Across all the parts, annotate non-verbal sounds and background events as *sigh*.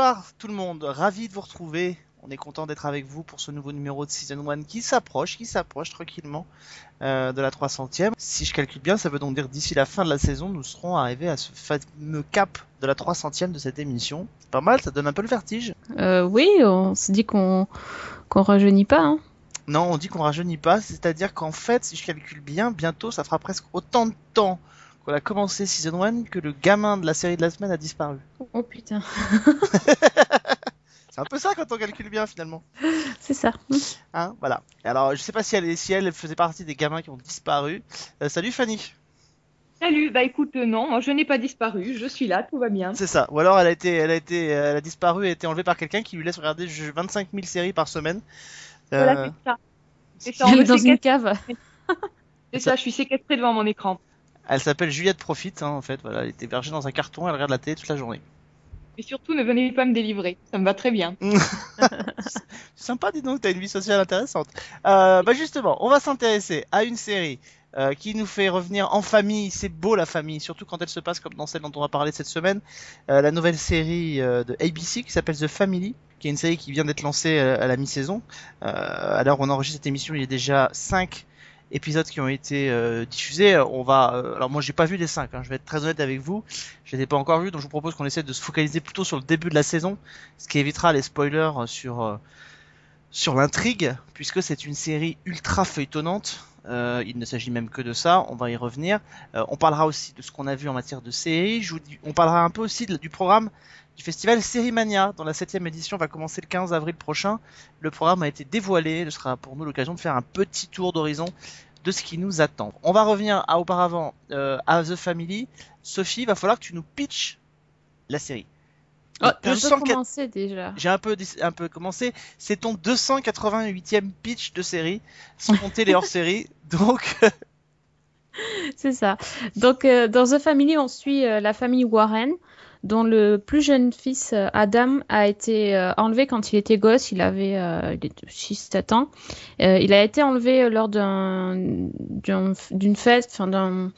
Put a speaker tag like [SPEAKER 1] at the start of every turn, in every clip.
[SPEAKER 1] Bonsoir tout le monde, ravi de vous retrouver. On est content d'être avec vous pour ce nouveau numéro de Season 1 qui s'approche, qui s'approche tranquillement euh, de la 300e. Si je calcule bien, ça veut donc dire d'ici la fin de la saison, nous serons arrivés à ce fameux cap de la 300e de cette émission. C'est pas mal, ça donne un peu le vertige.
[SPEAKER 2] Euh, oui, on se dit qu'on qu'on rajeunit pas. Hein.
[SPEAKER 1] Non, on dit qu'on rajeunit pas, c'est-à-dire qu'en fait, si je calcule bien, bientôt ça fera presque autant de temps qu'on a commencé Season 1 que le gamin de la série de la semaine a disparu.
[SPEAKER 2] Oh putain, *laughs*
[SPEAKER 1] C'est un peu ça quand on calcule bien finalement.
[SPEAKER 2] c'est ça.
[SPEAKER 1] Hein, voilà. Alors, je sais pas si elle, si elle faisait partie des gamins qui ont disparu. Euh, salut Fanny.
[SPEAKER 3] Salut, bah écoute, euh, non, moi je n'ai pas disparu, je suis là, tout va bien.
[SPEAKER 1] C'est ça. Ou alors elle a été, elle a été, euh, elle a disparu et a été enlevée par quelqu'un qui lui laisse regarder je- 25 000 séries par semaine. Euh,
[SPEAKER 3] Voilà, c'est ça. C'est ça, on
[SPEAKER 2] Elle
[SPEAKER 3] me
[SPEAKER 2] est dans une cave.
[SPEAKER 3] c'est ça, je suis séquestrée devant mon écran.
[SPEAKER 1] Elle s'appelle Juliette Profit, hein, en fait. Voilà, elle est hébergée dans un carton, elle regarde la télé toute la journée.
[SPEAKER 3] Mais surtout, ne venez pas me délivrer, ça me va très bien. *laughs*
[SPEAKER 1] C'est sympa, dis donc, t'as une vie sociale intéressante. Euh, bah justement, on va s'intéresser à une série euh, qui nous fait revenir en famille. C'est beau la famille, surtout quand elle se passe comme dans celle dont on va parler cette semaine. Euh, la nouvelle série euh, de ABC qui s'appelle The Family, qui est une série qui vient d'être lancée euh, à la mi-saison. Euh, où on enregistre cette émission, il y a déjà 5 épisodes qui ont été euh, diffusés. On va, euh, alors moi j'ai pas vu les 5, je vais être très honnête avec vous. Je les ai pas encore vus, donc je vous propose qu'on essaie de se focaliser plutôt sur le début de la saison, ce qui évitera les spoilers sur euh, sur l'intrigue, puisque c'est une série ultra feuilletonnante. Euh, il ne s'agit même que de ça, on va y revenir. Euh, on parlera aussi de ce qu'on a vu en matière de séries. Je vous dis, on parlera un peu aussi du programme du festival Sérimania, dont la septième édition va commencer le 15 avril prochain. Le programme a été dévoilé, ce sera pour nous l'occasion de faire un petit tour d'horizon de ce qui nous attend. On va revenir à auparavant euh, à The Family. Sophie, il va falloir que tu nous pitches la série.
[SPEAKER 2] Oh,
[SPEAKER 1] Le
[SPEAKER 2] je peux
[SPEAKER 1] 204
[SPEAKER 2] commencer déjà.
[SPEAKER 1] j'ai un peu, un peu commencé. C'est ton 288e pitch de série, sans compter les hors-séries. *laughs* Donc,
[SPEAKER 2] C'est ça. Donc, euh, dans The Family, on suit euh, la famille Warren, dont le plus jeune fils, euh, Adam, a été euh, enlevé quand il était gosse. Il avait euh, 6-7 ans. Euh, il a été enlevé lors d'un, d'un- d'une fête, enfin d'un.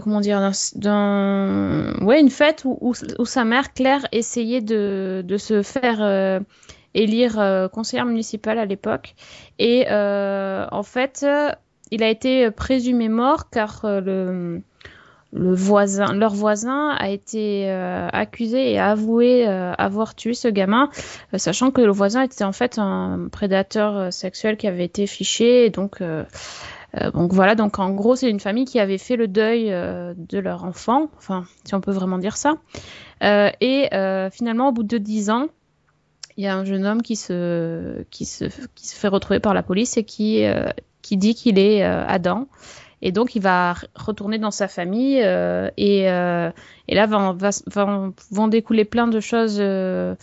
[SPEAKER 2] comment dire, d'un, ouais, une fête où, sa mère Claire essayait de, se faire élire conseillère municipale à l'époque. Et en fait, il a été présumé mort car le, le voisin, leur voisin a été euh, accusé et avoué euh, avoir tué ce gamin, euh, sachant que le voisin était en fait un prédateur sexuel qui avait été fiché. Donc, voilà, donc en gros, c'est une famille qui avait fait le deuil de leur enfant, enfin, si on peut vraiment dire ça. Et finalement, au bout de dix ans, il y a un jeune homme qui se, fait retrouver par la police et qui, dit qu'il est Adam. Et donc, il va retourner dans sa famille euh, et, euh, et là va, vont découler plein de choses euh,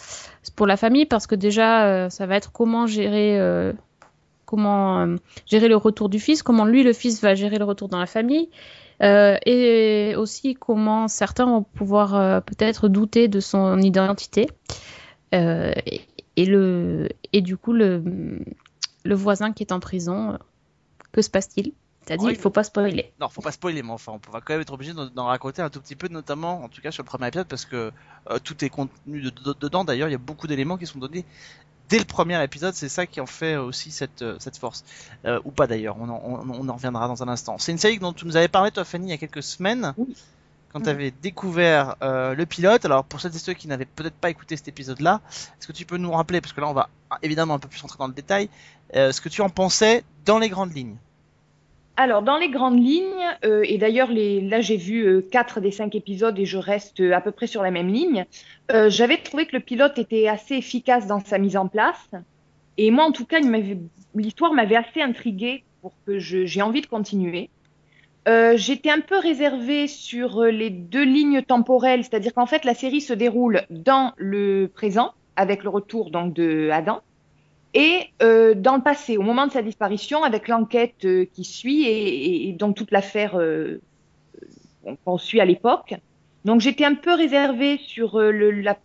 [SPEAKER 2] pour la famille parce que déjà, ça va être comment gérer, comment gérer le retour du fils, comment lui, le fils, va gérer le retour dans la famille. et aussi comment certains vont pouvoir peut-être douter de son identité. Et, et le, et du coup, le, le voisin qui est en prison, que se passe-t-il? C'est-à-dire,
[SPEAKER 1] Oui.
[SPEAKER 2] il faut pas spoiler.
[SPEAKER 1] non, faut pas spoiler, mais enfin, on va quand même être obligé d'en raconter un tout petit peu, notamment, en tout cas, sur le premier épisode, parce que euh, tout est contenu de- de- dedans. D'ailleurs, il y a beaucoup d'éléments qui sont donnés dès le premier épisode. C'est ça qui en fait aussi cette, euh, cette force. Euh, ou pas d'ailleurs, on en, on, on en reviendra dans un instant. C'est une série dont tu nous avais parlé, toi, Fanny, il y a quelques semaines.
[SPEAKER 3] Oui.
[SPEAKER 1] Quand tu avais découvert euh, le pilote, alors pour celles et ceux qui n'avaient peut-être pas écouté cet épisode-là, est-ce que tu peux nous rappeler, parce que là on va évidemment un peu plus rentrer dans le détail, euh, ce que tu en pensais dans les grandes lignes?
[SPEAKER 3] Alors, dans les grandes lignes, euh, et d'ailleurs, là j'ai vu euh, quatre des cinq épisodes et je reste euh, à peu près sur la même ligne, euh, j'avais trouvé que le pilote était assez efficace dans sa mise en place. Et moi, en tout cas, l'histoire m'avait assez intriguée pour que j'ai envie de continuer. Euh, J'étais un peu réservée sur les deux lignes temporelles, c'est-à-dire qu'en fait, la série se déroule dans le présent, avec le retour donc de Adam, et euh, dans le passé, au moment de sa disparition, avec l'enquête euh, qui suit et, donc toute l'affaire euh, qu'on suit à l'époque. Donc j'étais un peu réservée sur la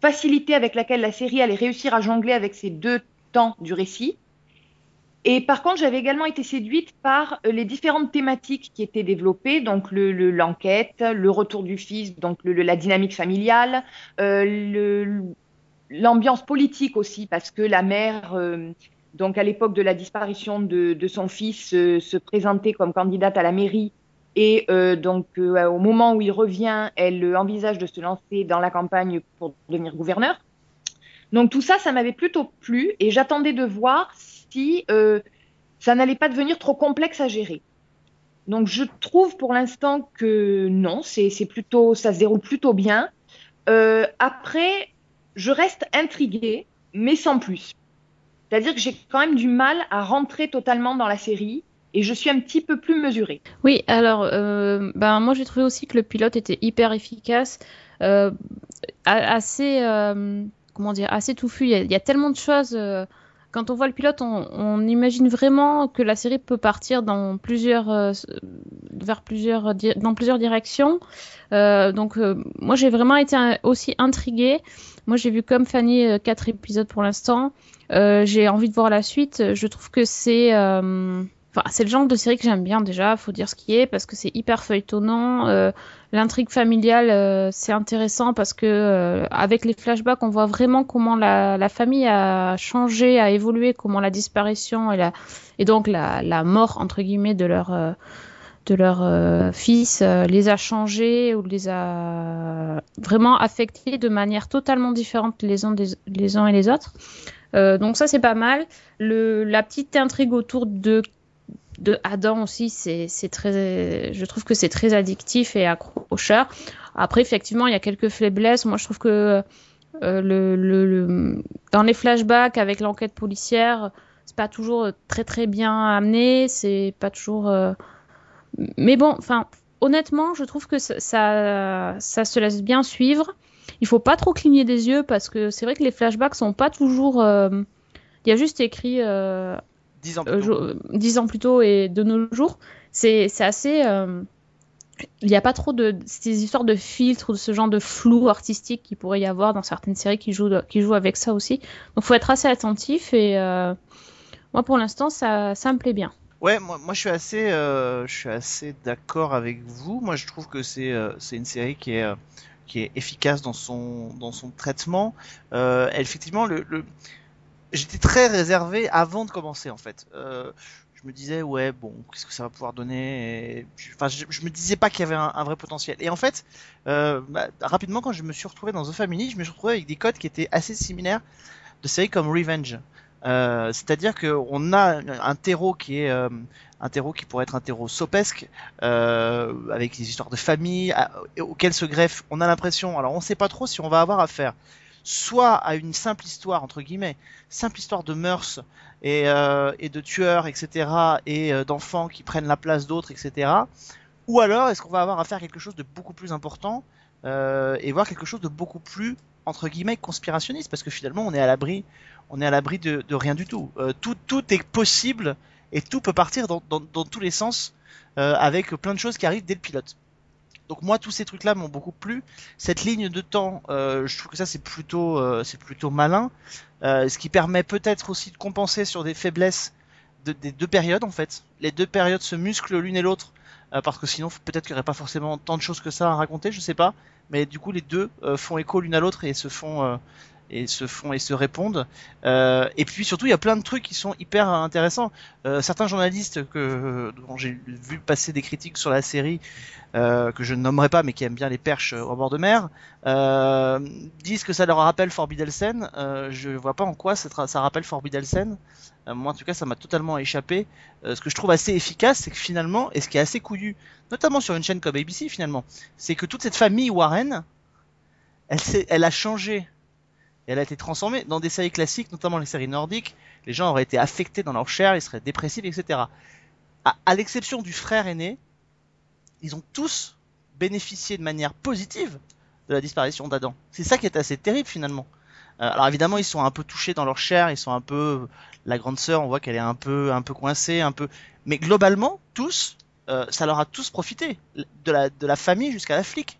[SPEAKER 3] facilité avec laquelle la série allait réussir à jongler avec ces deux temps du récit. Et par contre, j'avais également été séduite par les différentes thématiques qui étaient développées, donc le- le- l'enquête, le, retour du fils, donc la dynamique familiale, le- l'ambiance politique aussi, parce que la mère, euh, donc à l'époque de la disparition de, son fils, euh, se présentait comme candidate à la mairie. Et euh, donc, au moment où il revient, elle envisage de se lancer dans la campagne pour devenir gouverneur. Donc tout ça, ça m'avait plutôt plu et j'attendais de voir si ça n'allait pas devenir trop complexe à gérer. Donc je trouve pour l'instant que non, c'est plutôt, ça se déroule plutôt bien. Après, je reste intriguée, mais sans plus. C'est-à-dire que j'ai quand même du mal à rentrer totalement dans la série et je suis un petit peu plus mesurée.
[SPEAKER 2] Oui, alors, euh, ben, moi j'ai trouvé aussi que le pilote était hyper efficace, euh, assez, euh, comment dire, assez touffu. Il y a tellement de choses. Quand on voit le pilote, on, on imagine vraiment que la série peut partir dans plusieurs, euh, vers plusieurs, dans plusieurs directions. Euh, donc, euh, moi j'ai vraiment été aussi intriguée. Moi j'ai vu comme Fanny euh, quatre épisodes pour l'instant. Euh, j'ai envie de voir la suite. Je trouve que c'est C'est le genre de série que j'aime bien déjà, faut dire ce qui est, parce que c'est hyper feuilletonnant. euh, L'intrigue familiale, euh, c'est intéressant parce que euh, avec les flashbacks, on voit vraiment comment la, famille a changé, a évolué, comment la disparition et, la, et donc la, mort entre guillemets de leur de leur fils les a changés ou les a vraiment affectés de manière totalement différente les uns des les uns et les autres. Donc ça c'est pas mal. Le, la petite intrigue autour de de Adam aussi, c'est très, je trouve que c'est très addictif et accrocheur. Après, effectivement, il y a quelques faiblesses. Moi, je trouve que euh, dans les flashbacks avec l'enquête policière, c'est pas toujours très très bien amené. C'est pas toujours. euh, Mais bon, enfin, honnêtement, je trouve que ça, ça, ça se laisse bien suivre. Il faut pas trop cligner des yeux parce que c'est vrai que les flashbacks sont pas toujours. euh, Il y a juste écrit euh,
[SPEAKER 1] 10 ans plus
[SPEAKER 2] euh,
[SPEAKER 1] tôt.
[SPEAKER 2] dix ans plus tôt et de nos jours, c'est assez. euh, Il n'y a pas trop de ces histoires de filtres ou de ce genre de flou artistique qu'il pourrait y avoir dans certaines séries qui jouent, qui jouent avec ça aussi. Donc faut être assez attentif et moi pour l'instant ça, ça me plaît bien.
[SPEAKER 1] Ouais, moi, moi je suis assez, euh, je suis assez d'accord avec vous. Moi je trouve que c'est, euh, c'est une série qui est, euh, qui est efficace dans son, dans son traitement. Effectivement, le, le... j'étais très réservé avant de commencer en fait. Euh, je me disais ouais bon qu'est-ce que ça va pouvoir donner Enfin je, je me disais pas qu'il y avait un, vrai potentiel. Et en fait euh, bah, rapidement quand je me suis retrouvé dans The Family, je me suis retrouvé avec des codes qui étaient assez similaires de séries comme Revenge. Euh, C'est-à-dire qu'on a un terreau qui est euh, un terreau qui pourrait être un terreau sopesque, euh, avec des histoires de famille, à- auxquelles se greffe, on a l'impression, alors on sait pas trop si on va avoir affaire, soit à une simple histoire, entre guillemets, simple histoire de mœurs et, euh, de tueurs, etc., et euh, d'enfants qui prennent la place d'autres, etc., ou alors est-ce qu'on va avoir à quelque chose de beaucoup plus important, euh, et voir quelque chose de beaucoup plus, entre guillemets, conspirationniste, parce que finalement on est à l'abri de, rien du tout. Tout. Est possible et tout peut partir dans, tous les sens avec plein de choses qui arrivent dès le pilote. Donc moi tous ces trucs là m'ont beaucoup plu. Cette ligne de temps, euh, je trouve que ça c'est plutôt euh, c'est plutôt malin, euh, ce qui permet peut-être aussi de compenser sur des faiblesses de- des deux périodes en fait. Les deux périodes se musclent l'une et l'autre euh, parce que sinon peut-être qu'il n'y aurait pas forcément tant de choses que ça à raconter, je sais pas. Mais du coup les deux font écho l'une à l'autre et se font et se font et se répondent. Euh, et puis surtout, il y a plein de trucs qui sont hyper intéressants. Euh, certains journalistes que dont j'ai vu passer des critiques sur la série, euh, que je ne nommerai pas, mais qui aiment bien les perches au bord de mer, euh, disent que ça leur rappelle Forbidden Sen. Euh, je vois pas en quoi ça, rappelle Forbidden Sen. Euh, moi, en tout cas, ça m'a totalement échappé. Euh, ce que je trouve assez efficace, c'est que finalement, et ce qui est assez couillu, notamment sur une chaîne comme ABC, finalement, c'est que toute cette famille Warren, elle, elle a changé et elle a été transformée dans des séries classiques, notamment les séries nordiques. Les gens auraient été affectés dans leur chair, ils seraient dépressifs, etc. À, à l'exception du frère aîné, ils ont tous bénéficié de manière positive de la disparition d'Adam. C'est ça qui est assez terrible finalement. Euh, alors évidemment, ils sont un peu touchés dans leur chair, ils sont un peu la grande sœur, on voit qu'elle est un peu un peu coincée, un peu mais globalement tous euh, ça leur a tous profité de la de la famille jusqu'à la flic.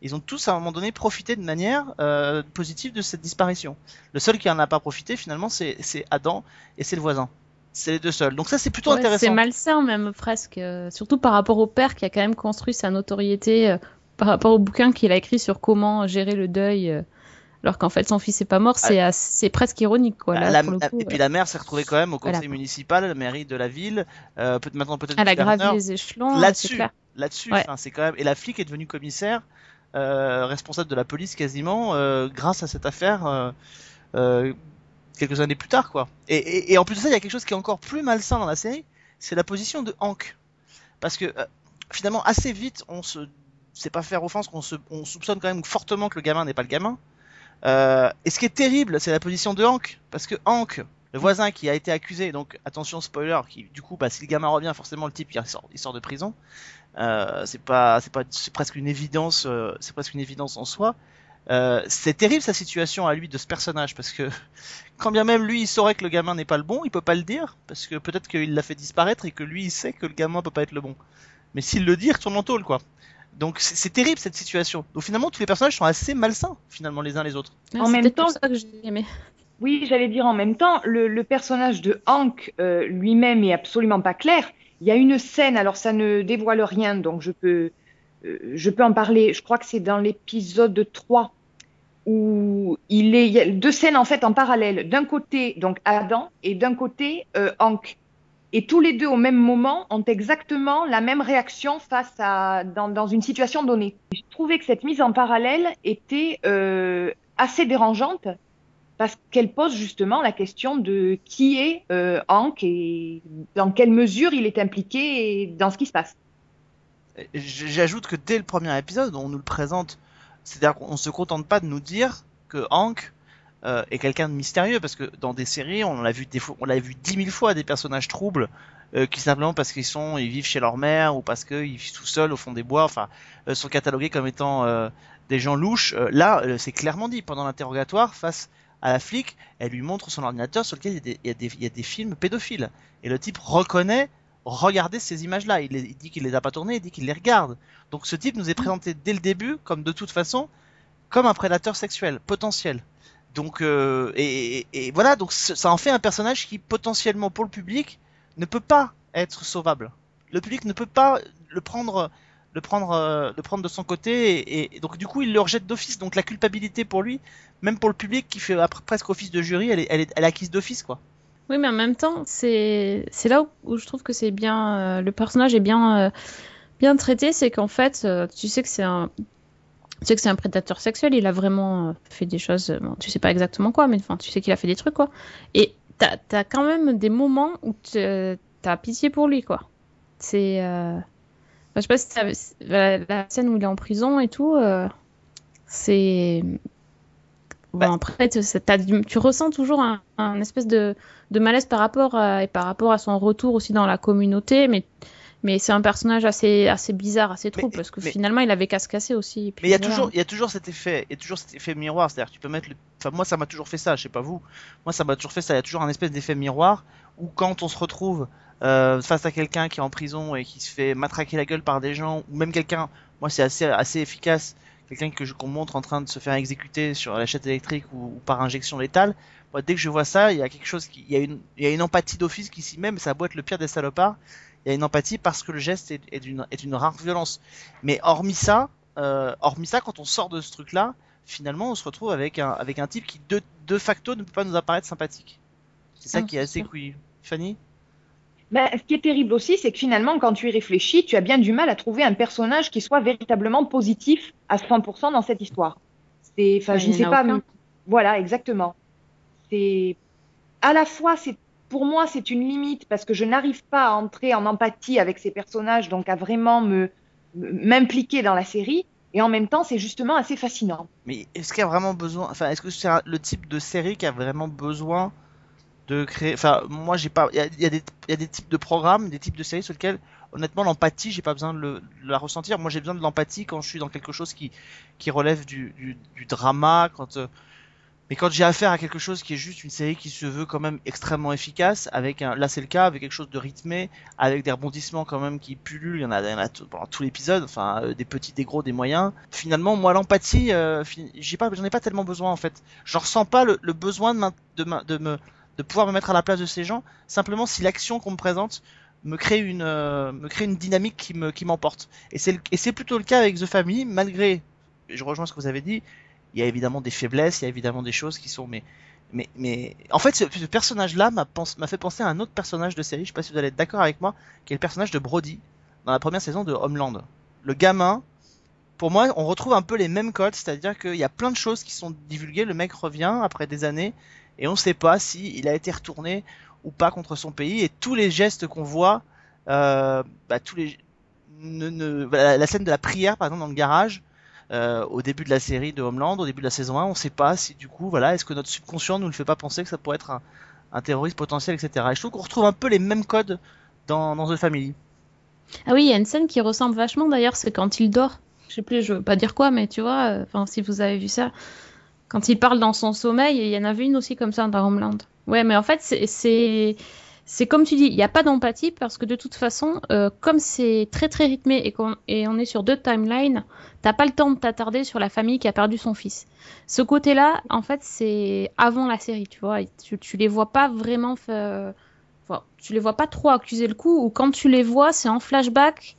[SPEAKER 1] Ils ont tous à un moment donné profité de manière euh, positive de cette disparition. Le seul qui en a pas profité finalement, c'est Adam et c'est le voisin. C'est les deux seuls. Donc ça, c'est plutôt
[SPEAKER 2] Ouais,
[SPEAKER 1] intéressant.
[SPEAKER 2] c'est malsain même presque, euh, surtout par rapport au père qui a quand même construit sa notoriété euh, par rapport au bouquin qu'il a écrit sur comment gérer le deuil, euh, alors qu'en fait son fils est pas mort, c'est assez- c'est presque ironique quoi.
[SPEAKER 1] Bah,
[SPEAKER 2] Là,
[SPEAKER 1] la-
[SPEAKER 2] coup,
[SPEAKER 1] et puis la mère s'est retrouvée quand même au conseil
[SPEAKER 2] Voilà.
[SPEAKER 1] municipal, la mairie de la ville, peut maintenant peut-être
[SPEAKER 2] elle a gravi les échelons,
[SPEAKER 1] là-dessus, là-dessus,
[SPEAKER 2] Ouais.
[SPEAKER 1] c'est quand même et la flic est devenue commissaire, responsable de la police quasiment euh, grâce à cette affaire euh, euh, quelques années plus tard quoi. Et, et, et en plus de ça, il y a quelque chose qui est encore plus malsain dans la série, c'est la position de Hank, parce que euh, finalement assez vite on se, c'est pas faire offense qu'on on soupçonne quand même fortement que le gamin n'est pas le gamin. Euh, et ce qui est terrible, c'est la position de Hank, parce que Hank, le voisin qui a été accusé, donc attention spoiler, qui du coup, bah, si le gamin revient, forcément le type il sort, il sort de prison. Euh, c'est pas, c'est pas, c'est presque une évidence, euh, c'est presque une évidence en soi. Euh, c'est terrible sa situation à lui de ce personnage parce que *laughs* quand bien même lui il saurait que le gamin n'est pas le bon, il peut pas le dire parce que peut-être qu'il l'a fait disparaître et que lui il sait que le gamin peut pas être le bon. Mais s'il le dit, il retourne en tôle quoi. Donc c'est terrible cette situation. Donc finalement tous les personnages sont assez malsains finalement les uns les autres.
[SPEAKER 2] Ouais,
[SPEAKER 3] En même temps-
[SPEAKER 2] ça que j'ai aimé.
[SPEAKER 3] Oui, j'allais dire en même temps, le, le personnage de Hank euh, lui-même est absolument pas clair. Il y a une scène, alors ça ne dévoile rien, donc je peux, euh, en parler. Je crois que c'est dans l'épisode 3 où il est, il y a deux scènes en fait en parallèle. D'un côté, donc Adam, et d'un côté, euh, Hank. Et tous les deux au même moment ont exactement la même réaction face à dans, une situation donnée. Je trouvais que cette mise en parallèle était assez dérangeante parce qu'elle pose justement la question de qui est euh, Hank et dans quelle mesure il est impliqué dans ce qui se passe.
[SPEAKER 1] J'ajoute que dès le premier épisode, on nous le présente, c'est-à-dire qu'on se contente pas de nous dire que Hank euh, est quelqu'un de mystérieux, parce que dans des séries, on l'a vu des on l'a vu dix mille fois des personnages troubles euh, qui simplement parce qu'ils sont, ils vivent chez leur mère ou parce qu'ils vivent tout seuls au fond des bois, enfin, sont catalogués comme étant des gens louches. Là, c'est clairement dit pendant l'interrogatoire face à la flic, elle lui montre son ordinateur sur lequel il y a des, films pédophiles. Et le type reconnaît regarder ces images-là. Il, dit qu'il les a pas tournées, il dit qu'il les regarde. Donc ce type nous est présenté dès le début comme de toute façon comme un prédateur sexuel potentiel. Donc euh, et, et- voilà, donc ça en fait un personnage qui potentiellement pour le public ne peut pas être sauvable. Le public ne peut pas le prendre le prendre euh, prendre de son côté et, donc du coup il le rejette d'office. Donc la culpabilité pour lui, même pour le public qui fait presque office de jury, elle est, elle acquise d'office quoi.
[SPEAKER 2] Oui, mais en même temps, c'est là où, je trouve que c'est bien euh, le personnage est bien euh, bien traité, c'est qu'en fait, tu sais que c'est un tu sais que c'est un prédateur sexuel, il a vraiment fait des choses, tu sais pas exactement quoi, mais enfin, tu sais qu'il a fait des trucs quoi. Et t'as as quand même des moments où t'as pitié pour lui quoi. C'est je sais pas si la, la scène où il est en prison et tout, euh, c'est Bon,
[SPEAKER 1] Bah-
[SPEAKER 2] après, tu, du- ressens toujours un, un espèce de, de malaise par rapport, à, et par rapport à son retour aussi dans la communauté, mais, mais c'est un personnage assez, assez bizarre, assez trouble, parce que
[SPEAKER 1] mais-
[SPEAKER 2] finalement, il avait qu'à se casser aussi. et puis
[SPEAKER 1] Mais il y a
[SPEAKER 2] voilà.
[SPEAKER 1] toujours, il y a toujours cet effet, il y a toujours cet effet miroir. C'est-à-dire, tu peux mettre, le... enfin moi ça m'a toujours fait ça. Je sais pas vous, moi ça m'a toujours fait ça. Il y a toujours un espèce d'effet miroir où quand on se retrouve euh, face à quelqu'un qui est en prison et qui se fait matraquer la gueule par des gens, ou même quelqu'un, moi c'est assez assez efficace, quelqu'un que je qu'on montre en train de se faire exécuter sur la chaîne électrique ou, ou par injection létale. Moi, dès que je vois ça, il y a quelque chose qui, il y a une, il y a une empathie d'office qui s'y met, mais ça beau être le pire des salopards. Il y a une empathie parce que le geste est, est d'une est d'une rare violence. Mais hormis ça, euh, hormis ça, quand on sort de ce truc-là, finalement, on se retrouve avec un, avec un type qui, de, de facto, ne peut pas nous apparaître sympathique. C'est ça
[SPEAKER 2] Ah,
[SPEAKER 1] qui est assez couillu. Fanny?
[SPEAKER 3] Ben, ce qui est terrible aussi, c'est que finalement, quand tu y réfléchis, tu as bien du mal à trouver un personnage qui soit véritablement positif à 100% dans cette histoire. C'est, enfin,
[SPEAKER 2] Ouais,
[SPEAKER 3] je ne sais pas. mais- Voilà, exactement. C'est à la fois, c'est pour moi, c'est une limite parce que je n'arrive pas à entrer en empathie avec ces personnages, donc à vraiment me m'impliquer dans la série. Et en même temps, c'est justement assez fascinant.
[SPEAKER 1] Mais est-ce qu'il y a vraiment besoin, enfin, est-ce que c'est le type de série qui a vraiment besoin de créer, enfin, moi j'ai pas, il y y y a des types de programmes, des types de séries sur lesquels, honnêtement, l'empathie, j'ai pas besoin de, la ressentir. Moi, j'ai besoin de l'empathie quand je suis dans quelque chose qui, qui relève du, du, drama, quand, euh, Mais quand j'ai affaire à quelque chose qui est juste une série qui se veut quand même extrêmement efficace, avec un, là c'est le cas, avec quelque chose de rythmé, avec des rebondissements quand même qui pullulent, il y en a, il y en a tout- l'épisode, enfin euh, des petits, des gros, des moyens. Finalement, moi l'empathie, euh, j'ai pas, j'en ai pas tellement besoin en fait. J'en ressens pas le, besoin de, de, de me, de pouvoir me mettre à la place de ces gens. Simplement si l'action qu'on me présente me crée une, euh, me crée une dynamique qui me, qui m'emporte. Et c'est, et c'est plutôt le cas avec The Family, malgré, je rejoins ce que vous avez dit, il y a évidemment des faiblesses, il y a évidemment des choses qui sont mais mais mais en fait ce, personnage-là m'a m'a fait penser à un autre personnage de série, je sais pas si vous allez être d'accord avec moi, qui est le personnage de Brody dans la première saison de Homeland. Le gamin, pour moi, on retrouve un peu les mêmes codes, c'est-à-dire qu'il y a plein de choses qui sont divulguées, le mec revient après des années et on sait pas si il a été retourné ou pas contre son pays et tous les gestes qu'on voit euh, bah, tous les ne, ne- voilà, la scène de la prière par exemple dans le garage euh, au début de la série de Homeland, au début de la saison 1, on sait pas si du coup, voilà, est-ce que notre subconscient nous le fait pas penser que ça pourrait être un, terroriste potentiel, etc. Et je trouve qu'on retrouve un peu les mêmes codes dans, The Family.
[SPEAKER 2] Ah oui, il y a une scène qui ressemble vachement d'ailleurs, c'est quand il dort. Je sais plus, je veux pas dire quoi, mais tu vois, euh, enfin si vous avez vu ça, quand il parle dans son sommeil, il y en avait une aussi comme ça dans Homeland. Ouais, mais en fait c'est c'est comme tu dis, il n'y a pas d'empathie parce que de toute façon, euh, comme c'est très très rythmé et qu'on et on est sur deux timelines, t'as pas le temps de t'attarder sur la famille qui a perdu son fils. Ce côté-là, en fait, c'est avant la série, tu vois, tu, tu les vois pas vraiment Enfin, tu les vois pas trop accuser le coup, ou quand tu les vois, c'est en flashback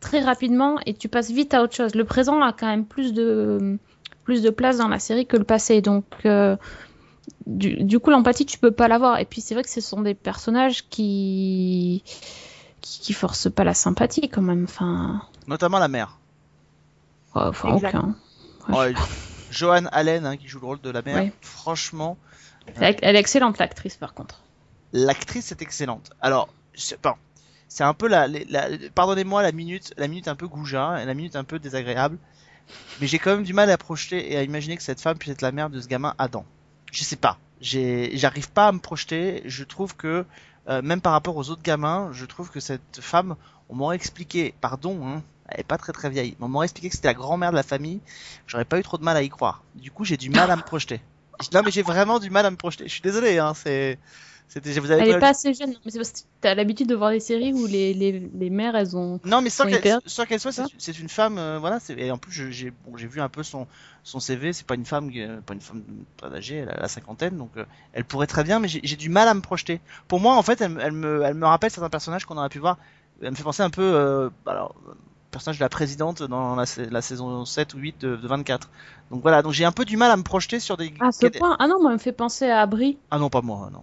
[SPEAKER 2] très rapidement et tu passes vite à autre chose. Le présent a quand même plus de, plus de place dans la série que le passé, donc euh, du, du coup l'empathie tu peux pas l'avoir. Et puis c'est vrai que ce sont des personnages qui, qui qui forcent pas la sympathie quand même. Enfin,
[SPEAKER 1] Notamment la mère.
[SPEAKER 2] ouais, enfin
[SPEAKER 3] Exact.
[SPEAKER 2] aucun. Ouais,
[SPEAKER 1] Ouais, Joanne Allen, hein, qui joue le rôle de la mère.
[SPEAKER 2] Ouais.
[SPEAKER 1] Franchement,
[SPEAKER 2] Elle est excellente l'actrice par contre.
[SPEAKER 1] l'actrice est excellente. Alors, c'est bon, c'est un peu la, la- pardonnez-moi la minute, la minute un peu goujat, la minute un peu désagréable, mais j'ai quand même du mal à projeter et à imaginer que cette femme puisse être la mère de ce gamin Adam. Je sais pas, j'arrive pas à me projeter. Je trouve que euh, même par rapport aux autres gamins, je trouve que cette femme, on m'aurait expliqué, pardon, hein, elle est pas très très vieille, mais on m'aurait expliqué que c'était la grand-mère de la famille. J'aurais pas eu trop de mal à y croire. Du coup, j'ai du mal à me projeter. Non, mais j'ai vraiment du mal à me projeter. Je suis désolé, hein, c'est, c'était, vous avez
[SPEAKER 2] Elle est
[SPEAKER 1] pas-
[SPEAKER 2] assez jeune, mais c'est parce que t'as l'habitude de voir des séries où les, les, les mères elles ont.
[SPEAKER 1] Non, mais sans qu'elle sans qu'elle soit, c'est une femme, euh, voilà. Et en plus, j'ai bon, j'ai vu un peu son son CV. C'est pas une femme, euh, pas une femme pas âgée, elle a la cinquantaine, donc euh, elle pourrait très bien, mais j'ai du mal à me projeter. Pour moi, en fait, elle, me- elle me elle me rappelle certains personnages qu'on aurait pu voir. Elle me fait penser un peu, alors, personnage de la présidente dans la, sa- la saison 7 ou 8 de, de 24. Donc voilà, donc j'ai un peu du mal à me projeter sur des.
[SPEAKER 2] Ah, ce point Ah non, moi, elle me fait penser à Brie.
[SPEAKER 1] Ah non, pas moi, non.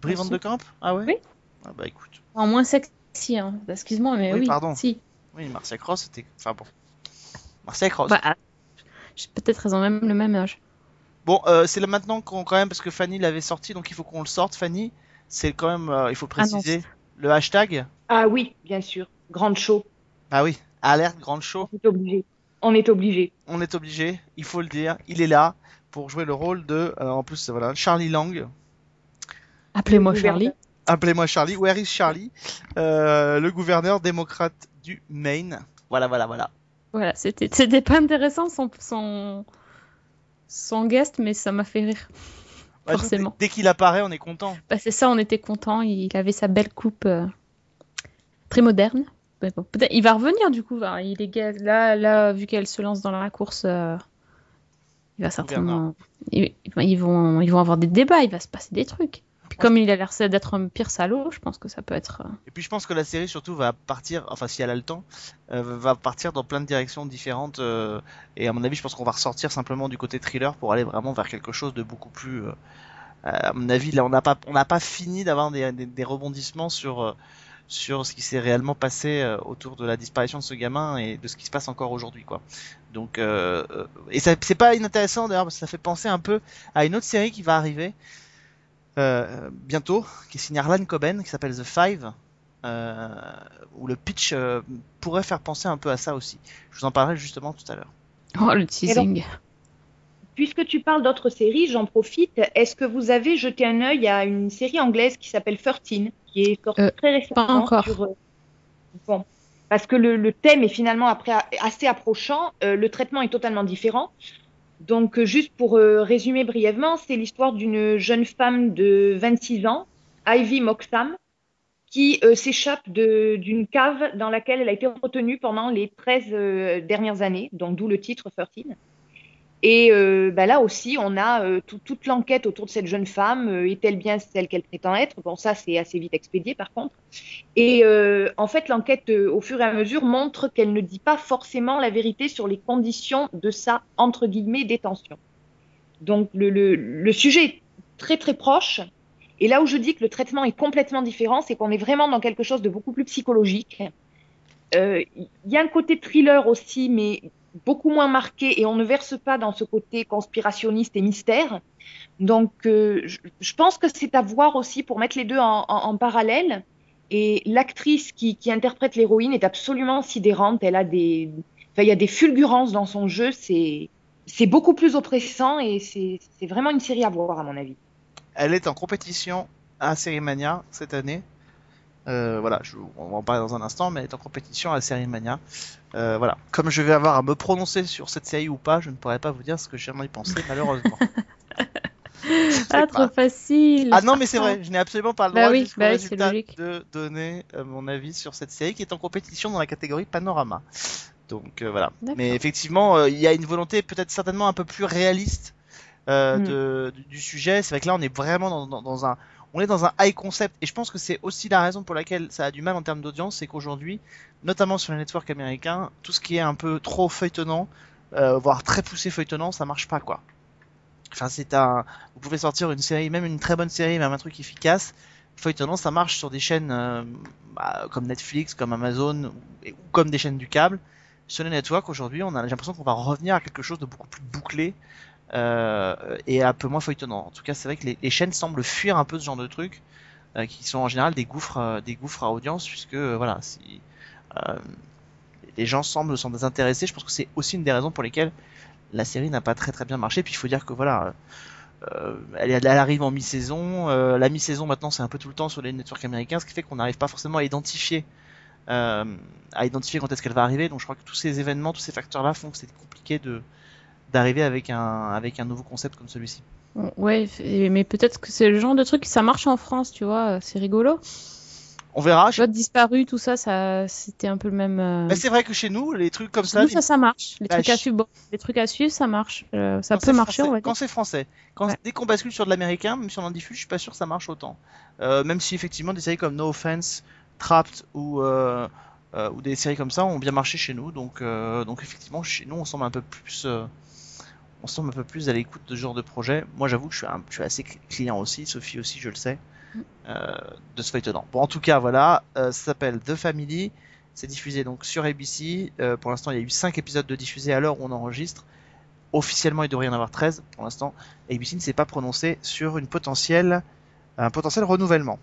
[SPEAKER 1] Brie Van
[SPEAKER 2] si.
[SPEAKER 1] de Camp Ah ouais.
[SPEAKER 2] Oui.
[SPEAKER 1] Ah bah écoute,
[SPEAKER 2] En moins sexy, hein. excuse-moi, mais
[SPEAKER 1] Oui,
[SPEAKER 2] oui.
[SPEAKER 1] pardon.
[SPEAKER 2] Si.
[SPEAKER 1] oui, Marcia Cross, c'était, enfin bon, Marcia Cross.
[SPEAKER 2] Bah, je- peut-être ont même le même âge.
[SPEAKER 1] Bon, euh, c'est là maintenant qu'on quand même parce que Fanny l'avait sorti, donc il faut qu'on le sorte. Fanny, c'est quand même, euh, il faut
[SPEAKER 2] Ah
[SPEAKER 1] préciser le hashtag.
[SPEAKER 3] Ah oui, bien sûr. Grande show.
[SPEAKER 1] Ah oui, alerte grande show.
[SPEAKER 3] On est obligé. On est obligé.
[SPEAKER 1] On est obligé, il faut le dire. Il est là pour jouer le rôle de, euh, en plus voilà, Charlie Lang.
[SPEAKER 2] Appelez-moi
[SPEAKER 3] Le
[SPEAKER 2] Charlie.
[SPEAKER 1] Appelez-moi Charlie. Where is Charlie? Euh, Le gouverneur démocrate du Maine. Voilà, voilà, voilà.
[SPEAKER 2] Voilà, c'était c'était pas intéressant son, son, son guest, mais ça m'a fait rire. Forcément.
[SPEAKER 1] dès dès qu'il apparaît, on est content.
[SPEAKER 2] Bah, c'est ça, on était contents. Il avait sa belle coupe euh, très moderne. Mais bon, peut-être il va revenir du coup. hein. Il est là, là, vu qu'elle se lance dans la course, euh, il va certainement. Ils, ils vont, ils vont avoir des débats. Il va se passer des trucs. Puis comme il a l'air d'être un pire salaud, je pense que ça peut être. euh,
[SPEAKER 1] Et puis je pense que la série surtout va partir, enfin si elle a le temps, euh, va partir dans plein de directions différentes. euh, et à mon avis, je pense qu'on va ressortir simplement du côté thriller pour aller vraiment vers quelque chose de beaucoup plus. à mon avis, là, on n'a pas, pas fini d'avoir des, des, des rebondissements sur sur ce qui s'est réellement passé autour de la disparition de ce gamin et de ce qui se passe encore aujourd'hui, quoi. Donc, et ça, c'est pas inintéressant d'ailleurs parce que ça fait penser un peu à une autre série qui va arriver euh, bientôt, qui est signée Harlan Coben, qui s'appelle The Five, euh, où le pitch euh, pourrait faire penser un peu à ça aussi. Je vous en parlerai justement tout à l'heure.
[SPEAKER 2] Oh, le teasing.
[SPEAKER 3] Puisque tu parles d'autres séries, j'en profite. Est-ce que vous avez jeté un œil à une série anglaise qui s'appelle 13, qui est sortie
[SPEAKER 2] Euh,
[SPEAKER 3] très récemment
[SPEAKER 2] pas encore.
[SPEAKER 3] sur, Bon, parce que le, le thème est finalement après assez approchant. Euh, le traitement est totalement différent. Donc, euh, juste pour euh, résumer brièvement, c'est l'histoire d'une jeune femme de 26 ans, Ivy Moxham, qui euh, s'échappe d'une cave dans laquelle elle a été retenue pendant les 13 euh, dernières années, donc d'où le titre 13. Et euh, bah là aussi, on a euh, tout- toute l'enquête autour de cette jeune femme. Euh, Est-elle bien celle qu'elle prétend être? Bon, ça, c'est assez vite expédié par contre. Et euh, en fait, l'enquête, euh, au fur et à mesure, montre qu'elle ne dit pas forcément la vérité sur les conditions de sa, entre guillemets, détention. Donc, le, le, le sujet est très, très proche. Et là où je dis que le traitement est complètement différent, c'est qu'on est vraiment dans quelque chose de beaucoup plus psychologique. Euh, Il y a un côté thriller aussi, mais beaucoup moins marqué, et on ne verse pas dans ce côté conspirationniste et mystère. Donc, euh, je, pense que c'est à voir aussi pour mettre les deux en, parallèle. Et l'actrice qui, interprète l'héroïne est absolument sidérante. Elle a des, il y a des fulgurances dans son jeu. C'est, c'est beaucoup plus oppressant et c'est, c'est vraiment une série à voir à mon avis.
[SPEAKER 1] Elle est en compétition à Série Mania cette année. Euh, voilà, je, on va en parler dans un instant, mais elle est en compétition à Série Mania. Euh, voilà, comme je vais avoir à me prononcer sur cette série ou pas, je ne pourrais pas vous dire ce que j'en ai pensé, malheureusement.
[SPEAKER 2] Ah,
[SPEAKER 1] pas.
[SPEAKER 2] trop facile.
[SPEAKER 1] Ah non, mais c'est vrai, je n'ai absolument pas le
[SPEAKER 2] Bah
[SPEAKER 1] droit
[SPEAKER 2] oui, bah oui,
[SPEAKER 1] de donner euh, mon avis sur cette série qui est en compétition dans la catégorie panorama. Donc euh, voilà. Mais effectivement, il y a une volonté peut-être certainement un peu plus réaliste euh,
[SPEAKER 3] Mm.
[SPEAKER 1] de, du, du sujet. C'est vrai que là, on est vraiment dans, dans, dans un, on est dans un high concept, et je pense que c'est aussi la raison pour laquelle ça a du mal en termes d'audience, c'est qu'aujourd'hui, notamment sur les networks américains, tout ce qui est un peu trop feuilletonnant, euh, voire très poussé feuilletonnant, ça marche pas quoi. Enfin, c'est un, vous pouvez sortir une série, même une très bonne série, même un truc efficace. Feuilletonnant, ça marche sur des chaînes euh, bah, comme Netflix, comme Amazon, ou, ou comme des chaînes du câble. Sur les networks, aujourd'hui, on a l'impression qu'on va revenir à quelque chose de beaucoup plus bouclé et un peu moins feuilletonnant. En tout cas, c'est vrai que les, chaînes semblent fuir un peu ce genre de trucs, euh, qui sont en général des gouffres, euh, des gouffres à audience, puisque euh, voilà, euh, les gens semblent s'en désintéresser, je pense que c'est aussi une des raisons pour lesquelles la série n'a pas très très bien marché. Puis il faut dire que voilà, euh, elle, arrive en mi-saison. euh, la mi-saison maintenant c'est un peu tout le temps sur les networks américains, ce qui fait qu'on n'arrive pas forcément à identifier, euh, à identifier quand est-ce qu'elle va arriver. Donc je crois que tous ces événements, tous ces facteurs-là font que c'est compliqué de d'arriver avec un avec un nouveau concept comme celui-ci.
[SPEAKER 2] Ouais, f- mais peut-être que c'est le genre de truc ça marche en France, tu vois, c'est rigolo.
[SPEAKER 1] On verra.
[SPEAKER 2] Tu vois, disparu, tout ça, ça, c'était un peu le même. euh,
[SPEAKER 1] Mais c'est vrai que chez nous, les trucs comme
[SPEAKER 2] chez
[SPEAKER 1] ça,
[SPEAKER 2] nous, ça, ça marche. Les
[SPEAKER 1] Bah,
[SPEAKER 2] trucs à suivre, bon, les trucs à suivre, ça marche. Euh, ça
[SPEAKER 1] quand
[SPEAKER 2] peut marcher,
[SPEAKER 1] français-
[SPEAKER 2] on va
[SPEAKER 1] Quand c'est français, quand
[SPEAKER 2] Ouais.
[SPEAKER 1] dès qu'on bascule sur de l'américain, même si on en diffuse, je suis pas sûr que ça marche autant. Euh, même si effectivement des séries comme No Offense, Trapped ou euh, euh, ou des séries comme ça ont bien marché chez nous, donc euh, donc effectivement chez nous on semble un peu plus euh, on semble un peu plus à l'écoute de ce genre de projet. Moi j'avoue que je suis un, je suis assez cl- client aussi, Sophie aussi je le sais,
[SPEAKER 2] Mm.
[SPEAKER 1] euh, de ce feuilletonnant. Bon en tout cas voilà, euh, ça s'appelle The Family. C'est diffusé donc sur ABC. Euh, pour l'instant, il y a eu 5 épisodes de diffusés à l'heure où on enregistre. Officiellement, il devrait y en avoir 13. Pour l'instant, ABC ne s'est pas prononcé sur une potentielle, un potentiel renouvellement.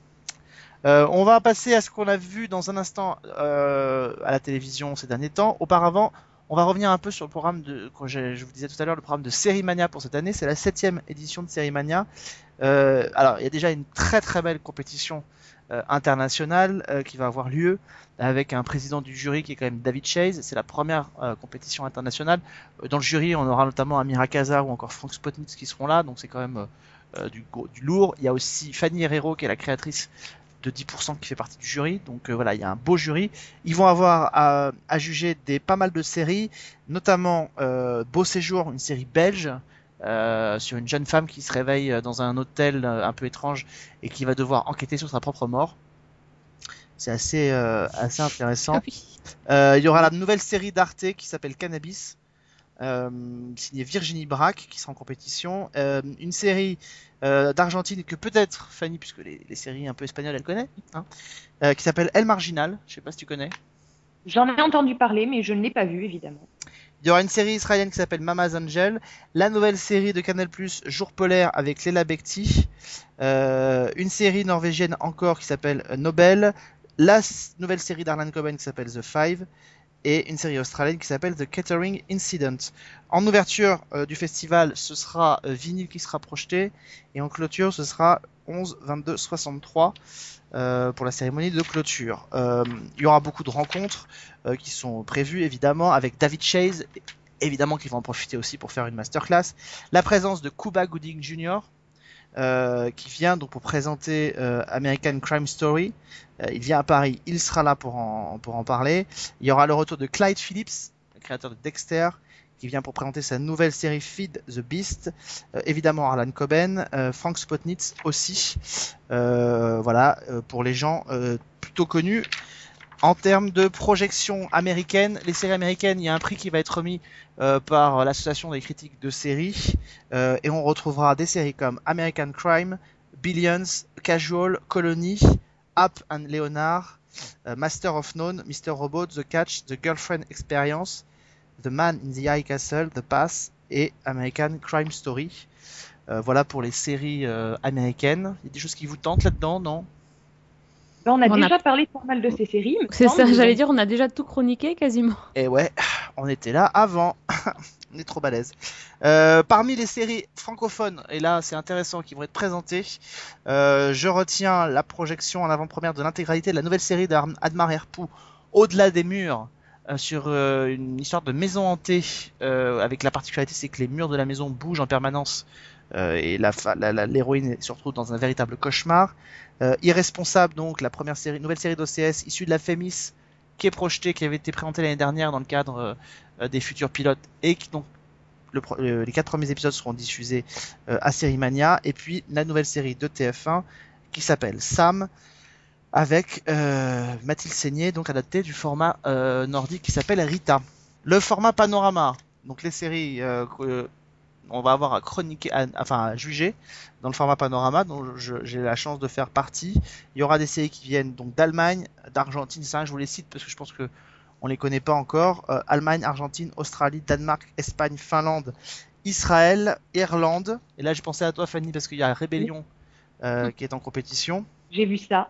[SPEAKER 1] Euh, on va passer à ce qu'on a vu dans un instant euh, à la télévision ces derniers temps. Auparavant, on va revenir un peu sur le programme de, quand je, vous disais tout à l'heure, le programme de Série Mania pour cette année. C'est la septième édition de Série Mania. Euh, alors, il y a déjà une très très belle compétition euh, internationale euh, qui va avoir lieu avec un président du jury qui est quand même David Chase. C'est la première euh, compétition internationale. Euh, Dans le jury, on aura notamment Amira Kaza ou encore Frank Spotnitz qui seront là, donc c'est quand même euh, du, du lourd. Il y a aussi Fanny Herrero qui est la créatrice de 10% qui fait partie du jury. Donc euh, voilà, il y a un beau jury. Ils vont avoir à, à juger des pas mal de séries, notamment euh, Beau Séjour, une série belge. euh, sur une jeune femme qui se réveille dans un hôtel un peu étrange et qui va devoir enquêter sur sa propre mort. C'est assez, assez intéressant.
[SPEAKER 2] Ah oui.
[SPEAKER 1] Il y aura la nouvelle série d'Arte qui s'appelle Cannabis, signée Virginie Braque, qui sera en compétition. Euh, une série euh, d'Argentine que peut-être Fanny, puisque les, les séries un peu espagnoles, elle connaît, hein, euh, qui s'appelle El Marginal. Je sais pas si tu connais.
[SPEAKER 3] J'en ai entendu parler, mais je ne l'ai pas vu, évidemment.
[SPEAKER 1] Il y aura une série israélienne qui s'appelle Mama's Angel, la nouvelle série de Canal+, Jour polaire avec Léla Bekti, euh, une série norvégienne encore qui s'appelle euh, Nobel, la nouvelle série d'Arlan Coben qui s'appelle The Five, et une série australienne qui s'appelle The Catering Incident. En ouverture euh, du festival, ce sera euh, Vinyl qui sera projeté, et en clôture, ce sera 11, 22, 63 euh, pour la cérémonie de clôture. Euh, il y aura beaucoup de rencontres qui sont prévues, évidemment, avec David Chase évidemment qu'ils vont en profiter aussi pour faire une masterclass. La présence de Cuba Gooding Jr. euh, qui vient donc pour présenter euh, American Crime Story. Euh, il vient à Paris, il sera là pour en, pour en parler. Il y aura le retour de Clyde Phillips, le créateur de Dexter, qui vient pour présenter sa nouvelle série Feed the Beast. Euh, évidemment Harlan Coben, euh, Frank Spotnitz aussi. Euh, voilà, pour les gens plutôt connus. En termes de projection américaine, les séries américaines, il y a un prix qui va être remis euh, par l'association des critiques de séries euh, et on retrouvera des séries comme American Crime, Billions, Casual, Colony, App and Leonard, euh, Master of None, Mr. Robot, The Catch, The Girlfriend Experience, The Man in the High Castle, The Pass et American Crime Story. Voilà pour les séries américaines. Il y a des choses qui vous tentent là-dedans, non?
[SPEAKER 3] On a
[SPEAKER 2] On a-
[SPEAKER 3] déjà parlé pas mal de ces séries.
[SPEAKER 2] C'est ça, j'allais dire, on a déjà tout chroniqué quasiment.
[SPEAKER 1] Et ouais, on était là avant. *laughs* on est trop balèze. Euh, parmi les séries francophones, et là c'est intéressant, qui vont être présentées, euh, je retiens la projection en avant-première de l'intégralité de la nouvelle série d'Admar Herpou, Au-delà des murs, euh, sur euh, une histoire de maison hantée, euh, avec la particularité c'est que les murs de la maison bougent en permanence. Euh, et fa- la- la- l'héroïne se retrouve dans un véritable cauchemar. Euh, Irresponsable donc, la première série, nouvelle série d'OCS issue de la Fémis, qui est projeté, qui avait été présenté l'année dernière dans le cadre euh, des futurs pilotes et qui donc les quatre premiers épisodes seront diffusés à Série Mania et puis la nouvelle série de TF1 qui s'appelle Sam avec Mathilde Seigné donc adapté du format nordique qui s'appelle Rita. Le format panorama, donc les séries on va avoir à chroniquer, à- enfin à juger dans le format panorama dont je- j'ai la chance de faire partie. Il y aura des séries qui viennent donc d'Allemagne, d'Argentine, ça je vous les cite parce que je pense que on les connaît pas encore. Euh, Allemagne, Argentine, Australie, Danemark, Espagne, Finlande, Israël, Irlande. Et là j'ai pensé à toi Fanny parce qu'il y a Rébellion euh, qui est en compétition.
[SPEAKER 3] J'ai vu ça.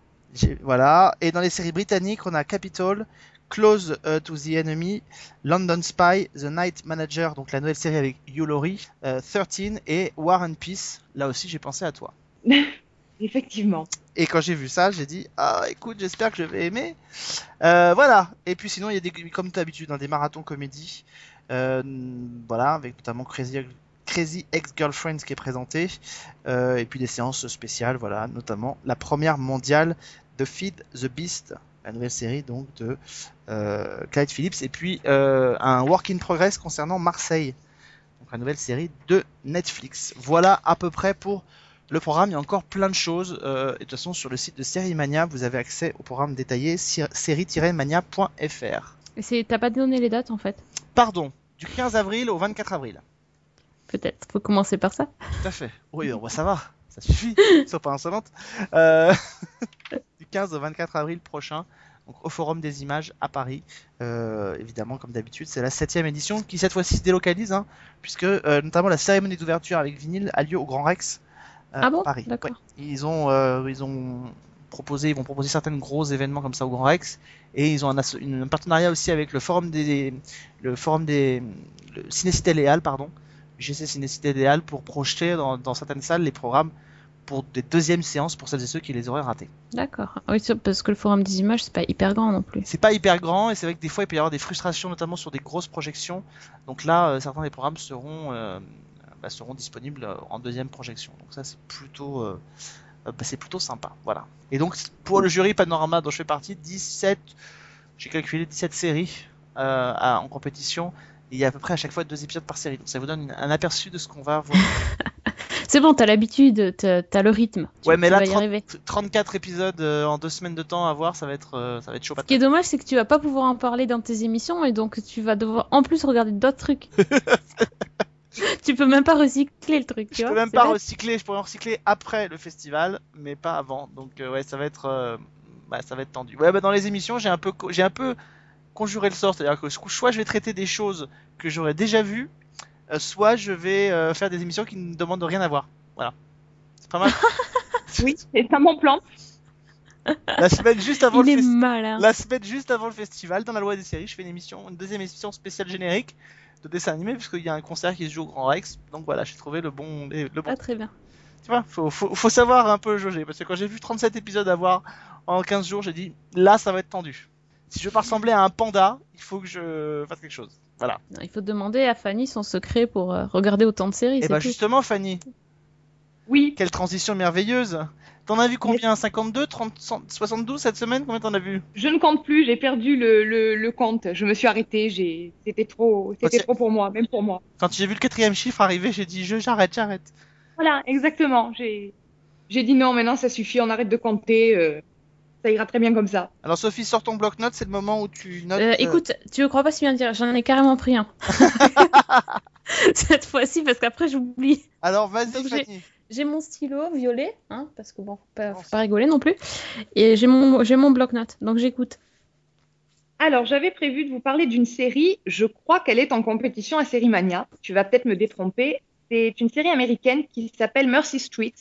[SPEAKER 1] Voilà. Et dans les séries britanniques, on a Capitol, Close euh, to the Enemy, London Spy, The Night Manager, donc la nouvelle série avec Hugh Laurie, euh, 13 et War and Peace. Là aussi j'ai pensé à toi. *laughs*
[SPEAKER 3] Effectivement.
[SPEAKER 1] Et quand j'ai vu ça, j'ai dit ah écoute, j'espère que je vais aimer. Euh, voilà. Et puis sinon il y a des comme d'habitude hein, des marathons comédies. Euh, voilà avec notamment Crazy Crazy Ex-Girlfriends qui est présenté. Euh, et puis des séances spéciales, voilà, notamment la première mondiale de Feed the Beast, la nouvelle série donc de euh, Clyde Phillips, et puis euh, un work in progress concernant Marseille, donc la nouvelle série de Netflix. Voilà à peu près pour le programme. Il y a encore plein de choses. Euh, et de toute façon, sur le site de Série Mania, vous avez accès au programme détaillé série-mania.fr.
[SPEAKER 2] T'as pas donné les dates en fait?
[SPEAKER 1] Pardon, du 15 avril au 24 avril.
[SPEAKER 2] Peut-être. Faut commencer par ça.
[SPEAKER 1] Tout à fait. Oui, bah, ça va, ça suffit, sois pas insolente. Euh, *laughs* du 15 au 24 avril prochain, donc au Forum des Images à Paris. Euh, évidemment, comme d'habitude, c'est la septième édition qui cette fois-ci se délocalise, hein, puisque euh, notamment la cérémonie d'ouverture avec vinyle a lieu au Grand Rex euh,
[SPEAKER 2] Ah bon
[SPEAKER 1] à Paris. Ouais. Ils ont, ils ont proposé, ils vont proposer certains gros événements comme ça au Grand Rex, et ils ont un, asso- une- un partenariat aussi avec le Forum des, le Forum des, le Cinécité Léal, pardon. GC Cinécité Idéal pour projeter dans, dans certaines salles les programmes pour des deuxièmes séances pour celles et ceux qui les auraient ratés.
[SPEAKER 2] D'accord. Oui, parce que le forum des images, c'est pas hyper grand non plus.
[SPEAKER 1] C'est pas hyper grand et c'est vrai que des fois il peut y avoir des frustrations notamment sur des grosses projections. Donc là, euh, certains des programmes seront, euh, bah, seront disponibles euh, en deuxième projection. Donc ça c'est plutôt, euh, bah, c'est plutôt sympa. Voilà. Et donc pour le jury Panorama dont je fais partie, 17, j'ai calculé 17 séries à- en compétition. Il y a à peu près à chaque fois deux épisodes par série. Donc ça vous donne un aperçu de ce qu'on va voir. *laughs*
[SPEAKER 2] C'est bon, t'as l'habitude, t'as le rythme. Tu-
[SPEAKER 1] Ouais, mais
[SPEAKER 2] tu
[SPEAKER 1] là,
[SPEAKER 2] vas y
[SPEAKER 1] 30
[SPEAKER 2] arriver.
[SPEAKER 1] 34 épisodes euh, en deux semaines de temps à voir, ça va être, euh, ça va être chaud
[SPEAKER 2] Ce qui est dommage, c'est que tu vas pas pouvoir en parler dans tes émissions et donc tu vas devoir en plus regarder d'autres trucs. *laughs* tu peux même pas recycler le truc, tu
[SPEAKER 1] Je
[SPEAKER 2] vois.
[SPEAKER 1] peux même pas recycler, je pourrais en recycler après le festival, mais pas avant. Donc euh, ouais, ça va être, euh, bah, ça va être tendu. Ouais, bah, dans les émissions, j'ai un peu, j'ai un peu conjuré le sort, c'est-à-dire que soit je vais traiter des choses que j'aurais déjà vues, euh, soit je vais euh, faire des émissions qui ne demandent rien à voir. Voilà, c'est pas mal. *laughs*
[SPEAKER 3] Oui, c'est ça mon plan.
[SPEAKER 1] La semaine juste avant
[SPEAKER 2] Il
[SPEAKER 1] le
[SPEAKER 2] malin.
[SPEAKER 1] La semaine juste avant le festival, dans la loi des séries, je fais une émission, une deuxième émission spéciale générique de dessin animé, puisqu'il y a un concert qui se joue au Grand Rex. Donc voilà, j'ai trouvé le bon, le bon.
[SPEAKER 2] Ah, très bien.
[SPEAKER 1] Tu vois, faut, faut, faut savoir un peu jauger, parce que quand j'ai vu 37 épisodes à voir en 15 jours, j'ai dit, là, ça va être tendu. Si je veux pas ressembler à un panda, il faut que je fasse quelque chose. Voilà.
[SPEAKER 2] Non, Il faut demander à Fanny son secret pour euh, regarder autant de séries.
[SPEAKER 1] Et
[SPEAKER 2] c'est
[SPEAKER 1] bah
[SPEAKER 2] tout.
[SPEAKER 1] justement, Fanny,
[SPEAKER 3] Oui,
[SPEAKER 1] quelle transition merveilleuse. T'en as vu combien? 52, 30, 72 cette semaine? Combien t'en as vu?
[SPEAKER 3] Je ne compte plus, j'ai perdu le, le, le compte. Je me suis arrêtée, c'était trop, c'était trop pour moi, même pour moi.
[SPEAKER 1] Quand j'ai vu le quatrième chiffre arriver, j'ai dit je j'arrête, j'arrête.
[SPEAKER 3] Voilà, exactement. J'ai, j'ai dit non, maintenant ça suffit, on arrête de compter. euh, ça ira très bien comme ça.
[SPEAKER 1] Alors Sophie, sors ton bloc-notes, c'est le moment où tu notes.
[SPEAKER 2] Euh,
[SPEAKER 1] euh,
[SPEAKER 2] écoute, tu ne crois pas si bien dire, j'en ai carrément pris un. *laughs* *laughs* Cette fois-ci, parce qu'après j'oublie.
[SPEAKER 1] Alors vas-y,
[SPEAKER 2] j'ai-
[SPEAKER 1] Fanny.
[SPEAKER 2] J'ai mon stylo violet, hein, parce que bon, faut pas, faut pas rigoler non plus. Et j'ai mon, j'ai mon bloc-notes, donc j'écoute.
[SPEAKER 3] Alors, j'avais prévu de vous parler d'une série. Je crois qu'elle est en compétition à Série Mania. Tu vas peut-être me détromper. C'est une série américaine qui s'appelle Mercy Street.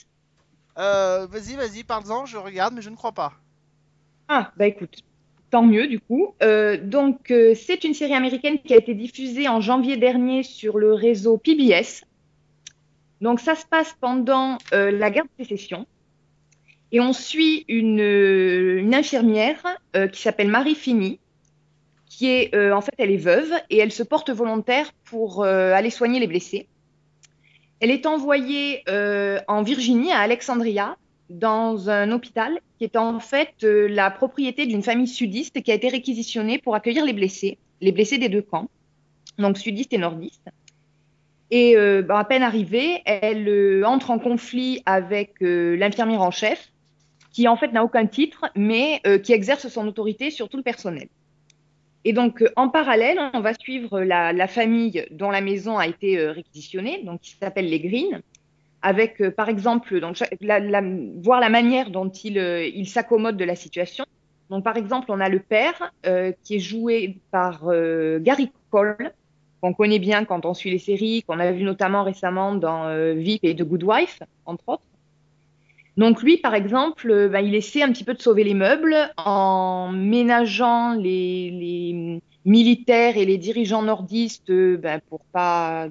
[SPEAKER 1] Euh, vas-y, vas-y, parle-en, je regarde, mais je ne crois pas.
[SPEAKER 3] Ah, bah écoute, tant mieux du coup. Euh, donc, euh, c'est une série américaine qui a été diffusée en janvier dernier sur le réseau PBS. Donc, ça se passe pendant euh, la guerre de sécession. Et on suit une, euh, une infirmière qui s'appelle Marie Finney, qui est, en fait, elle est veuve et elle se porte volontaire pour aller soigner les blessés. Elle est envoyée en Virginie, à Alexandria, dans un hôpital qui est en fait euh, la propriété d'une famille sudiste qui a été réquisitionnée pour accueillir les blessés, les blessés des deux camps, donc sudistes et nordistes. Et euh, bah, à peine arrivée, elle euh, entre en conflit avec l'infirmière en chef, qui en fait n'a aucun titre, mais qui exerce son autorité sur tout le personnel. Et donc, en parallèle, on va suivre la, famille dont la maison a été réquisitionnée, donc qui s'appelle les Green, avec, euh, par exemple, donc, voir la manière dont il, euh, il s'accommode de la situation. Donc, par exemple, on a le père euh, qui est joué par Gary Cole, qu'on connaît bien quand on suit les séries, qu'on a vu notamment récemment dans VIP et The Good Wife, entre autres. Donc lui, par exemple, ben, il essaie un petit peu de sauver les meubles en ménageant les, militaires et les dirigeants nordistes ben, pour pas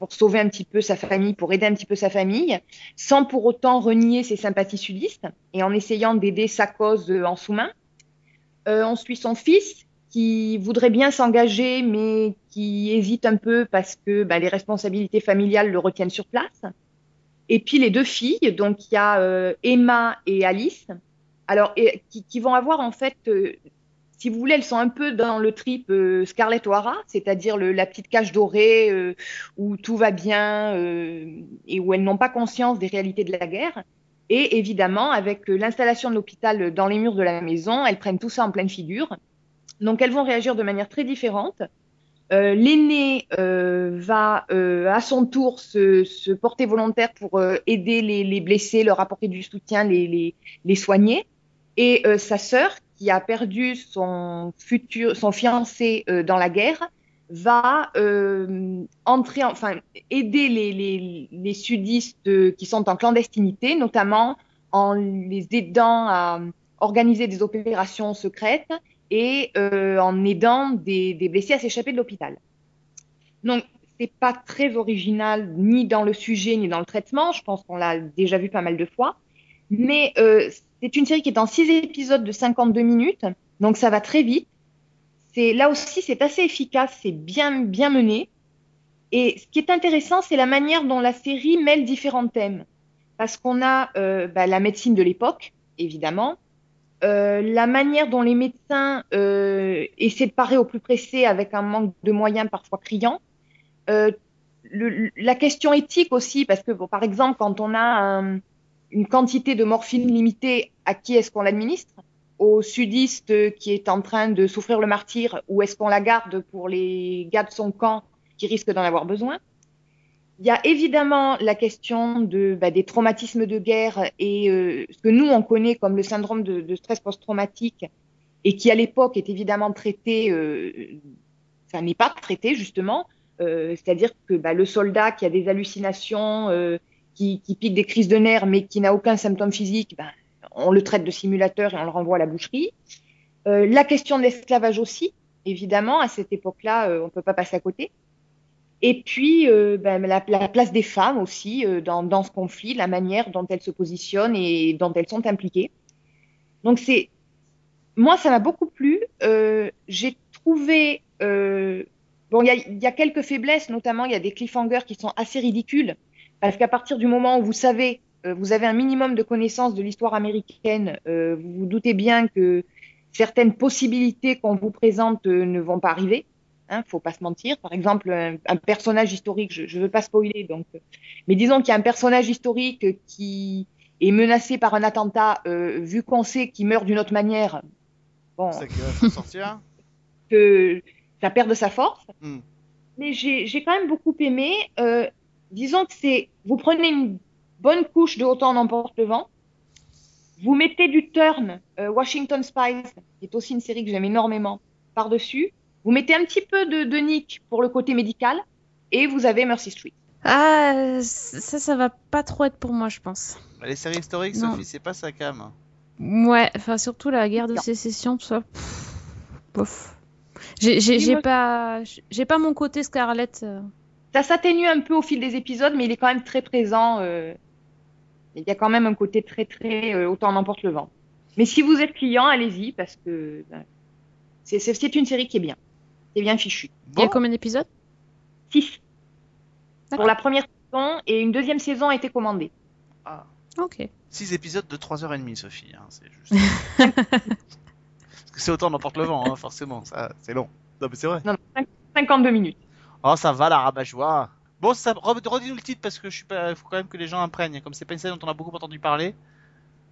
[SPEAKER 3] pour sauver un petit peu sa famille, pour aider un petit peu sa famille, sans pour autant renier ses sympathies sudistes et en essayant d'aider sa cause en sous-main. Euh, on suit son fils qui voudrait bien s'engager, mais qui hésite un peu parce que ben, les responsabilités familiales le retiennent sur place. Et puis les deux filles, donc il y a euh, Emma et Alice, alors qui vont avoir en fait, euh, si vous voulez, elles sont un peu dans le trip euh, Scarlett O'Hara, c'est-à-dire la petite cage dorée euh, où tout va bien euh, et où elles n'ont pas conscience des réalités de la guerre. Et évidemment, avec l'installation de l'hôpital dans les murs de la maison, elles prennent tout ça en pleine figure. Donc elles vont réagir de manière très différente. Euh, L'aîné euh, va euh, à son tour se, porter volontaire pour aider les, les blessés, leur apporter du soutien, les, les, soigner. Et sa sœur, qui a perdu son futur, son fiancé euh, dans la guerre, va euh, entrer, enfin aider les, les, sudistes euh, qui sont en clandestinité, notamment en les aidant à organiser des opérations secrètes et en aidant des, des blessés à s'échapper de l'hôpital. Donc, c'est pas très original ni dans le sujet ni dans le traitement. Je pense qu'on l'a déjà vu pas mal de fois. Mais euh, c'est une série qui est en six épisodes de 52 minutes, donc ça va très vite. C'est là aussi c'est assez efficace, c'est bien bien mené. Et ce qui est intéressant, c'est la manière dont la série mêle différents thèmes, parce qu'on a euh, bah, la médecine de l'époque, évidemment, euh, la manière dont les médecins euh, essaient de parer au plus pressé avec un manque de moyens parfois criant. Euh, le- la question éthique aussi, parce que bon, par exemple, quand on a un- une quantité de morphine limitée, à qui est-ce qu'on l'administre? Au sudiste qui est en train de souffrir le martyr, ou est-ce qu'on la garde pour les gars de son camp qui risquent d'en avoir besoin? Il y a évidemment la question bah, des traumatismes de guerre et euh, ce que nous, on connaît comme le syndrome de, stress post-traumatique et qui, à l'époque, est évidemment traité, euh, ça n'est pas traité, justement. Euh, C'est-à-dire que bah, le soldat qui a des hallucinations, euh, qui, pique des crises de nerfs, mais qui n'a aucun symptôme physique, bah, on le traite de simulateur et on le renvoie à la boucherie. Euh, la question de l'esclavage aussi, évidemment, à cette époque-là, euh, on ne peut pas passer à côté. Et puis, euh, ben, la, la place des femmes aussi dans, ce conflit, la manière dont elles se positionnent et dont elles sont impliquées. Donc, c'est moi, ça m'a beaucoup plu. J'ai trouvé. bon, il y a quelques faiblesses, notamment il y a des cliffhangers qui sont assez ridicules. Parce qu'à partir du moment où vous savez, euh, vous avez un minimum de connaissances de l'histoire américaine, euh, vous vous doutez bien que certaines possibilités qu'on vous présente euh, ne vont pas arriver. Hein, faut pas se mentir. Par exemple, un, un personnage historique, je ne veux pas spoiler, donc, euh, mais disons qu'il y a un personnage historique qui est menacé par un attentat, euh, vu qu'on sait qu'il meurt d'une autre manière. Bon,
[SPEAKER 1] C'est s'en sortir. *laughs*
[SPEAKER 3] que ça perd de sa force.
[SPEAKER 1] Hmm.
[SPEAKER 3] Mais j'ai j'ai quand même beaucoup aimé. Euh, disons que c'est, vous prenez une bonne couche de Autant n'emporte le vent, vous mettez du Turn, euh, Washington Spies, qui est aussi une série que j'aime énormément, par-dessus, vous mettez un petit peu de, de Nick pour le côté médical, et vous avez Mercy Street.
[SPEAKER 2] Ah, ça, ça va pas trop être pour moi, je pense.
[SPEAKER 1] Les séries historiques,
[SPEAKER 2] Non.
[SPEAKER 1] Sophie, c'est pas sa cam.
[SPEAKER 2] Ouais, enfin surtout la guerre de
[SPEAKER 3] Non.
[SPEAKER 2] sécession, tout ça. pff, bof. J'ai pas, j'ai pas mon côté Scarlett. euh.
[SPEAKER 3] Ça s'atténue un peu au fil des épisodes, mais il est quand même très présent. euh, il y a quand même un côté très très euh, autant n'emporte le vent. Mais si vous êtes client, allez-y parce que ben, c'est c'est- c'est une série qui est bien, qui est bien fichue.
[SPEAKER 2] Il y a combien d'épisodes?
[SPEAKER 3] 6 pour la première saison et une deuxième saison a été commandée.
[SPEAKER 1] ah,
[SPEAKER 2] Ok.
[SPEAKER 1] 6 épisodes de 3h30, Sophie. hein, c'est juste. *laughs* Parce que c'est autant n'importe le vent, hein, forcément. Ça, c'est long. Non, mais c'est vrai.
[SPEAKER 3] Non, non, cinq- 52 minutes.
[SPEAKER 1] Oh, ça va, la rabat-joie. Bon, ça, re- redis-nous le titre parce que je suis pas. faut quand même que les gens imprègnent. Comme c'est pas une série dont on a beaucoup entendu parler.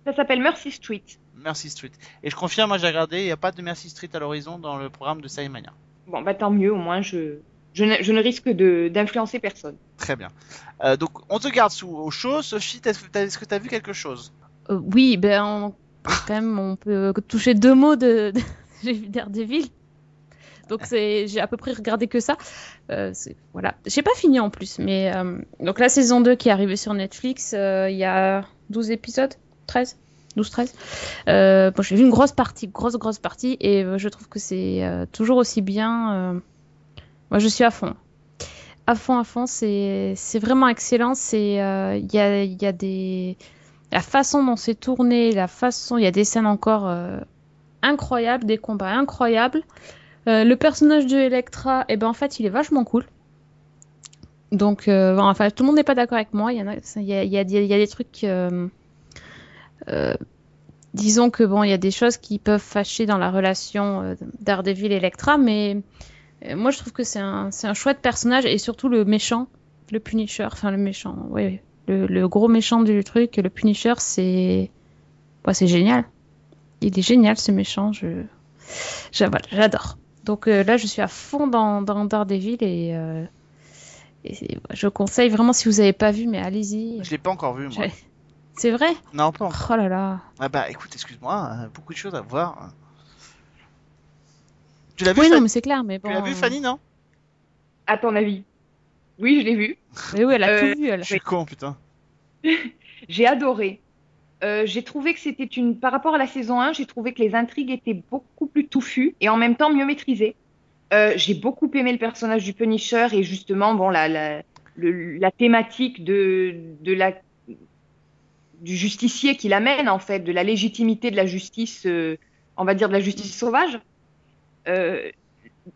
[SPEAKER 3] Ça s'appelle Mercy Street.
[SPEAKER 1] Mercy Street. Et je confirme, moi j'ai regardé, il n'y a pas de Mercy Street à l'horizon dans le programme de Série Mania.
[SPEAKER 3] Bon, bah tant mieux, au moins je, je, ne, je ne risque de- d'influencer personne.
[SPEAKER 1] Très bien. Euh, donc, on te garde sous au chaud. Sophie, est-ce que tu as vu quelque chose?
[SPEAKER 2] Euh, oui, ben on- quand même, on peut toucher deux mots de, de... *laughs* j'ai vu Daredevil. Donc j'ai à peu près regardé que ça. Euh, voilà, j'ai pas fini en plus, mais euh, donc la saison 2 qui est arrivée sur Netflix, euh, il y a 12 épisodes, 13, 12, 13. Euh, bon, j'ai vu une grosse partie, grosse grosse partie, et euh, je trouve que c'est toujours aussi bien. Moi, je suis à fond. À fond, à fond, c'est vraiment excellent. C'est il y a y a des la façon dont c'est tourné, la façon, il y a des scènes encore incroyables, des combats incroyables. Euh, le personnage de Electra, eh ben en fait, il est vachement cool. Donc, euh, bon, enfin, tout le monde n'est pas d'accord avec moi. Il y a, des trucs. euh, euh, disons que bon, il y a des choses qui peuvent fâcher dans la relation euh, Daredevil et Electra, mais euh, moi, je trouve que c'est un, un chouette personnage et surtout le méchant, le Punisher, enfin le méchant, oui, le, gros méchant du truc, le Punisher, c'est, ouais, c'est génial. Il est génial ce méchant, j'adore. Donc euh, là, je suis à fond dans, dans Daredevil et, euh, et je conseille vraiment si vous n'avez pas vu, mais allez-y.
[SPEAKER 1] Je l'ai pas encore vu, moi.
[SPEAKER 2] C'est vrai?
[SPEAKER 1] Non, pas encore.
[SPEAKER 2] Oh là là.
[SPEAKER 1] Ah bah écoute, excuse-moi, euh, beaucoup de choses à voir. Tu l'as vu,
[SPEAKER 2] Oui, non, mais c'est clair, mais bon.
[SPEAKER 1] Tu l'as vu, Fanny, non?
[SPEAKER 3] À ton avis? Oui, je l'ai vu. *laughs*
[SPEAKER 2] Mais oui, elle a
[SPEAKER 3] Euh,
[SPEAKER 2] tout vu, elle.
[SPEAKER 1] Je suis con, putain. *laughs*
[SPEAKER 3] J'ai adoré. Euh, j'ai trouvé que c'était une. Par rapport à la saison 1, j'ai trouvé que les intrigues étaient beaucoup plus touffues et en même temps mieux maîtrisées. Euh, j'ai beaucoup aimé le personnage du Punisher et justement, bon, la, la, le- la thématique de, de la, du justicier qui l'amène, en fait, de la légitimité de la justice, euh, on va dire de la justice sauvage. Euh,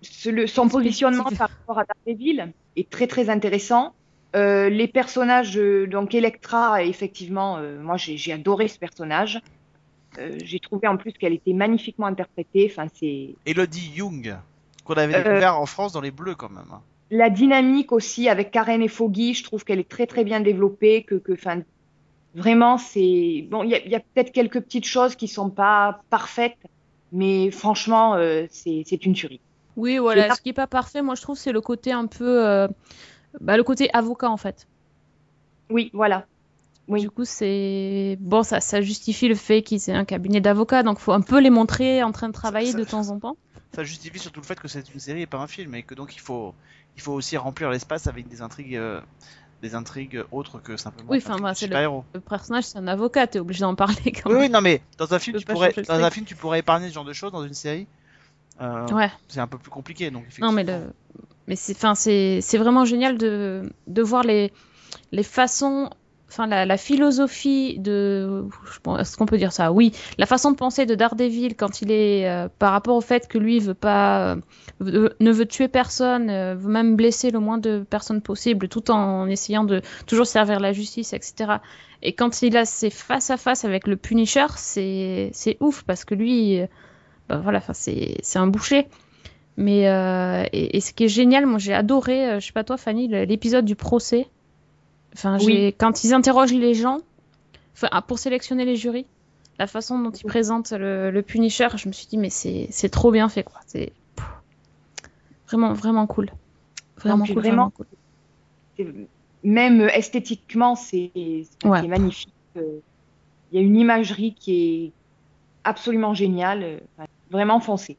[SPEAKER 3] ce- le- son positionnement par rapport à Daredevil est très très intéressant. Euh, les personnages, euh, donc Electra, effectivement, euh, moi j'ai adoré ce personnage. Euh, j'ai trouvé en plus qu'elle était magnifiquement interprétée. Enfin, c'est
[SPEAKER 1] Elodie Young, qu'on avait
[SPEAKER 3] Euh,
[SPEAKER 1] découvert en France dans les Bleus quand même. hein.
[SPEAKER 3] la dynamique aussi avec Karen et Foggy. Je trouve qu'elle est très très bien développée. Que, que, enfin, vraiment, c'est bon. Il y a, il y a peut-être quelques petites choses qui sont pas parfaites, mais franchement, euh, c'est c'est une tuerie.
[SPEAKER 2] Oui, voilà. Ce qui est pas parfait, moi, je trouve, c'est le côté un peu. Bah, le côté avocat, en fait.
[SPEAKER 3] Oui, voilà. Oui.
[SPEAKER 2] Du coup, c'est. Bon, ça, ça justifie le fait qu'ils aient un cabinet d'avocats, donc faut un peu les montrer en train de travailler
[SPEAKER 1] ça-
[SPEAKER 2] de temps en temps. *laughs*
[SPEAKER 1] Ça justifie surtout le fait que c'est une série et pas un film, et que donc il faut, il faut aussi remplir l'espace avec des intrigues, euh, des intrigues autres que simplement
[SPEAKER 2] Oui, enfin, bah, c'est le- personnage, c'est un avocat, t'es obligé d'en parler quand
[SPEAKER 1] Oui,
[SPEAKER 2] même.
[SPEAKER 1] oui, non, mais dans un film, tu pourrais, dans un film, tu pourrais épargner ce genre de choses. Dans une série, euh,
[SPEAKER 2] Ouais.
[SPEAKER 1] c'est un peu plus compliqué. Donc,
[SPEAKER 2] Non, mais le. Mais c'est, enfin, c'est, vraiment génial de, voir les, façons enfin la, philosophie de, est-ce qu'on peut dire ça? Oui, la façon de penser de Daredevil quand il est euh, par rapport au fait que lui veut pas, euh, ne veut tuer personne, euh, veut même blesser le moins de personnes possible, tout en essayant de toujours servir la justice, etc. Et quand il a ses face à face avec le Punisher, c'est ouf parce que lui, bah voilà, c'est un boucher. Mais euh, et, et ce qui est génial, moi j'ai adoré, euh, je sais pas toi Fanny, l'épisode du procès. Enfin,
[SPEAKER 3] Oui.
[SPEAKER 2] quand ils interrogent les gens, ah, pour sélectionner les jurys, la façon dont ils présentent le, le Punisher, je me suis dit mais c'est trop bien fait quoi. C'est vraiment vraiment cool, vraiment cool,
[SPEAKER 3] vraiment-
[SPEAKER 2] cool.
[SPEAKER 3] C'est- Même euh, esthétiquement, c'est
[SPEAKER 2] Ouais.
[SPEAKER 3] magnifique. Euh, Il y a une imagerie qui est absolument géniale. Euh, Vraiment foncé.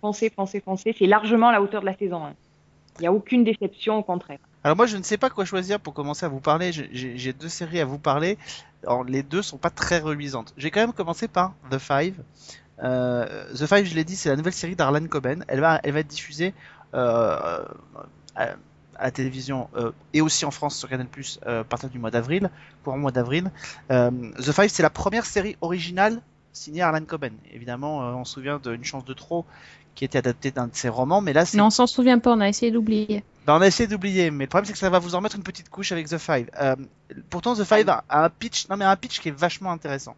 [SPEAKER 3] Foncé, foncé, foncé. C'est largement la hauteur de la saison 1. Il n'y a aucune déception, au contraire.
[SPEAKER 1] Alors moi je ne sais pas quoi choisir pour commencer à vous parler. J'ai- deux séries à vous parler. Les deux sont pas très reluisantes. J'ai quand même commencé par The Five. Euh, The Five, je l'ai dit, c'est la nouvelle série d'Arlan Coben. Elle va, être diffusée euh, à, la télévision euh, et aussi en France sur Canal Plus à partir du mois d'avril, courant mois d'avril. The Five, c'est la première série originale signée Arlan Coben. Évidemment, on se souvient d'une chance de trop qui était adaptée d'un de ses romans, mais là c'est
[SPEAKER 2] Non, on s'en souvient pas, on a essayé d'oublier.
[SPEAKER 1] bah, on a essayé d'oublier, mais le problème c'est que ça va vous en mettre une petite couche avec The Five. Euh, pourtant The Five a, un pitch, non mais un pitch qui est vachement intéressant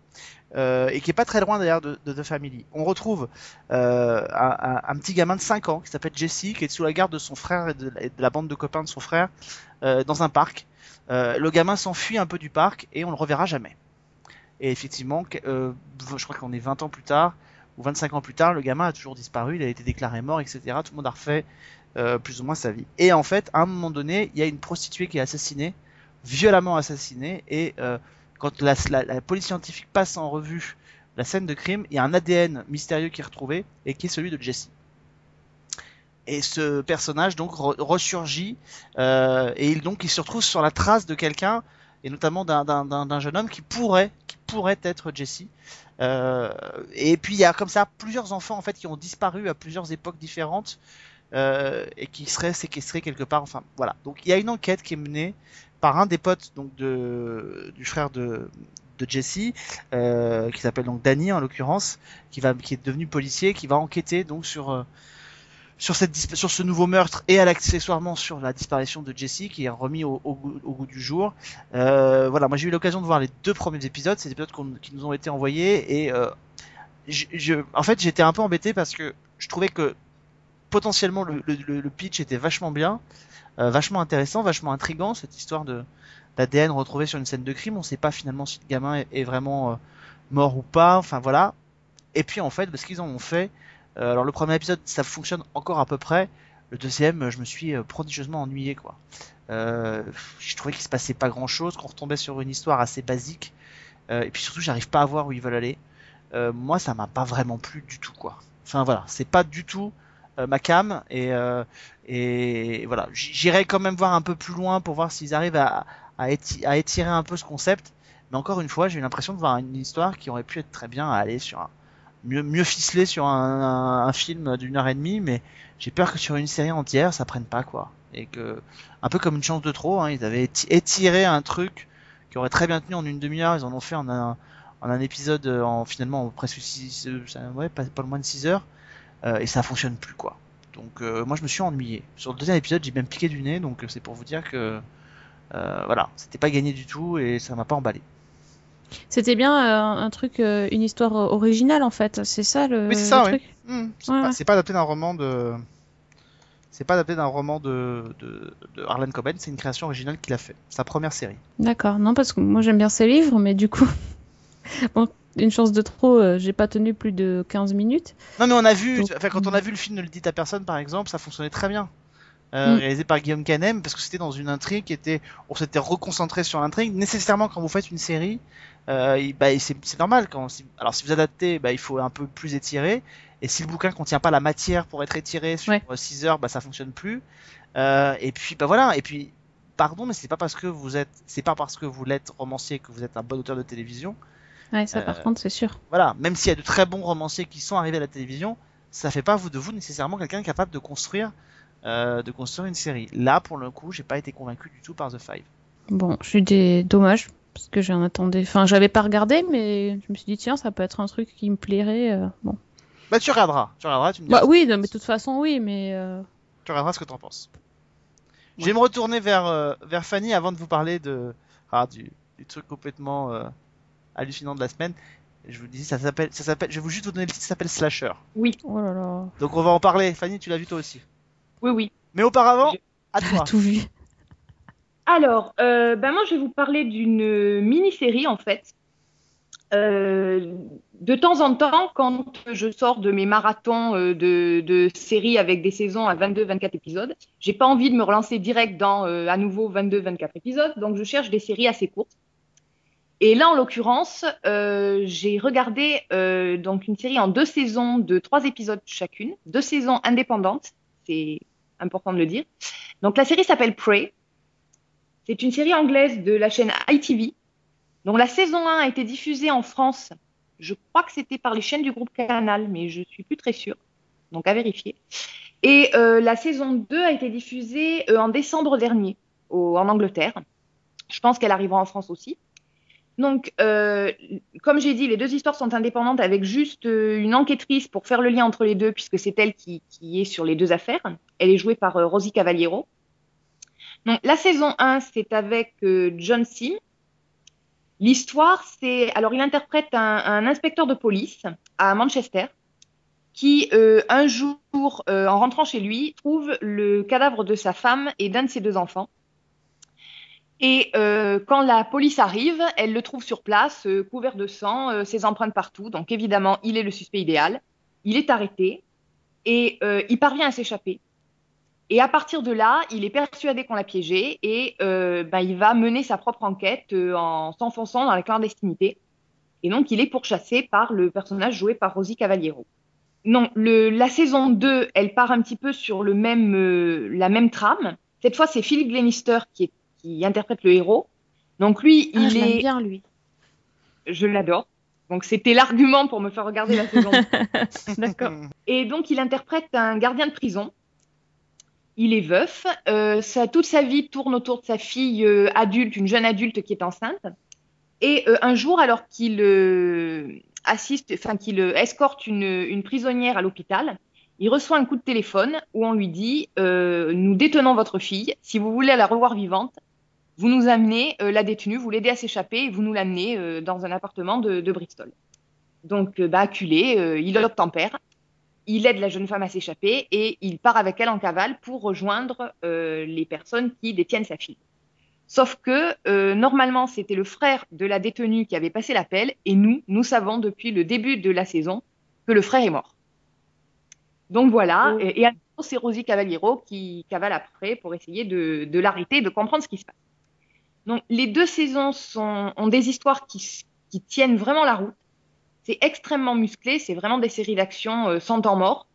[SPEAKER 1] euh, et qui est pas très loin d'ailleurs de, de The Family. On retrouve euh, un, petit gamin de 5 ans qui s'appelle Jesse, qui est sous la garde de son frère et de, et de la bande de copains de son frère dans un parc. Le gamin s'enfuit un peu du parc et on le reverra jamais. Et effectivement, je crois qu'on est 20 ans plus tard ou 25 ans plus tard, le gamin a toujours disparu, il a été déclaré mort, etc. Tout le monde a refait euh, plus ou moins sa vie. Et en fait, à un moment donné, il y a une prostituée qui est assassinée, violemment assassinée, et euh, quand la, police scientifique passe en revue la scène de crime, il y a un ADN mystérieux qui est retrouvé, et qui est celui de Jesse. Et ce personnage donc re- ressurgit, euh, et il donc il se retrouve sur la trace de quelqu'un, et notamment d'un- jeune homme qui pourrait être Jesse. Euh, et puis il y a comme ça plusieurs enfants en fait qui ont disparu à plusieurs époques différentes euh, et qui seraient séquestrés quelque part. Enfin voilà. Donc il y a une enquête qui est menée par un des potes donc de du frère de de Jesse euh, qui s'appelle donc Danny en l'occurrence qui va qui est devenu policier qui va enquêter donc sur euh, sur cette sur ce nouveau meurtre et à l'accessoirement sur la disparition de Jesse qui est remis au, au goût, au goût du jour. Euh, voilà, moi j'ai eu l'occasion de voir les deux premiers épisodes, ces épisodes qu'on- qui nous ont été envoyés et euh, je, je- en fait j'étais un peu embêté parce que je trouvais que potentiellement le, le- le- pitch était vachement bien, euh, vachement intéressant, vachement intrigant cette histoire de d'ADN retrouvé sur une scène de crime. On sait pas finalement si le gamin est, est vraiment euh, mort ou pas. Enfin voilà. Et puis en fait, parce qu'ils en ont fait. Euh, alors le premier épisode, ça fonctionne encore à peu près. Le deuxième, je me suis euh, prodigieusement ennuyé quoi. Euh, je trouvais qu'il se passait pas grand chose, qu'on retombait sur une histoire assez basique. Et puis surtout, j'arrive pas à voir où ils veulent aller. Moi, ça m'a pas vraiment plu du tout quoi. Enfin voilà, c'est pas du tout ma cam et voilà, j'irai quand même voir un peu plus loin pour voir s'ils arrivent à à étirer un peu ce concept. Mais encore une fois, j'ai eu l'impression de voir une histoire qui aurait pu être très bien à aller sur un mieux ficelé sur un, film d'une heure et demie, mais j'ai peur que sur une série entière, ça prenne pas quoi. Et que un peu comme une chance de trop, hein, ils avaient éti- étiré un truc qui aurait très bien tenu en une demi-heure, ils en ont fait en un en un épisode euh, en finalement en presque six, euh, ouais, pas, pas moins de 6 heures euh, et ça fonctionne plus quoi. Donc euh, moi je me suis ennuyé. Sur le deuxième épisode j'ai même piqué du nez donc c'est pour vous dire que euh, voilà c'était pas gagné du tout et ça m'a pas emballé.
[SPEAKER 2] C'était bien euh, un truc, euh, une histoire euh, originale en fait. C'est ça le,
[SPEAKER 1] Oui, c'est ça,
[SPEAKER 2] le
[SPEAKER 1] oui.
[SPEAKER 2] truc.
[SPEAKER 1] Hmm, c'est
[SPEAKER 2] Ouais,
[SPEAKER 1] pas,
[SPEAKER 2] ouais.
[SPEAKER 1] c'est pas adapté d'un roman de c'est pas adapté d'un roman de, de, de Harlan Coben, c'est une création originale qu'il a fait, sa première série.
[SPEAKER 2] D'accord. Non, parce que moi j'aime bien ces livres, mais du coup, *laughs* bon, une chance de trop, euh, j'ai pas tenu plus de 15 minutes.
[SPEAKER 1] Non mais on a vu,
[SPEAKER 2] Donc,
[SPEAKER 1] enfin quand on a vu le film Ne le dites à personne par exemple, ça fonctionnait très bien. Euh,
[SPEAKER 2] Mm.
[SPEAKER 1] Réalisé par Guillaume Canem parce que c'était dans une intrigue qui était, on s'était reconcentré sur l'intrigue. Nécessairement quand vous faites une série, euh, bah, c'est c'est normal quand, si- alors si vous adaptez, bah, il faut un peu plus étirer. Et si le bouquin contient pas la matière pour être étiré sur
[SPEAKER 2] Ouais.
[SPEAKER 1] 6 heures, bah ça fonctionne plus. Euh, et puis bah voilà, et puis pardon, mais c'est pas parce que vous êtes, c'est pas parce que vous l'êtes romancier que vous êtes un bon auteur de télévision.
[SPEAKER 2] Ouais, ça
[SPEAKER 1] Euh,
[SPEAKER 2] par contre, c'est sûr.
[SPEAKER 1] Voilà, même s'il y a de très bons romanciers qui sont arrivés à la télévision, ça fait pas vous de vous nécessairement quelqu'un capable de construire, euh, de construire une série. Là, pour le coup, j'ai pas été convaincu du tout par The Five.
[SPEAKER 2] Bon, je suis des dommages parce que j'en attendais. Enfin, j'avais pas regardé, mais je me suis dit tiens, ça peut être un truc qui me plairait. euh, bon.
[SPEAKER 1] Bah, tu regarderas. Tu regarderas, tu me diras,
[SPEAKER 2] Bah oui, non, mais de toute façon oui, mais euh,
[SPEAKER 1] tu regarderas ce que t'en penses. Je vais me retourner vers, euh, vers Fanny avant de vous parler de, ah, du, du truc complètement euh, hallucinant de la semaine. Je vous dis, ça s'appelle, ça s'appelle, je vais vous juste vous donner le titre, ça s'appelle Slasher.
[SPEAKER 2] oh là là,
[SPEAKER 1] Donc on va en parler. Fanny, tu l'as vu toi aussi?
[SPEAKER 3] Oui, oui.
[SPEAKER 1] Mais auparavant,
[SPEAKER 3] J'ai-
[SPEAKER 1] à toi.
[SPEAKER 2] tout vu.
[SPEAKER 3] Alors, euh, ben moi, je vais vous parler d'une mini-série, en fait. Euh, de temps en temps, quand je sors de mes marathons euh, de, de séries avec des saisons à 22-24 épisodes, j'ai pas envie de me relancer direct dans euh, à nouveau 22-24 épisodes, donc je cherche des séries assez courtes. Et là, en l'occurrence, euh, j'ai regardé euh, donc une série en deux saisons de trois épisodes chacune, deux saisons indépendantes, c'est important de le dire. Donc la série s'appelle Prey. C'est une série anglaise de la chaîne ITV. dont la saison 1 a été diffusée en France. Je crois que c'était par les chaînes du groupe Canal, mais je suis plus très sûre. Donc à vérifier. Et euh, la saison 2 a été diffusée euh, en décembre dernier en Angleterre. Je pense qu'elle arrivera en France aussi. Donc, euh, comme j'ai dit, les deux histoires sont indépendantes avec juste une enquêtrice pour faire le lien entre les deux, puisque c'est elle qui, qui est sur les deux affaires. Elle est jouée par Rosie Cavaliero. La saison 1, c'est avec euh, John Sim. L'histoire, c'est. Alors, il interprète un, inspecteur de police à Manchester qui, euh, un jour, euh, en rentrant chez lui, trouve le cadavre de sa femme et d'un de ses deux enfants. Et quand la police arrive, elle le trouve sur place, couvert de sang, ses empreintes partout. Donc, évidemment, il est le suspect idéal. Il est arrêté et il parvient à s'échapper. Et à partir de là, il est persuadé qu'on l'a piégé et euh, ben, il va mener sa propre enquête euh, en s'enfonçant dans la clandestinité. Et donc, il est pourchassé par le personnage joué par Rosie Cavaliero. Non, le, la saison 2, elle part un petit peu sur le même, euh, la même trame. Cette fois, c'est Philip Glenister qui, est, qui interprète le héros. Donc lui,
[SPEAKER 2] Ah,
[SPEAKER 3] il
[SPEAKER 2] je
[SPEAKER 3] est,
[SPEAKER 2] bien lui.
[SPEAKER 3] je l'adore. Donc c'était l'argument pour me faire regarder la saison *laughs* 2.
[SPEAKER 2] D'accord.
[SPEAKER 3] Et donc, il interprète un gardien de prison. Il est veuf. Euh, toute sa vie tourne autour de sa fille euh, adulte, une jeune adulte qui est enceinte. Et euh, un jour, alors qu'il assiste, enfin qu'il escorte une, prisonnière à l'hôpital, il reçoit un coup de téléphone où on lui dit Nous détenons votre fille. Si vous voulez la revoir vivante, vous nous amenez la détenue, vous l'aidez à s'échapper et vous nous l'amenez dans un appartement de, Bristol. Donc, bah, acculé, il obtempère il aide la jeune femme à s'échapper et il part avec elle en cavale pour rejoindre euh, les personnes qui détiennent sa fille. Sauf que euh, normalement, c'était le frère de la détenue qui avait passé l'appel et nous, nous savons depuis le début de la saison que le frère est mort. Donc voilà,
[SPEAKER 2] Oh.
[SPEAKER 3] et, et c'est Rosie Cavaliero qui cavale après pour essayer de, de l'arrêter et de comprendre ce qui se passe. Donc les deux saisons sont, ont des histoires qui tiennent vraiment la route. C'est extrêmement musclé, c'est vraiment des séries d'action euh, sans temps mort.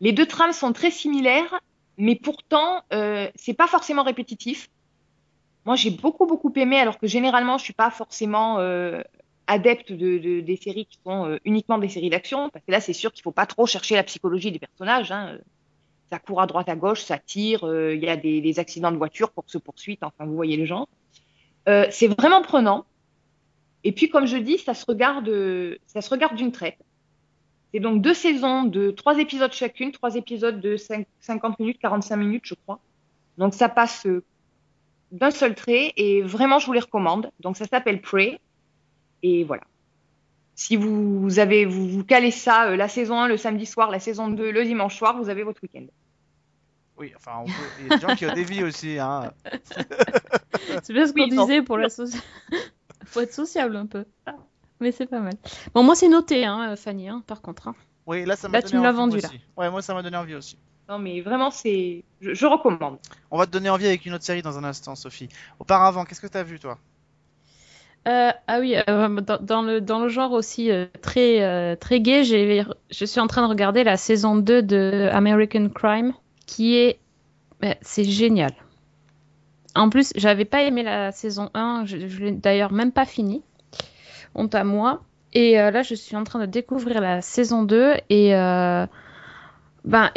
[SPEAKER 3] Les deux trames sont très similaires, mais pourtant, euh, c'est pas forcément répétitif. Moi, j'ai beaucoup, beaucoup aimé, alors que généralement, je suis pas forcément euh, adepte de, de- des séries qui sont euh, uniquement des séries d'action, parce que là, c'est sûr qu'il faut pas trop chercher la psychologie des personnages. hein. Ça court à droite, à gauche, ça tire, euh, il y a des, des accidents de voiture, course poursuite, enfin, vous voyez le genre. Euh, c'est vraiment prenant. Et puis, comme je dis, ça se regarde, ça se regarde d'une traite. C'est donc deux saisons de trois épisodes chacune, trois épisodes de cinq- 50 minutes, 45 minutes, je crois. Donc, ça passe euh, d'un seul trait et vraiment, je vous les recommande. Donc, ça s'appelle Prey. Et voilà. Si vous, vous avez, vous, vous calez ça, euh, la saison 1 le samedi soir, la saison 2 le dimanche soir, vous avez votre week-end.
[SPEAKER 1] Oui, enfin, on peut... il y a des gens qui ont des vies aussi. Hein. *laughs*
[SPEAKER 2] C'est bien ce qu'on
[SPEAKER 3] Oui, non.
[SPEAKER 2] disait pour la sociale. Faut être sociable un peu. Ah, Mais c'est pas mal. Bon, moi c'est noté, hein, Fanny, hein, par contre. hein.
[SPEAKER 1] Oui, là, ça m'a donné
[SPEAKER 2] tu me l'as
[SPEAKER 1] envie,
[SPEAKER 2] vendu,
[SPEAKER 1] moi
[SPEAKER 2] là.
[SPEAKER 1] aussi. Ouais, moi, ça m'a donné envie aussi.
[SPEAKER 3] Non, mais vraiment, c'est, je, je recommande.
[SPEAKER 1] On va te donner envie avec une autre série dans un instant, Sophie. Auparavant, qu'est-ce que t'as vu, toi?
[SPEAKER 2] Euh, ah oui, euh, dans, dans le, dans le genre aussi euh, très, euh, très gay, j'ai, je suis en train de regarder la saison 2 de American Crime, qui est... c'est génial. En plus, j'avais pas aimé la saison 1, je, je l'ai d'ailleurs même pas fini. Honte à moi. Et euh, là, je suis en train de découvrir la saison 2 et... euh, ben,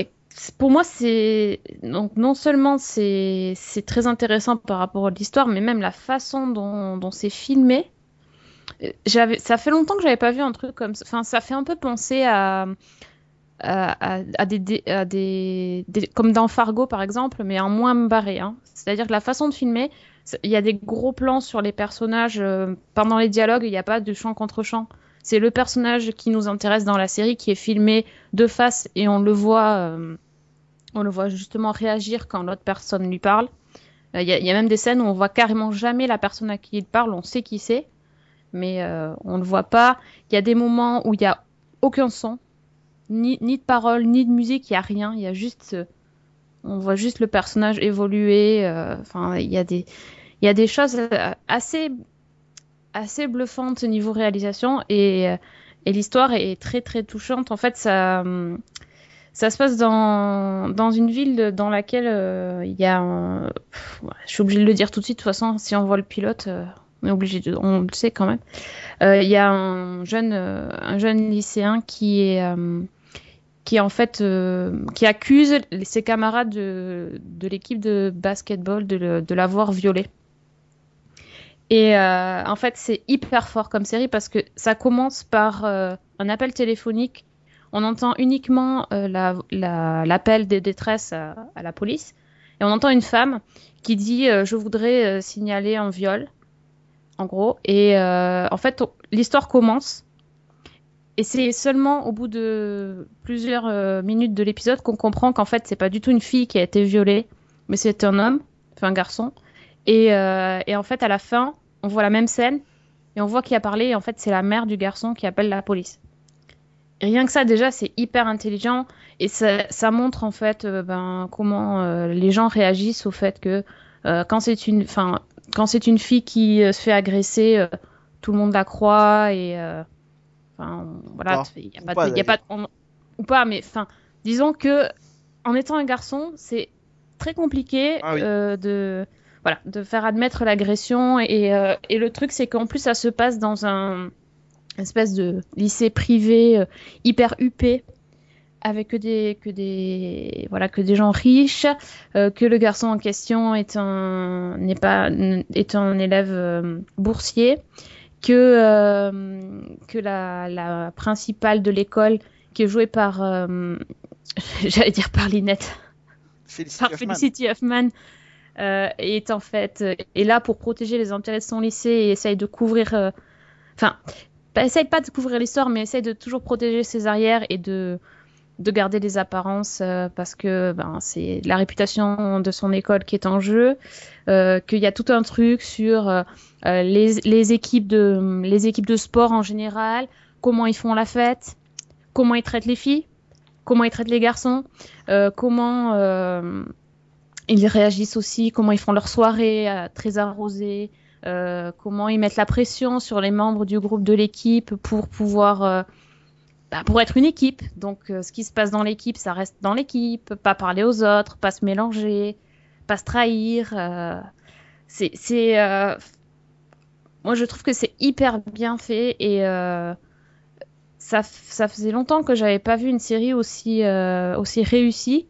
[SPEAKER 2] pour moi, c'est donc non seulement c'est c'est très intéressant par rapport à l'histoire, mais même la façon dont, dont c'est filmé. Euh, J'avais, ça fait longtemps que j'avais pas vu un truc comme ça. Enfin, ça fait un peu penser à à, des, comme dans Fargo par exemple, mais en moins barré. hein. C'est-à-dire que la façon de filmer, il y a des gros plans sur les personnages euh, pendant les dialogues. Il n'y a pas de champ contre champ. C'est le personnage qui nous intéresse dans la série qui est filmé de face et on le voit, euh, on le voit justement réagir quand l'autre personne lui parle. Euh, Il y, a- même des scènes où on voit carrément jamais la personne à qui il parle, on sait qui c'est, mais on le voit pas. Il y a des moments où il y a aucun son, ni, ni de parole, ni de musique, il y a rien. Il y a juste, euh, on voit juste le personnage évoluer. euh, Enfin, il y a des, y a des choses euh, assez, assez bluffantes au niveau réalisation et, et l'histoire est très très touchante. En fait, ça, ça se passe dans, dans une ville dans laquelle il y a un... Je suis obligée de le dire tout de suite, de toute façon, si on voit le pilote, on est obligé de... On le sait quand même. Il y a un jeune, un jeune lycéen qui est... qui en fait euh, qui accuse ses camarades de, de l'équipe de basketball de, de l'avoir violé. Et euh, en fait, c'est hyper fort comme série parce que ça commence par euh, un appel téléphonique. On entend uniquement la- la- l'appel de détresse à, à la police. Et on entend une femme qui dit Je voudrais signaler un viol, en gros. Et en fait, l'histoire commence. Et c'est seulement au bout de plusieurs euh, minutes de l'épisode qu'on comprend qu'en fait, c'est pas du tout une fille qui a été violée, mais c'est un homme, enfin un garçon. Et, euh, et en fait, à la fin, on voit la même scène et on voit qui a parlé. Et en fait, c'est la mère du garçon qui appelle la police. Rien que ça, déjà, c'est hyper intelligent et ça, montre en fait euh, ben, comment les gens réagissent au fait que quand c'est une, quand c'est une fille qui se fait agresser, tout le monde la croit et enfin, voilà, il y a pas, de- y a pas de- on- ou pas, mais enfin, disons que en étant un garçon, c'est très compliqué
[SPEAKER 1] Ah oui.
[SPEAKER 2] euh, de voilà, de faire admettre l'agression et, euh, et le truc c'est qu'en plus ça se passe dans un espèce de lycée privé euh, hyper huppé avec que des que des voilà que des gens riches euh, que le garçon en question est un n'est pas est un élève boursier que euh, que la, la principale de l'école qui est jouée par euh, *laughs* j'allais dire par Linette
[SPEAKER 1] Felicity
[SPEAKER 2] par
[SPEAKER 1] Huffman.
[SPEAKER 2] Felicity Huffman euh, est en fait est là pour protéger les intérêts de son lycée et essaye de couvrir enfin essaye pas de couvrir l'histoire mais essaye de toujours protéger ses arrières et de de garder les apparences euh, parce que ben c'est la réputation de son école qui est en jeu euh, qu'il y a tout un truc sur euh, les, équipes de les équipes de sport en général comment ils font la fête comment ils traitent les filles comment ils traitent les garçons comment ils réagissent aussi, comment ils font leur soirée très arrosée, comment ils mettent la pression sur les membres du groupe de l'équipe pour pouvoir, bah, pour être une équipe. Donc, euh, ce qui se passe dans l'équipe, ça reste dans l'équipe, pas parler aux autres, pas se mélanger, pas se trahir. euh, c'est, euh, moi, je trouve que c'est hyper bien fait et ça, ça faisait longtemps que j'avais pas vu une série aussi, aussi réussie,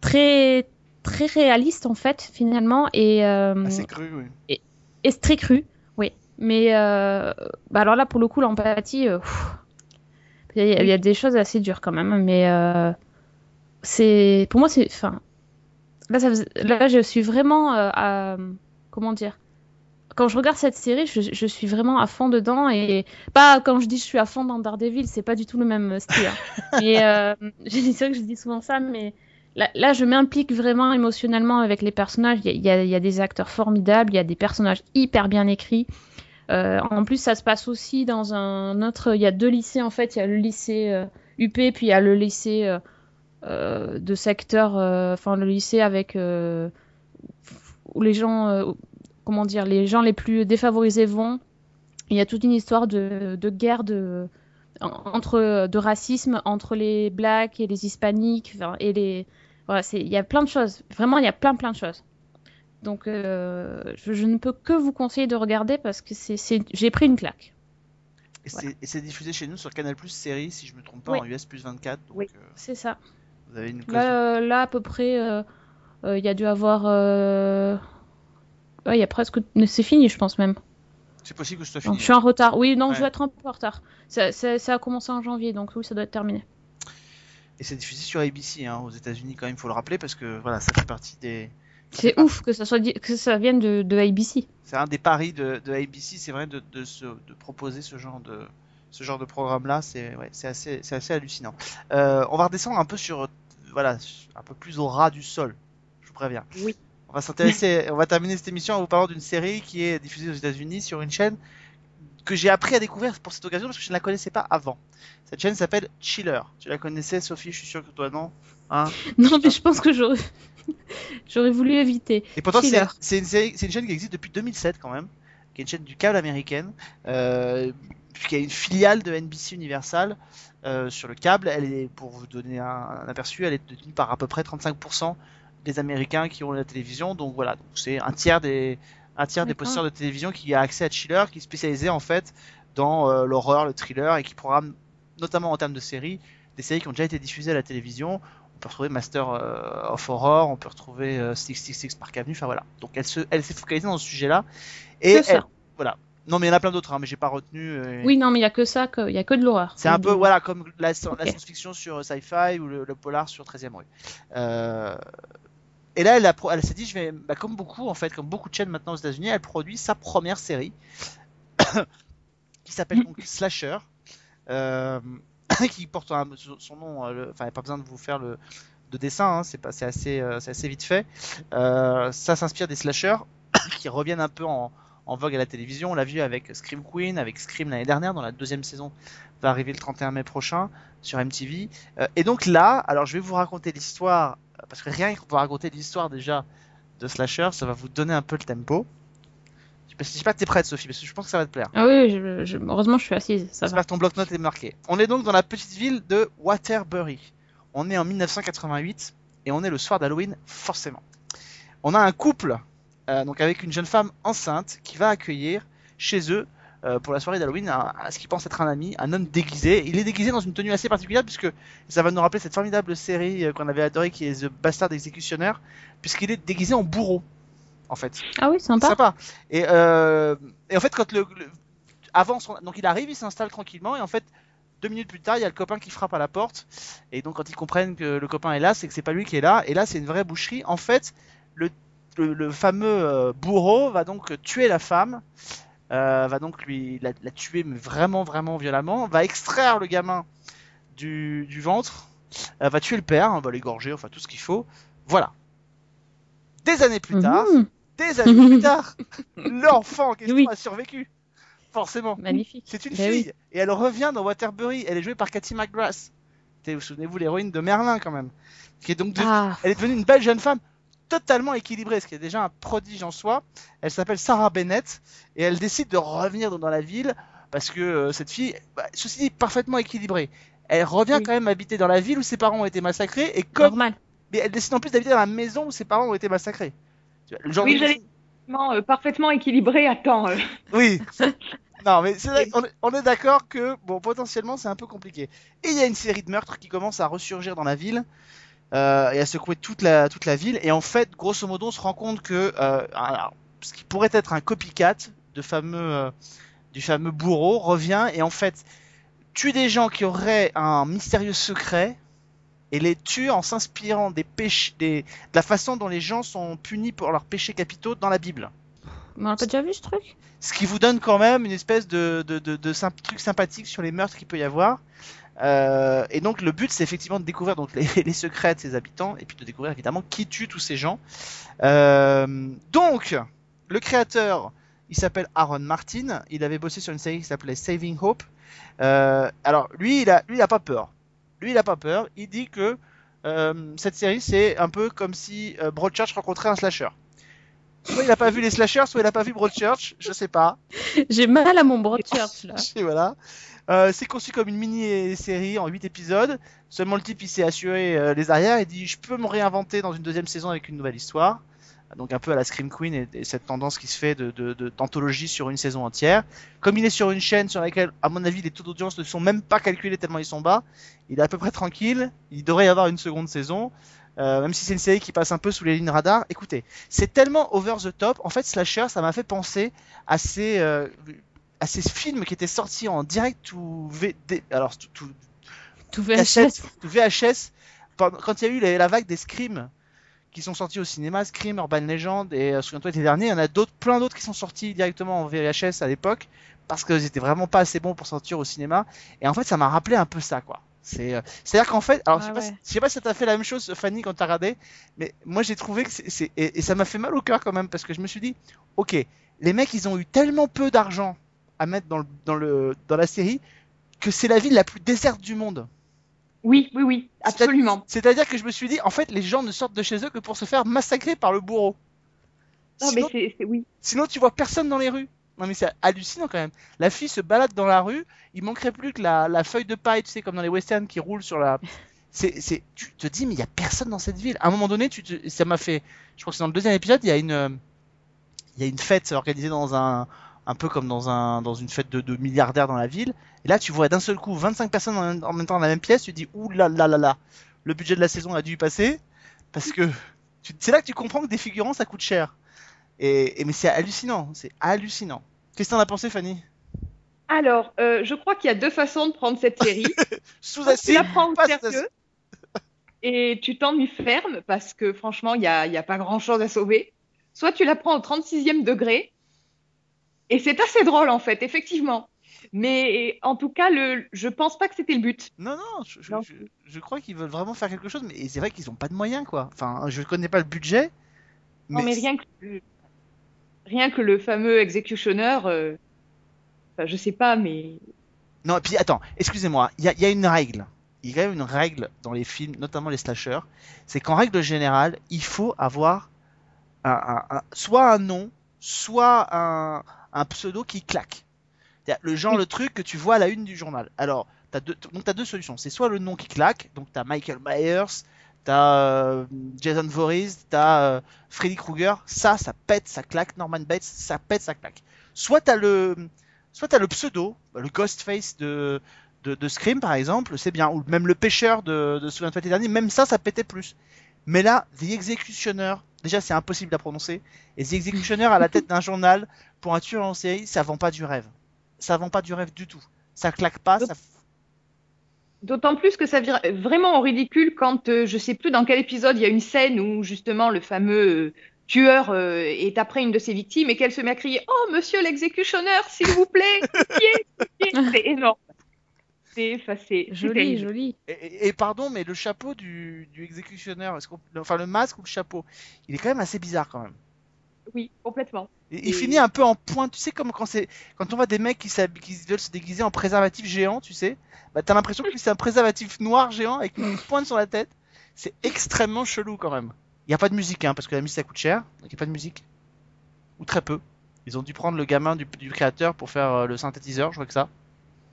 [SPEAKER 2] très, très réaliste en fait finalement et,
[SPEAKER 1] Assez cru, oui.
[SPEAKER 2] et c'est très cru, oui. Mais bah alors là pour le coup l'empathie, pff, il y, a- il y a des choses assez dures quand même, mais euh, c'est pour moi c'est, enfin là ça faisait- là je suis vraiment euh, à, comment dire quand je regarde cette série, je, je suis vraiment à fond dedans et pas quand je dis je suis à fond dans Daredevil, c'est pas du tout le même style. hein. *laughs* Et euh, c'est vrai que je dis souvent ça, mais là, là, je m'implique vraiment émotionnellement avec les personnages. Il y y a des acteurs formidables, il y a des personnages hyper bien écrits. Euh, en plus, ça se passe aussi dans un autre. Il y a deux lycées en fait. Il y a le lycée euh, UP, puis il y a le lycée euh, euh, de secteur, euh, enfin le lycée avec euh, où les gens, euh, comment dire, les gens les plus défavorisés vont. Il y a toute une histoire de, guerre de en- entre de racisme entre les blacks et les hispaniques et les voilà il y a plein de choses vraiment il y a plein plein de choses donc euh, je, je ne peux que vous conseiller de regarder parce que c'est j'ai pris une claque
[SPEAKER 1] Et c'est diffusé chez nous sur Canal Plus série, si je me trompe pas,
[SPEAKER 2] Oui.
[SPEAKER 1] en US plus 24. Donc,
[SPEAKER 2] Oui.
[SPEAKER 1] euh,
[SPEAKER 2] c'est ça
[SPEAKER 1] Vous avez une.
[SPEAKER 2] Là, euh, là, à peu près, il y a dû avoir. ouais, il y a presque. C'est fini, je pense même.
[SPEAKER 1] C'est possible que ce soit
[SPEAKER 2] Non,
[SPEAKER 1] fini.
[SPEAKER 2] je suis en retard. Oui, non,
[SPEAKER 1] Ouais.
[SPEAKER 2] je dois être un peu en retard. Ça, ça- ça a commencé en janvier, donc oui, ça doit être terminé.
[SPEAKER 1] Et c'est diffusé sur ABC hein, aux États-Unis quand même, il faut le rappeler parce que voilà, ça fait partie des.
[SPEAKER 2] C'est ouf que ça, soit di- que ça vienne de, de ABC.
[SPEAKER 1] C'est un des paris de, de ABC, c'est vrai, de, de, se, de proposer ce genre de ce genre de programme-là, c'est ouais, c'est assez, c'est assez hallucinant. Euh, on va redescendre un peu sur, voilà, un peu plus au ras du sol, je vous préviens.
[SPEAKER 3] Oui.
[SPEAKER 1] On va s'intéresser, on va terminer cette émission en vous parlant d'une série qui est diffusée aux États-Unis sur une chaîne que j'ai appris à découvrir pour cette occasion parce que je ne la connaissais pas avant. Cette chaîne s'appelle Chiller. Tu la connaissais, Sophie Je suis sûr que toi non. Hein?
[SPEAKER 2] Non, mais je pense que j'aurais *laughs* j'aurais voulu éviter.
[SPEAKER 1] Et pourtant, c'est une, chaîne qui existe depuis 2007 quand même, qui est une chaîne du câble américaine, euh, qui a une filiale de NBC Universal euh, sur le câble. Elle est, pour vous donner un, un aperçu, elle est détenue par à peu près 35% des Américains qui ont la télévision. Donc voilà, c'est un tiers des un tiers des de télévision qui a accès à Chiller, qui est spécialisé en fait dans euh, l'horreur, le thriller et qui programme notamment en termes de séries des séries qui ont déjà été diffusées à la télévision. On peut retrouver Master euh, of Horror, on peut retrouver euh, 666 Park Avenue, enfin voilà. Donc elle se, elle s'est focalisée dans ce sujet-là. Et
[SPEAKER 2] ça.
[SPEAKER 1] voilà. Non mais il y en a plein d'autres, hein, mais j'ai pas retenu. euh,
[SPEAKER 2] Oui, non, mais il y a que ça, il y a que de l'horreur.
[SPEAKER 1] c'est un peu voilà comme la, science-fiction sur euh, Sci-Fi ou le, le polar sur 13e rue. Euh, et là, elle, a elle s'est dit, je vais, bah, comme beaucoup en fait, comme beaucoup de chaînes maintenant aux États-Unis, elle produit sa première série *coughs* qui s'appelle *coughs* donc Slasher, euh, *coughs* qui porte son nom. euh, Enfin, pas besoin de vous faire le de dessin, hein, euh, c'est assez vite fait. Euh, ça s'inspire des slashers *coughs* qui reviennent un peu en, vogue à la télévision. On l'a vu avec Scream Queen, avec Scream l'année dernière, dans la deuxième saison va arriver le 31 mai prochain sur MTV. Et donc là, alors je vais vous raconter l'histoire, parce que rien qu'on peut raconter l'histoire déjà de Slasher, ça va vous donner un peu le tempo. Je sais pas- je sais pas que t'es prête Sophie, parce que je pense que ça va te plaire.
[SPEAKER 2] Ah oui, je- je- heureusement je suis assise, ça.
[SPEAKER 1] J'espère que ton bloc-notes est marqué. On est donc dans la petite ville de Waterbury. On est en 1988 et on est le soir d'Halloween, forcément. On a un couple, euh, donc avec une jeune femme enceinte, qui va accueillir chez eux euh, pour la soirée d'Halloween un- ce qu'il pense être un ami, un homme déguisé. Il est déguisé dans une tenue assez particulière puisque ça va nous rappeler cette formidable série euh, qu'on avait adorée qui est The Bastard Executioner, puisqu'il est déguisé en bourreau, en fait.
[SPEAKER 2] Ah oui, sympa.
[SPEAKER 1] Sympa. Et, euh, et en fait, quand le, le- avant son- donc il arrive, il s'installe tranquillement et en fait, deux minutes plus tard, il y a le copain qui frappe à la porte. Et donc, quand ils comprennent que le copain est là, c'est que c'est pas lui qui est là. Et là, c'est une vraie boucherie. En fait, le, le, le fameux euh, bourreau va donc tuer la femme. euh, va donc lui la, la tuer mais vraiment vraiment violemment va extraire le gamin du, du ventre euh, va tuer le père hein, va l'égorger enfin tout ce qu'il faut voilà des années plus tard
[SPEAKER 2] Mhm,
[SPEAKER 1] des années plus *laughs* tard, l'enfant en question
[SPEAKER 2] Oui.
[SPEAKER 1] a survécu. Forcément.
[SPEAKER 2] magnifique.
[SPEAKER 1] C'est une
[SPEAKER 2] Ben oui.
[SPEAKER 1] fille. Et elle revient dans Waterbury. Elle est jouée par Cathy McGrath. Vous souvenez-vous l'héroïne de Merlin quand même. Qui est donc de-
[SPEAKER 2] Ah,
[SPEAKER 1] Elle est devenue une belle jeune femme totalement équilibrée, ce qui est déjà un prodige en soi. Elle s'appelle Sarah Bennett et elle décide de revenir dans- dans la ville parce que euh, cette fille, bah, ceci dit, parfaitement équilibrée. Elle revient
[SPEAKER 2] Oui.
[SPEAKER 1] quand même habiter dans la ville où ses parents ont été massacrés et comme
[SPEAKER 2] normal.
[SPEAKER 1] mais elle décide en plus d'habiter dans la maison où ses parents ont été massacrés. Le genre
[SPEAKER 3] Oui,
[SPEAKER 1] de-
[SPEAKER 3] j'allais- Parfaitement, euh, parfaitement équilibré. Attends, euh, *laughs*
[SPEAKER 1] Oui. *laughs* non, mais c'est vrai, on est, on est d'accord que, bon, potentiellement, c'est un peu compliqué. Et il y a une série de meurtres qui commence à ressurgir dans la ville euh, et à secouer toute la, toute la ville. Et en fait, grosso modo, on se rend compte que euh, alors, ce qui pourrait être un copycat de fameux, du fameux bourreau revient et en fait tue des gens qui auraient un mystérieux secret et les tue en s'inspirant des péchés, des, de la façon dont les gens sont punis pour leurs péchés capitaux dans la Bible.
[SPEAKER 2] Mais on a déjà vu ce truc?
[SPEAKER 1] Ce qui vous donne quand même une espèce de, de, de, de symp- truc sympathique sur les meurtres qu'il peut y avoir. Euh, et donc le but c'est effectivement de découvrir donc les, les secrets de ses habitants et puis de découvrir évidemment qui tue tous ces gens. Euh, donc le créateur il s'appelle Aaron Martin, il avait bossé sur une série qui s'appelait Saving Hope. Euh, alors lui il a lui il a pas peur. Lui il a pas peur, il dit que euh, cette série c'est un peu comme si euh, Broadchurch rencontrait un slasher. Soit il a pas vu les slashers, soit il a pas vu Broadchurch, je sais pas. *laughs*
[SPEAKER 2] J'ai mal à mon Broadchurch là. *laughs*
[SPEAKER 1] Et voilà. Euh, c'est conçu comme une mini-série en 8 épisodes. Seulement le type il s'est assuré les arrières et dit je peux me réinventer dans une deuxième saison avec une nouvelle histoire. Donc un peu à la Scream Queen et, et cette tendance qui se fait de de- de- d'anthologie sur une saison entière. Comme il est sur une chaîne sur laquelle, à mon avis, les taux d'audience ne sont même pas calculés tellement ils sont bas, il est à peu près tranquille. Il devrait y avoir une seconde saison. Euh, même si c'est une série qui passe un peu sous les lignes radar, écoutez, c'est tellement over the top. En fait, Slasher, ça m'a fait penser à ces, euh, à ces films qui étaient sortis en direct ou VD, alors tout, tout-
[SPEAKER 2] VHS.
[SPEAKER 1] tout VHS, quand il y a eu la vague des Scream qui sont sortis au cinéma, Scream, Urban Legend, et euh, souviens-toi l'été dernier, il y en a d'autres, plein d'autres qui sont sortis directement en VHS à l'époque, parce qu'ils étaient vraiment pas assez bons pour sortir au cinéma, et en fait ça m'a rappelé un peu ça, quoi. C'est, euh, c'est-à-dire qu'en fait, alors je sais, pas, je sais pas si ça t'a fait la même chose, Fanny, quand t'as regardé, mais moi j'ai trouvé que c'est, c'est- et, et ça m'a fait mal au cœur quand même, parce que je me suis dit, ok, les mecs ils ont eu tellement peu d'argent à mettre dans le, dans le, dans la série, que c'est la ville la plus déserte du monde.
[SPEAKER 3] Oui, oui, oui, absolument.
[SPEAKER 1] C'est-à-dire que je me suis dit, en fait, les gens ne sortent de chez eux que pour se faire massacrer par le bourreau.
[SPEAKER 3] Non, mais
[SPEAKER 1] Sinon,
[SPEAKER 3] c'est, c'est- oui.
[SPEAKER 1] sinon, tu vois personne dans les rues. Non, mais c'est hallucinant quand même. La fille se balade dans la rue, il manquerait plus que la, la feuille de paille, tu sais, comme dans les westerns qui roule sur la. *laughs* C'est, tu te dis, mais il y a personne dans cette ville. À un moment donné, tu te- ça m'a fait. Je crois que c'est dans le deuxième épisode, il y a une, euh, il y a une fête organisée dans un, un peu comme dans un, dans une fête de, de milliardaires dans la ville. Et là, tu vois d'un seul coup 25 personnes en, même- en même temps dans la même pièce. Tu te dis, ouh là là là là, le budget de la saison a dû y passer parce que c'est là que tu comprends que des figurants ça coûte cher. Et, et mais c'est hallucinant, c'est hallucinant. Qu'est-ce que t'en as pensé, Fanny?
[SPEAKER 3] Alors, euh, je crois qu'il y a deux façons de prendre cette série. *laughs*
[SPEAKER 1] Sous
[SPEAKER 3] Soit tu la prends au sérieux et tu t'ennuies ferme parce que franchement, il n'y a, y a pas grand-chose à sauver. Soit tu la prends au 36e degré et c'est assez drôle en fait, effectivement. Mais en tout cas, le, je pense pas que c'était le but.
[SPEAKER 1] Non, non, je, je-
[SPEAKER 3] Non.
[SPEAKER 1] je- je crois qu'ils veulent vraiment faire quelque chose, mais c'est vrai qu'ils ont pas de moyens, quoi. Enfin, je connais pas le budget.
[SPEAKER 3] Non, mais rien que, rien que le fameux executioner, euh, enfin, je sais pas, mais
[SPEAKER 1] Non, et puis attends, excusez-moi, il y a, il y a une règle. Il y a une règle dans les films, notamment les slashers, c'est qu'en règle générale, il faut avoir un, un- un- soit un nom, soit un, un pseudo qui claque. C'est-à-dire Le genre, le truc que tu vois à la une du journal. Alors, t'as deux, donc t'as deux solutions. C'est soit le nom qui claque, donc t'as Michael Myers, t'as euh, Jason Voorhees, t'as euh, Freddy Krueger. Ça, ça pète, ça claque. Norman Bates, ça pète, ça claque. Soit t'as le, soit t'as le pseudo, bah, le Ghostface de, de, de Scream par exemple, c'est bien, ou même le pêcheur de, de Souviens-toi l'été dernier, même ça, ça pétait plus. Mais là, The Executioner, déjà c'est impossible à prononcer, et The Executioner à la tête d'un journal pour un tueur en série, ça vend pas du rêve. Ça vend pas du rêve du tout. Ça claque pas.
[SPEAKER 3] D'autant plus que ça vire vraiment au ridicule quand euh, je sais plus dans quel épisode il y a une scène où justement le fameux euh, tueur euh, est après une de ses victimes et qu'elle se met à crier Oh monsieur l'exécutionneur, s'il vous plaît. C'est énorme. C'est enfin, c'est- c'est
[SPEAKER 2] Joli, joli.
[SPEAKER 1] Et, pardon, mais le chapeau du, du Executioner, est-ce qu'on- enfin le masque ou le chapeau, il est quand même assez bizarre quand même.
[SPEAKER 3] Oui, complètement.
[SPEAKER 1] Il, finit un peu en pointe, tu sais, comme quand c'est quand on voit des mecs qui, qui veulent se déguiser en préservatif géant, tu sais, bah t'as l'impression que c'est un préservatif noir géant avec une *laughs* pointe sur la tête. C'est extrêmement chelou quand même. Il n'y a pas de musique, hein, parce que la musique ça coûte cher, donc il n'y a pas de musique. Ou très peu. Ils ont dû prendre le gamin du, du créateur pour faire euh, le synthétiseur, je vois que ça.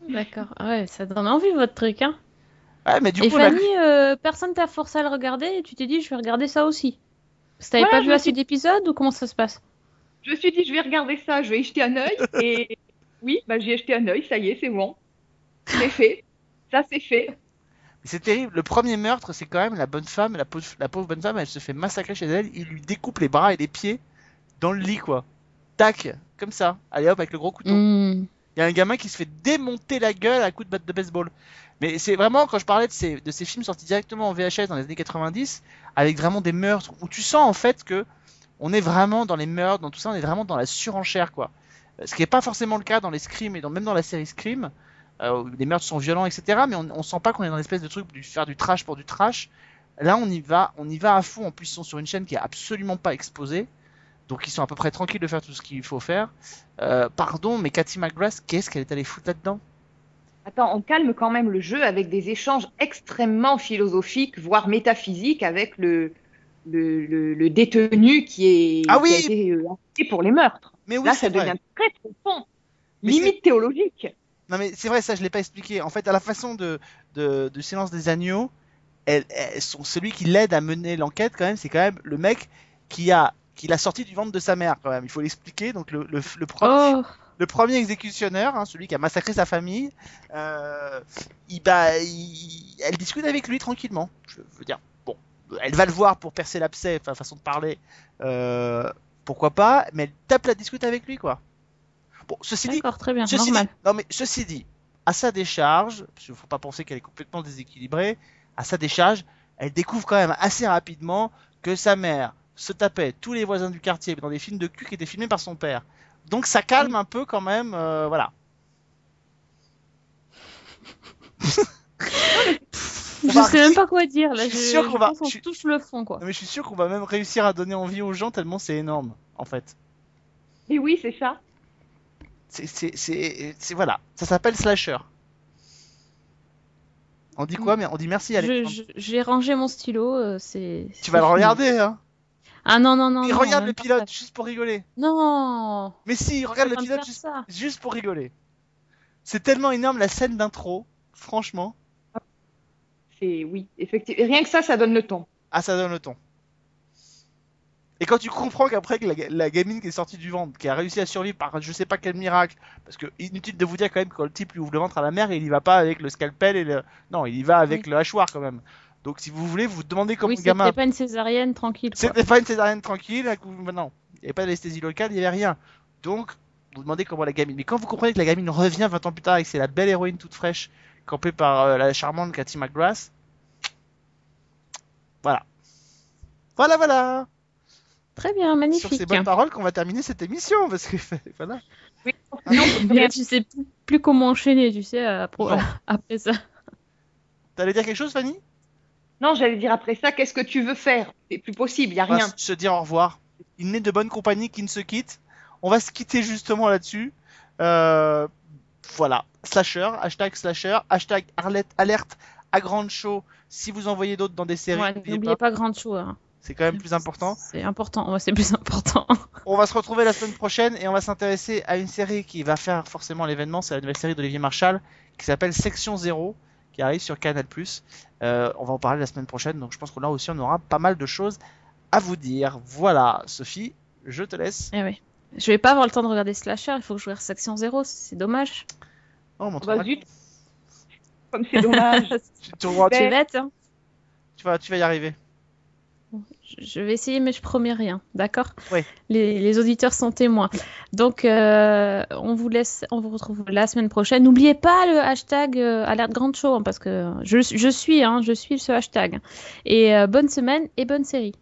[SPEAKER 2] D'accord. Ah Ouais, ça donne envie votre truc, hein.
[SPEAKER 1] Ouais, mais du
[SPEAKER 2] Et
[SPEAKER 1] coup,
[SPEAKER 2] Fanny, euh, personne t'a forcé à le regarder et tu t'es dit je vais regarder ça aussi. Parce que t'avais
[SPEAKER 3] Voilà,
[SPEAKER 2] pas
[SPEAKER 3] je
[SPEAKER 2] vu assez
[SPEAKER 3] suis-
[SPEAKER 2] d'épisodes ou comment ça se passe?
[SPEAKER 3] Je me suis dit, je vais regarder ça, je vais y jeter un œil. *laughs* Et oui, bah, j'y ai jeté un œil, ça y est, c'est bon. C'est fait. Ça, c'est fait.
[SPEAKER 1] C'est terrible. Le premier meurtre, c'est quand même la bonne femme, la pauvre, la pauvre bonne femme, elle se fait massacrer chez elle. Il lui découpe les bras et les pieds dans le lit, quoi. Tac, comme ça. Allez hop, avec le gros couteau.
[SPEAKER 2] Hmm.
[SPEAKER 1] Il y a un gamin qui se fait démonter la gueule à coups de batte de baseball. Mais c'est vraiment, quand je parlais de ces, films sortis directement en VHS dans les années 90, avec vraiment des meurtres, où tu sens en fait que on est vraiment dans les meurtres, dans tout ça, on est vraiment dans la surenchère, quoi. Ce qui n'est pas forcément le cas dans les Scream et même dans la série Scream, euh, où les meurtres sont violents, etc. Mais on, on sent pas qu'on est dans l'espèce de truc de faire du trash pour du trash. Là, on y va, on y va à fond. En plus, sont sur une chaîne qui est absolument pas exposée. Donc, ils sont à peu près tranquilles de faire tout ce qu'il faut faire. Euh, pardon, mais Cathy McGrath, qu'est-ce qu'elle est allée foutre là-dedans?
[SPEAKER 3] Attends, on calme quand même le jeu avec des échanges extrêmement philosophiques, voire métaphysiques, avec le, le, le, le détenu qui, est,
[SPEAKER 1] Ah
[SPEAKER 3] qui a été euh, pour les meurtres.
[SPEAKER 1] Mais oui,
[SPEAKER 3] Là, ça
[SPEAKER 1] vrai.
[SPEAKER 3] devient très profond,
[SPEAKER 1] Mais
[SPEAKER 3] limite théologique.
[SPEAKER 1] Non, mais c'est vrai, ça, je l'ai pas expliqué. En fait, à la façon de, de, de Silence des Agneaux, celui qui l'aide à mener l'enquête, quand même, c'est quand même le mec qui a qu'il a sorti du ventre de sa mère quand même. Il faut l'expliquer. Donc le, le, le premier,
[SPEAKER 2] Oh,
[SPEAKER 1] le premier exécutionnaire, hein, celui qui a massacré sa famille, euh, il, bah, il- elle discute avec lui tranquillement. Je veux dire, bon, elle va le voir pour percer l'abcès, façon de parler, euh, pourquoi pas, mais elle tape la discute avec lui quoi. Bon, ceci dit,
[SPEAKER 2] très bien,
[SPEAKER 1] Ceci
[SPEAKER 2] normal.
[SPEAKER 1] dit, non mais ceci dit, à sa décharge, parce qu'il faut pas penser qu'elle est complètement déséquilibrée, à sa décharge, elle découvre quand même assez rapidement que sa mère se tapait tous les voisins du quartier dans des films de cul qui étaient filmés par son père. Donc ça calme un peu quand même, euh, voilà. *laughs*
[SPEAKER 2] Je sais même pas quoi dire là.
[SPEAKER 1] Je suis sûr qu'on va- je
[SPEAKER 2] touche le fond quoi.
[SPEAKER 1] Non, mais je suis sûr qu'on va même réussir à donner envie aux gens tellement c'est énorme, en fait.
[SPEAKER 3] Et oui, c'est ça.
[SPEAKER 1] C'est, c'est, c'est, c'est- voilà, ça s'appelle slasher. On dit quoi Mais on dit merci
[SPEAKER 2] J'ai rangé mon stylo. euh, c'est.
[SPEAKER 1] Tu vas le regarder, hein
[SPEAKER 2] Ah non non non.
[SPEAKER 1] Il regarde le pilote
[SPEAKER 2] ça.
[SPEAKER 1] juste pour rigoler.
[SPEAKER 2] Non.
[SPEAKER 1] Mais si, il regarde le pilote juste, pour rigoler. C'est tellement énorme la scène d'intro, franchement.
[SPEAKER 3] C'est oui, effectivement. Rien que ça, ça donne le ton.
[SPEAKER 1] Ah, ça donne le ton. Et quand tu comprends qu'après que la, ga- la gamine qui est sortie du ventre, qui a réussi à survivre par je sais pas quel miracle, parce que inutile de vous dire quand même que quand le type lui ouvre le ventre à la mère, il y va pas avec le scalpel et le. Non, il y va avec le hachoir quand même. Donc si vous voulez, vous demandez comment
[SPEAKER 2] oui,
[SPEAKER 1] le gamin.
[SPEAKER 2] c'était pas une césarienne tranquille.
[SPEAKER 1] C'était pas une césarienne tranquille, non, il n'y avait pas d'anesthésie locale, il n'y avait rien. Donc, vous demandez comment la gamine. Mais quand vous comprenez que la gamine revient 20 ans plus tard et que c'est la belle héroïne toute fraîche, campée par euh, la charmante Cathy McGrath, voilà. Voilà, voilà.
[SPEAKER 2] Très bien,
[SPEAKER 1] Sur
[SPEAKER 2] magnifique.
[SPEAKER 1] ces bonnes paroles qu'on va terminer cette émission, parce que *laughs* voilà.
[SPEAKER 3] Oui.
[SPEAKER 2] Mais *laughs* tu sais plus, plus comment enchaîner, tu sais, après,
[SPEAKER 1] Non. *laughs*
[SPEAKER 2] après ça.
[SPEAKER 1] T'allais dire quelque chose, Fanny?
[SPEAKER 3] Non, j'allais dire après ça, qu'est-ce que tu veux faire? C'est plus possible, il y a
[SPEAKER 1] On va
[SPEAKER 3] rien.
[SPEAKER 1] se dire au revoir. Il n'est de bonne compagnie qui ne se quitte. On va se quitter justement là-dessus. Euh, voilà. Slasher, hashtag slasher, hashtag Arlette, alerte à grande show. Si vous envoyez d'autres dans des séries,
[SPEAKER 2] Ouais,
[SPEAKER 1] n'oubliez pas,
[SPEAKER 2] pas grand chose. hein.
[SPEAKER 1] c'est quand même plus important.
[SPEAKER 2] C'est important, ouais, c'est plus important. *laughs*
[SPEAKER 1] On va se retrouver la semaine prochaine et on va s'intéresser à une série qui va faire forcément l'événement. C'est la nouvelle série d'Olivier Marshall qui s'appelle Section 0 qui arrive sur Canal+. Euh, on va en parler la semaine prochaine. Donc je pense que là aussi on aura pas mal de choses à vous dire. Voilà, Sophie, je te laisse.
[SPEAKER 2] Eh oui. Je vais pas avoir le temps de regarder Slasher, il faut que je regarde Section 0, c'est dommage.
[SPEAKER 1] Oh, mon
[SPEAKER 3] Bah. Comme c'est dommage. *laughs*
[SPEAKER 1] tu, tu, tu-
[SPEAKER 2] hein.
[SPEAKER 1] tu vas, tu vas y arriver.
[SPEAKER 2] Je- vais essayer, mais je promets rien, d'accord
[SPEAKER 1] Ouais.
[SPEAKER 2] les, les auditeurs sont témoins. Donc, euh, on vous laisse, on vous retrouve la semaine prochaine. N'oubliez pas le hashtag euh, alerte grande show, hein, parce que je, je suis, hein, je suis ce hashtag. Et euh, bonne semaine et bonne série.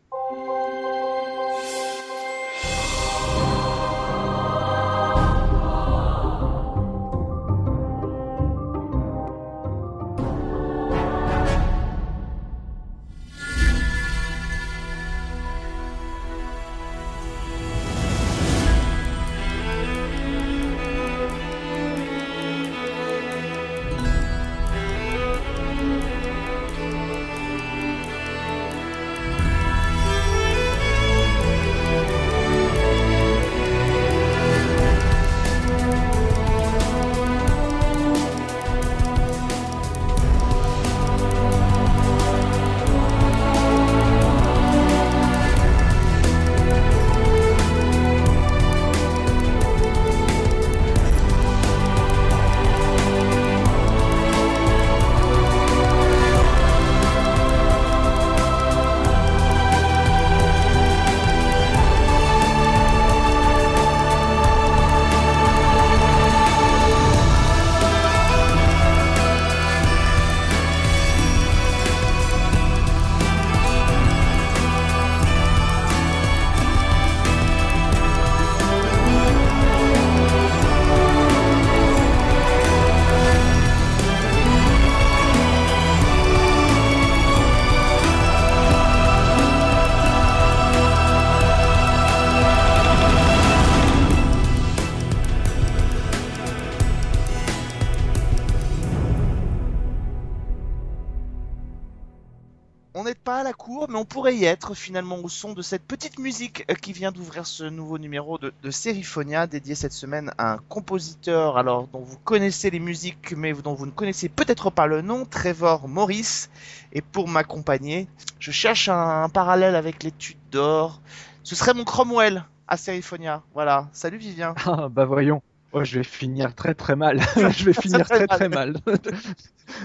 [SPEAKER 1] Pourrait y être finalement au son de cette petite musique euh, qui vient d'ouvrir ce nouveau numéro de, de dédié cette semaine à un compositeur alors dont vous connaissez les musiques, mais dont vous ne connaissez peut-être pas le nom, Trevor Morris. Et pour m'accompagner, je cherche un, parallèle avec l'étude d'or. Ce serait mon Cromwell à Serifonia. Voilà. Salut Vivien. *laughs*
[SPEAKER 4] Ah, bah voyons. Oh, je vais finir très très mal. *laughs* je vais finir très très mal. *laughs*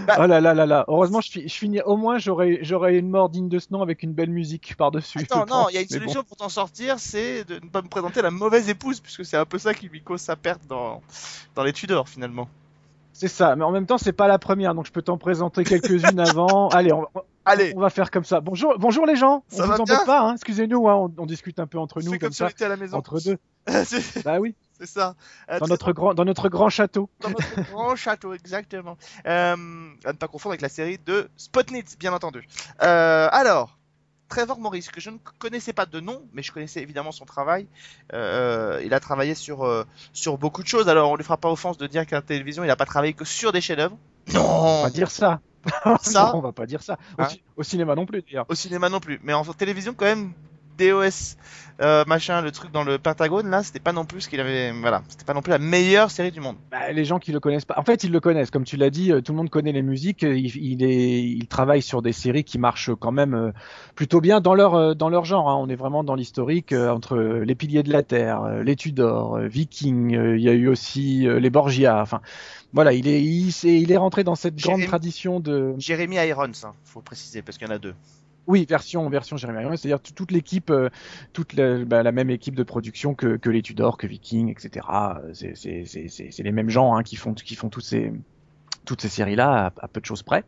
[SPEAKER 1] Bah-
[SPEAKER 4] oh là là là là. Heureusement, je, je finis. Au moins, j'aurais j'aurais une mort digne de ce nom avec une belle musique par dessus.
[SPEAKER 1] Attends, *laughs* non, il y a une solution pour t'en sortir, c'est de ne pas me présenter la mauvaise épouse, puisque c'est un peu ça qui lui cause sa perte dans, dans les Tudors finalement.
[SPEAKER 4] C'est ça. Mais en même temps, c'est pas la première, donc je peux t'en présenter quelques-unes *laughs* avant. Allez, on,
[SPEAKER 1] Allez,
[SPEAKER 4] on va faire comme ça. Bonjour, bonjour les gens.
[SPEAKER 1] Ça
[SPEAKER 4] on
[SPEAKER 1] va
[SPEAKER 4] vous embête pas, hein. Excusez-nous, hein, on, on discute un peu entre
[SPEAKER 1] c'est
[SPEAKER 4] nous
[SPEAKER 1] comme
[SPEAKER 4] comme ça,
[SPEAKER 1] à la maison.
[SPEAKER 4] entre deux. *laughs*
[SPEAKER 1] c'est
[SPEAKER 4] Bah oui,
[SPEAKER 1] c'est ça. Euh,
[SPEAKER 4] dans notre grand, dans notre grand château.
[SPEAKER 1] dans notre *laughs* grand château, exactement. Euh, à ne pas confondre avec la série de Spotnitz, bien entendu. Euh, alors, Trevor Morris, que je ne connaissais pas de nom, mais je connaissais évidemment son travail. Euh, il a travaillé sur, euh, sur beaucoup de choses. Alors, on lui fera pas offense de dire qu'à la télévision, il n'a pas travaillé que sur des chefs-d'œuvre.
[SPEAKER 4] On
[SPEAKER 1] Non,
[SPEAKER 4] va dire ça.
[SPEAKER 1] Ça
[SPEAKER 4] Non, *laughs* on va pas dire ça. Au,
[SPEAKER 1] Hein
[SPEAKER 4] au cinéma non plus d'ailleurs.
[SPEAKER 1] au cinéma non plus. Mais en télévision, quand même, DOS, euh, machin, le truc dans le Pentagone, là, c'était pas non plus ce qu'il avait. Voilà, c'était pas non plus la meilleure série du monde.
[SPEAKER 4] Bah, les gens qui le connaissent pas, en fait, ils le connaissent. Comme tu l'as dit, euh, tout le monde connaît les musiques. euh, Il, il est, il travaille sur des séries qui marchent quand même plutôt bien dans leur dans leur genre. hein. On est vraiment dans l'historique entre les Piliers de la Terre, les Tudors, Vikings. Il y a eu aussi les Borgia. Enfin, voilà, il est il, s'est- il est rentré dans cette grande
[SPEAKER 1] Jérémy-
[SPEAKER 4] tradition de
[SPEAKER 1] Jeremy Irons, hein, faut préciser, parce qu'il y en a deux.
[SPEAKER 4] Oui version version Jeremy Irons, c'est-à-dire toute l'équipe, euh, toute la, bah, la même équipe de production que que les Tudors, que Vikings, etc. Euh, C'est les mêmes gens hein, qui font qui font tous ces toutes ces séries-là, à, à peu de choses près.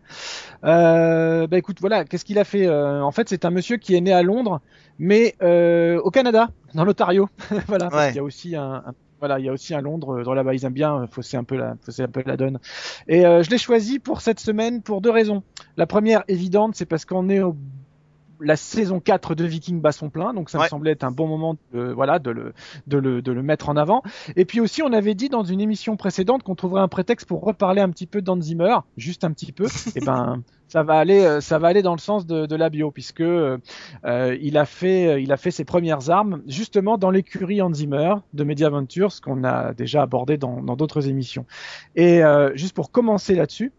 [SPEAKER 4] Euh, bah écoute, voilà, qu'est-ce qu'il a fait Euh, En fait, c'est un monsieur qui est né à Londres, mais euh, au Canada, dans l'Ontario. *laughs* voilà, parce qu'il y a aussi un, un- voilà, il y a aussi un Londres. Dans là-bas, ils aiment bien fausser un peu la, fausser un peu la donne. Et euh, je l'ai choisi pour cette semaine pour deux raisons. La première, évidente, c'est parce qu'on est au la saison 4 de Viking bat son plein, donc ça
[SPEAKER 1] Ouais.
[SPEAKER 4] me semblait être un bon moment de, voilà, de, le, de, le, de le mettre en avant. Et puis aussi, on avait dit dans une émission précédente qu'on trouverait un prétexte pour reparler un petit peu d'Hans Zimmer, juste un petit peu. *laughs* Et ben, ça va aller, euh, ça va aller dans le sens de, de la bio, puisque euh, il a fait, euh, il a fait ses premières armes justement dans l'écurie Hans Zimmer de Media Ventures, qu'on a déjà abordé dans dans d'autres émissions. Et euh, juste pour commencer là-dessus.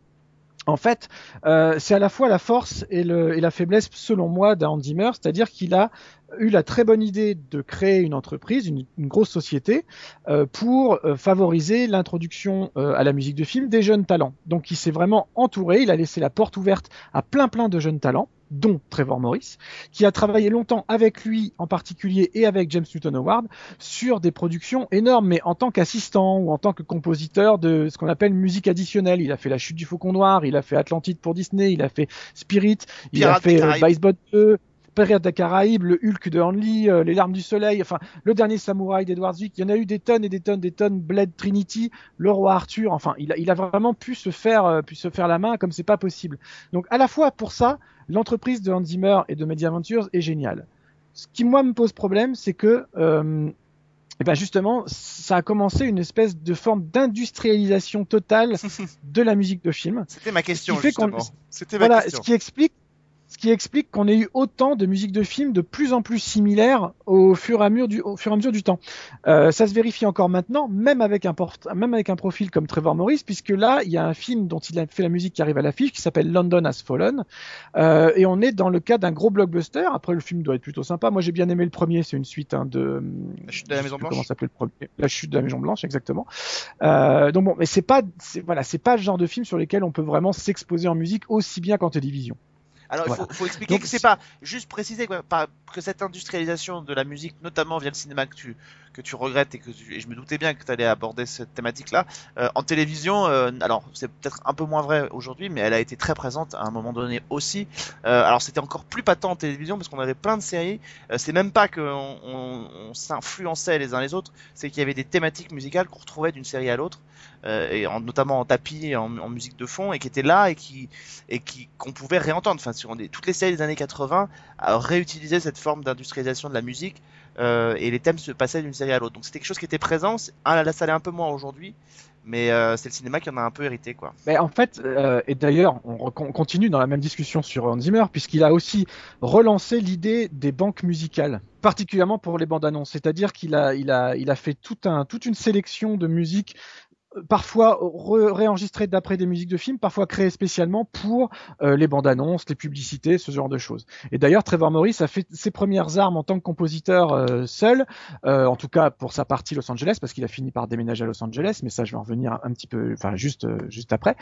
[SPEAKER 4] En fait, euh, c'est à la fois la force et, le, et la faiblesse, selon moi, d'un Hans Zimmer, c'est-à-dire qu'il a eu la très bonne idée de créer une entreprise, une, grosse société, euh, pour euh, favoriser l'introduction à la musique de film des jeunes talents. Donc il s'est vraiment entouré, il a laissé la porte ouverte à plein plein de jeunes talents dont Trevor Morris, qui a travaillé longtemps avec lui en particulier et avec James Newton Howard sur des productions énormes, mais en tant qu'assistant ou en tant que compositeur de ce qu'on appelle musique additionnelle. Il a fait La Chute du Faucon Noir, il a fait Atlantide pour Disney, il a fait Spirit, il a fait
[SPEAKER 1] Caraïbes.
[SPEAKER 4] Vicebot 2, Pirates des Caraïbes, le Hulk de Hanley, euh, Les Larmes du Soleil, enfin le dernier Samouraï d'Edward Zwick. Il y en a eu des tonnes et des tonnes, des tonnes. Blade Trinity, Le Roi Arthur. Enfin, il a, il a vraiment pu se faire, euh, pu se faire la main comme c'est pas possible. Donc à la fois pour ça, l'entreprise de Hans Zimmer et de Media Ventures est géniale. Ce qui moi me pose problème, c'est que euh, et ben justement, ça a commencé une espèce de forme d'industrialisation totale *laughs* de la musique de film.
[SPEAKER 1] C'était ma question,
[SPEAKER 4] qu'on-
[SPEAKER 1] justement. C'était ma
[SPEAKER 4] Voilà,
[SPEAKER 1] question.
[SPEAKER 4] ce qui explique ce qui explique qu'on ait eu autant de musiques de films de plus en plus similaires au fur et à mesure du, au fur et à mesure du temps. Euh, ça se vérifie encore maintenant, même avec un port- même avec un profil comme Trevor Morris, puisque là, il y a un film dont il a fait la musique qui arrive à l'affiche, qui s'appelle London Has Fallen, euh, et on est dans le cas d'un gros blockbuster. Après, le film doit être plutôt sympa. Moi, j'ai bien aimé le premier. C'est une suite hein, de
[SPEAKER 1] La chute de la Maison Blanche.
[SPEAKER 4] Comment s'appelait le premier La chute de la Maison Blanche, exactement. Euh, donc bon, mais c'est pas, voilà, c'est pas le genre de film sur lesquels on peut vraiment s'exposer en musique aussi bien qu'en télévision.
[SPEAKER 1] Alors, il
[SPEAKER 4] Voilà.
[SPEAKER 1] faut, faut expliquer
[SPEAKER 4] Donc,
[SPEAKER 1] que c'est pas juste préciser quoi, par- que cette industrialisation de la musique, notamment via le cinéma que tu que tu regrettes et que tu- et je me doutais bien que tu allais aborder cette thématique-là euh, en télévision. euh, alors, c'est peut-être un peu moins vrai aujourd'hui, mais elle a été très présente à un moment donné aussi. Euh, alors, c'était encore plus patent en télévision parce qu'on avait plein de séries. Euh, c'est même pas qu'on on, on s'influençait les uns les autres, c'est qu'il y avait des thématiques musicales qu'on retrouvait d'une série à l'autre, et en, notamment en tapis, en, en musique de fond, et qui étaient là et qui et qui qu'on pouvait réentendre. Enfin, sur des- toutes les séries des années 80 à réutiliser cette forme d'industrialisation de la musique euh, et les thèmes se passaient d'une série à l'autre. Donc c'était quelque chose qui était présent. Ah, là, ça l'est un peu moins aujourd'hui, mais euh, c'est le cinéma qui en a un peu hérité, quoi.
[SPEAKER 4] Mais en fait, euh, et d'ailleurs, on, on continue dans la même discussion sur Hans Zimmer, puisqu'il a aussi relancé l'idée des banques musicales, particulièrement pour les bandes annonces. C'est-à-dire qu'il a, il a, il a fait tout un, toute une sélection de musique parfois re- réenregistrées d'après des musiques de films, parfois créées spécialement pour euh, les bandes annonces, les publicités, ce genre de choses. Et d'ailleurs, Trevor Morris a fait ses premières armes en tant que compositeur euh, seul, euh, en tout cas pour sa partie Los Angeles, parce qu'il a fini par déménager à Los Angeles, mais ça je vais en revenir un, petit peu, enfin juste juste après.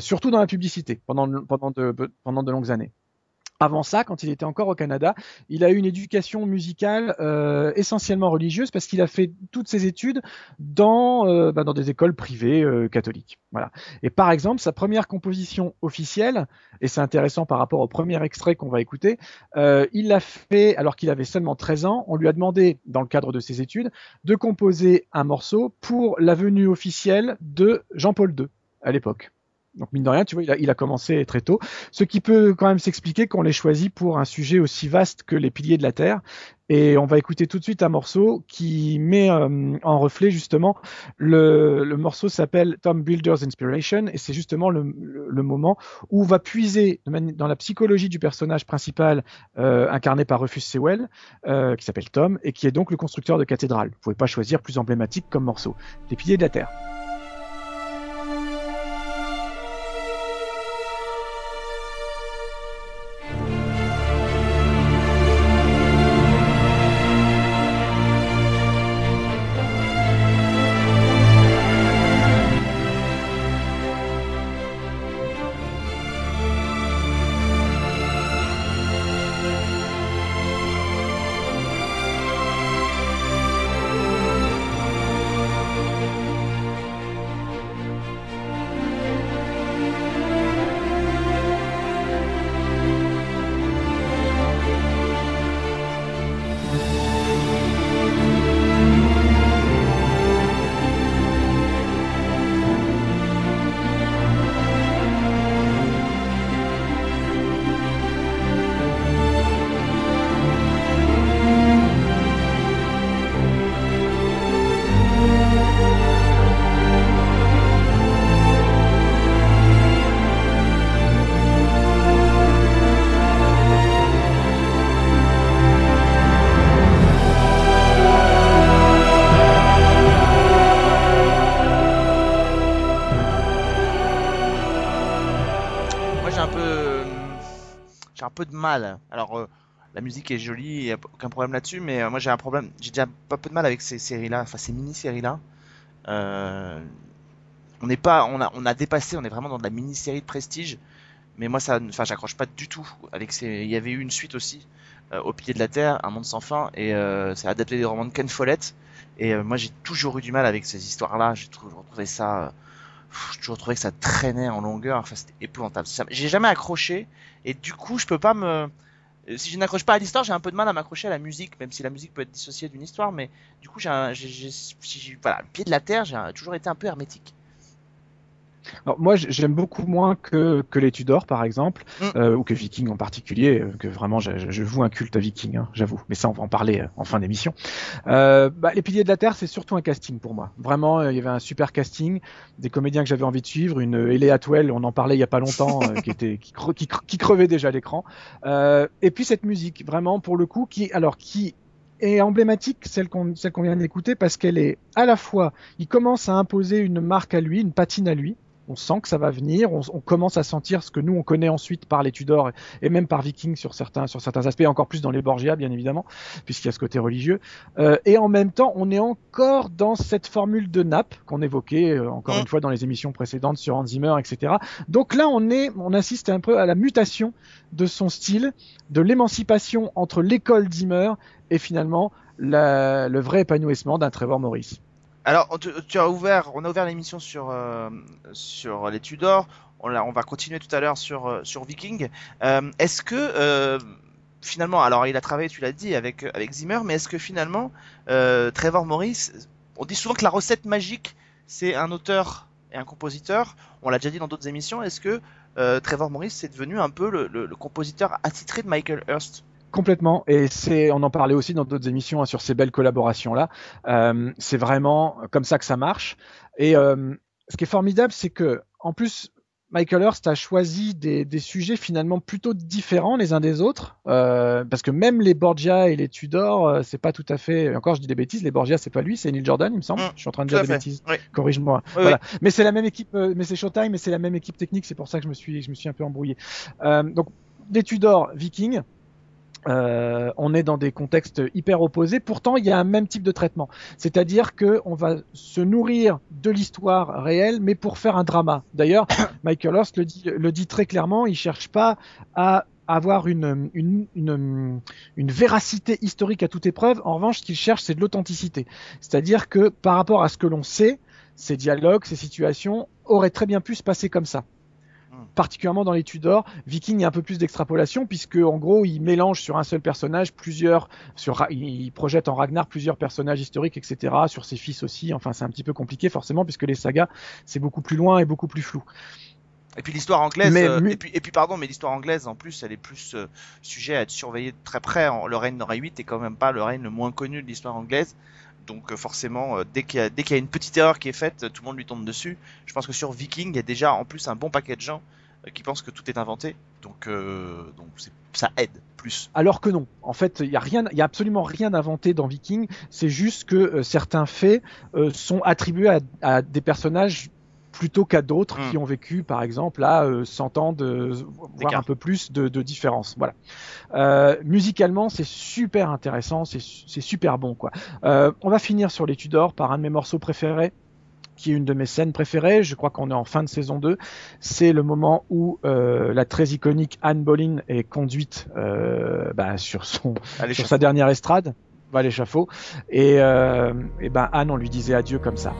[SPEAKER 4] Surtout dans la publicité pendant pendant pendant de longues années. Avant ça, quand il était encore au Canada, il a eu une éducation musicale euh, essentiellement religieuse parce qu'il a fait toutes ses études dans, euh, bah, dans des écoles privées euh, catholiques. Voilà. Et par exemple, sa première composition officielle, et c'est intéressant par rapport au premier extrait qu'on va écouter, euh, il l'a fait alors qu'il avait seulement 13 ans. On lui a demandé, dans le cadre de ses études, de composer un morceau pour la venue officielle de Jean-Paul II à l'époque. Donc mine de rien, tu vois, il a, commencé très tôt, ce qui peut quand même s'expliquer qu'on l'ait choisi pour un sujet aussi vaste que les piliers de la Terre. Et on va écouter tout de suite un morceau qui met euh, en reflet justement le, morceau s'appelle Tom Builder's Inspiration et c'est justement le, moment où va puiser dans la psychologie du personnage principal euh, incarné par Rufus Sewell, euh, qui s'appelle Tom et qui est donc le constructeur de cathédrale. Vous pouvez pas choisir plus emblématique comme morceau. Les piliers de la Terre.
[SPEAKER 1] La musique est jolie, y a aucun problème là-dessus, mais euh, moi, j'ai un problème. J'ai déjà pas peu de mal avec ces séries-là, enfin ces mini-séries-là. Euh, on n'est pas, on a, on a dépassé, on est vraiment dans de la mini-série de prestige. Mais moi, ça, enfin, j'accroche pas du tout avec ces. Il y avait eu une suite aussi, euh, Au pied de la terre, Un monde sans fin, et c'est adapté des romans de Ken Follett. Et moi, j'ai toujours eu du mal avec ces histoires-là. J'ai toujours trouvé ça. J'ai toujours trouvé que ça traînait en longueur. Enfin, c'était épouvantable. J'ai jamais accroché, et du coup, je peux pas me. Euh, Si je n'accroche pas à l'histoire, j'ai un peu de mal à m'accrocher à la musique, même si la musique peut être dissociée d'une histoire. Mais du coup, j'ai, un- voilà, le pied de la terre, j'ai toujours été un peu hermétique.
[SPEAKER 4] Alors, moi, j'aime beaucoup moins que, que les Tudors, par exemple,
[SPEAKER 1] Mm.
[SPEAKER 4] euh, ou que Viking en particulier, euh, que vraiment, je, je- voue un culte à Viking, hein, j'avoue. Mais ça, on va en parler euh, en fin d'émission. Euh, bah, les Piliers de la Terre, c'est surtout un casting pour moi. Vraiment, il y avait un super casting, des comédiens que j'avais envie de suivre, une Ellie Atwell, on en parlait il y a pas longtemps, qui était qui, cre- qui, cre- qui crevait déjà à l'écran. Euh, et puis cette musique, vraiment pour le coup, qui alors qui est emblématique, celle qu'on celle qu'on vient d'écouter, parce qu'elle est à la fois, il commence à imposer une marque à lui, une patine à lui. On sent que ça va venir, on, on commence à sentir ce que nous on connaît ensuite par les Tudors et même par Viking sur certains sur certains aspects, encore plus dans les Borgia bien évidemment, puisqu'il y a ce côté religieux. Euh, et en même temps, on est encore dans cette formule de nappe qu'on évoquait euh, encore
[SPEAKER 1] Mm.
[SPEAKER 4] une fois dans les émissions précédentes sur Hans Zimmer, etc. Donc là, on est, on assiste un peu à la mutation de son style, de l'émancipation entre l'école Zimmer et finalement la- le vrai épanouissement d'un Trevor Morris.
[SPEAKER 1] Alors, tu as ouvert, on a ouvert l'émission sur euh, sur les Tudors. On, va continuer tout à l'heure sur euh, sur Viking. Euh, est-ce que finalement, alors il a travaillé, tu l'as dit, avec avec Zimmer, mais est-ce que finalement Trevor Morris, on dit souvent que la recette magique c'est un auteur et un compositeur. On l'a déjà dit dans d'autres émissions. Est-ce que Trevor Morris c'est devenu un peu le, le- le compositeur attitré de Michael Hurst?
[SPEAKER 4] Complètement, et c'est, on en parlait aussi dans d'autres émissions hein, sur ces belles collaborations là. Euh, c'est vraiment comme ça que ça marche. Et euh, ce qui est formidable, c'est que en plus Michael Hurst a choisi des, des, sujets finalement plutôt différents les uns des autres, euh, parce que même les Borgia et les Tudor, c'est pas tout à fait. Encore, je dis des bêtises. Les Borgia, c'est pas lui, c'est Neil Jordan, il me semble.
[SPEAKER 1] Mm,
[SPEAKER 4] je suis en train de dire des
[SPEAKER 1] fait.
[SPEAKER 4] bêtises.
[SPEAKER 1] Oui.
[SPEAKER 4] Corrige-moi.
[SPEAKER 1] Oui,
[SPEAKER 4] voilà. Mais c'est la même équipe, mais c'est Showtime, mais c'est la même équipe technique. C'est pour ça que je me suis, je me suis un peu embrouillé. Donc, des Tudor, Vikings. Euh, on est dans des contextes hyper opposés. Pourtant, il y a un même type de traitement. C'est-à-dire que on va se nourrir de l'histoire réelle, mais pour faire un drama. D'ailleurs, *coughs* Michael Hurst le dit, le dit très clairement. Il cherche pas à avoir une, une, une, une véracité historique à toute épreuve. En revanche, ce qu'il cherche, c'est de l'authenticité. C'est-à-dire que par rapport à ce que l'on sait, ces dialogues, ces situations auraient très bien pu se passer comme ça particulièrement dans les Tudors. Viking, il y a un peu plus d'extrapolation puisque en gros, il mélange sur un seul personnage plusieurs, sur, il projette en Ragnar plusieurs personnages historiques, etc. Sur ses fils aussi. Enfin, c'est un petit peu compliqué forcément puisque les sagas, c'est beaucoup plus loin et beaucoup plus flou.
[SPEAKER 1] Et puis l'histoire anglaise,
[SPEAKER 4] Mais
[SPEAKER 1] euh, et, puis, et puis pardon, mais l'histoire anglaise en plus, elle est plus euh, sujet à être surveillée de très près. Le règne d'Henri VIII est quand même pas le règne le moins connu de l'histoire anglaise. Donc euh, forcément, euh, dès qu'il y, y a une petite erreur qui est faite, tout le monde lui tombe dessus. Je pense que sur Viking, il y a déjà en plus un bon paquet de gens qui pensent que tout est inventé. Donc, euh, donc ça aide plus.
[SPEAKER 4] Alors que non. En fait, il y a rien, il y a absolument rien inventé dans Viking. C'est juste que euh, certains faits euh, sont attribués à, à des personnages plutôt qu'à d'autres
[SPEAKER 1] Mm.
[SPEAKER 4] qui ont vécu, par exemple, à euh, 100 ans de, voire un peu plus de, de différence. Voilà. Euh, musicalement, c'est super intéressant, c'est su- c'est super bon, quoi. Euh, on va finir sur les Tudors par un de mes morceaux préférés qui est une de mes scènes préférées, je crois qu'on est en fin de saison 2, c'est le moment où euh, la très iconique Anne Boleyn est conduite euh, bah, sur son
[SPEAKER 1] Allez,
[SPEAKER 4] sur sa dernière estrade, va à l'échafaud, et, euh, et ben Anne, on lui disait adieu comme ça.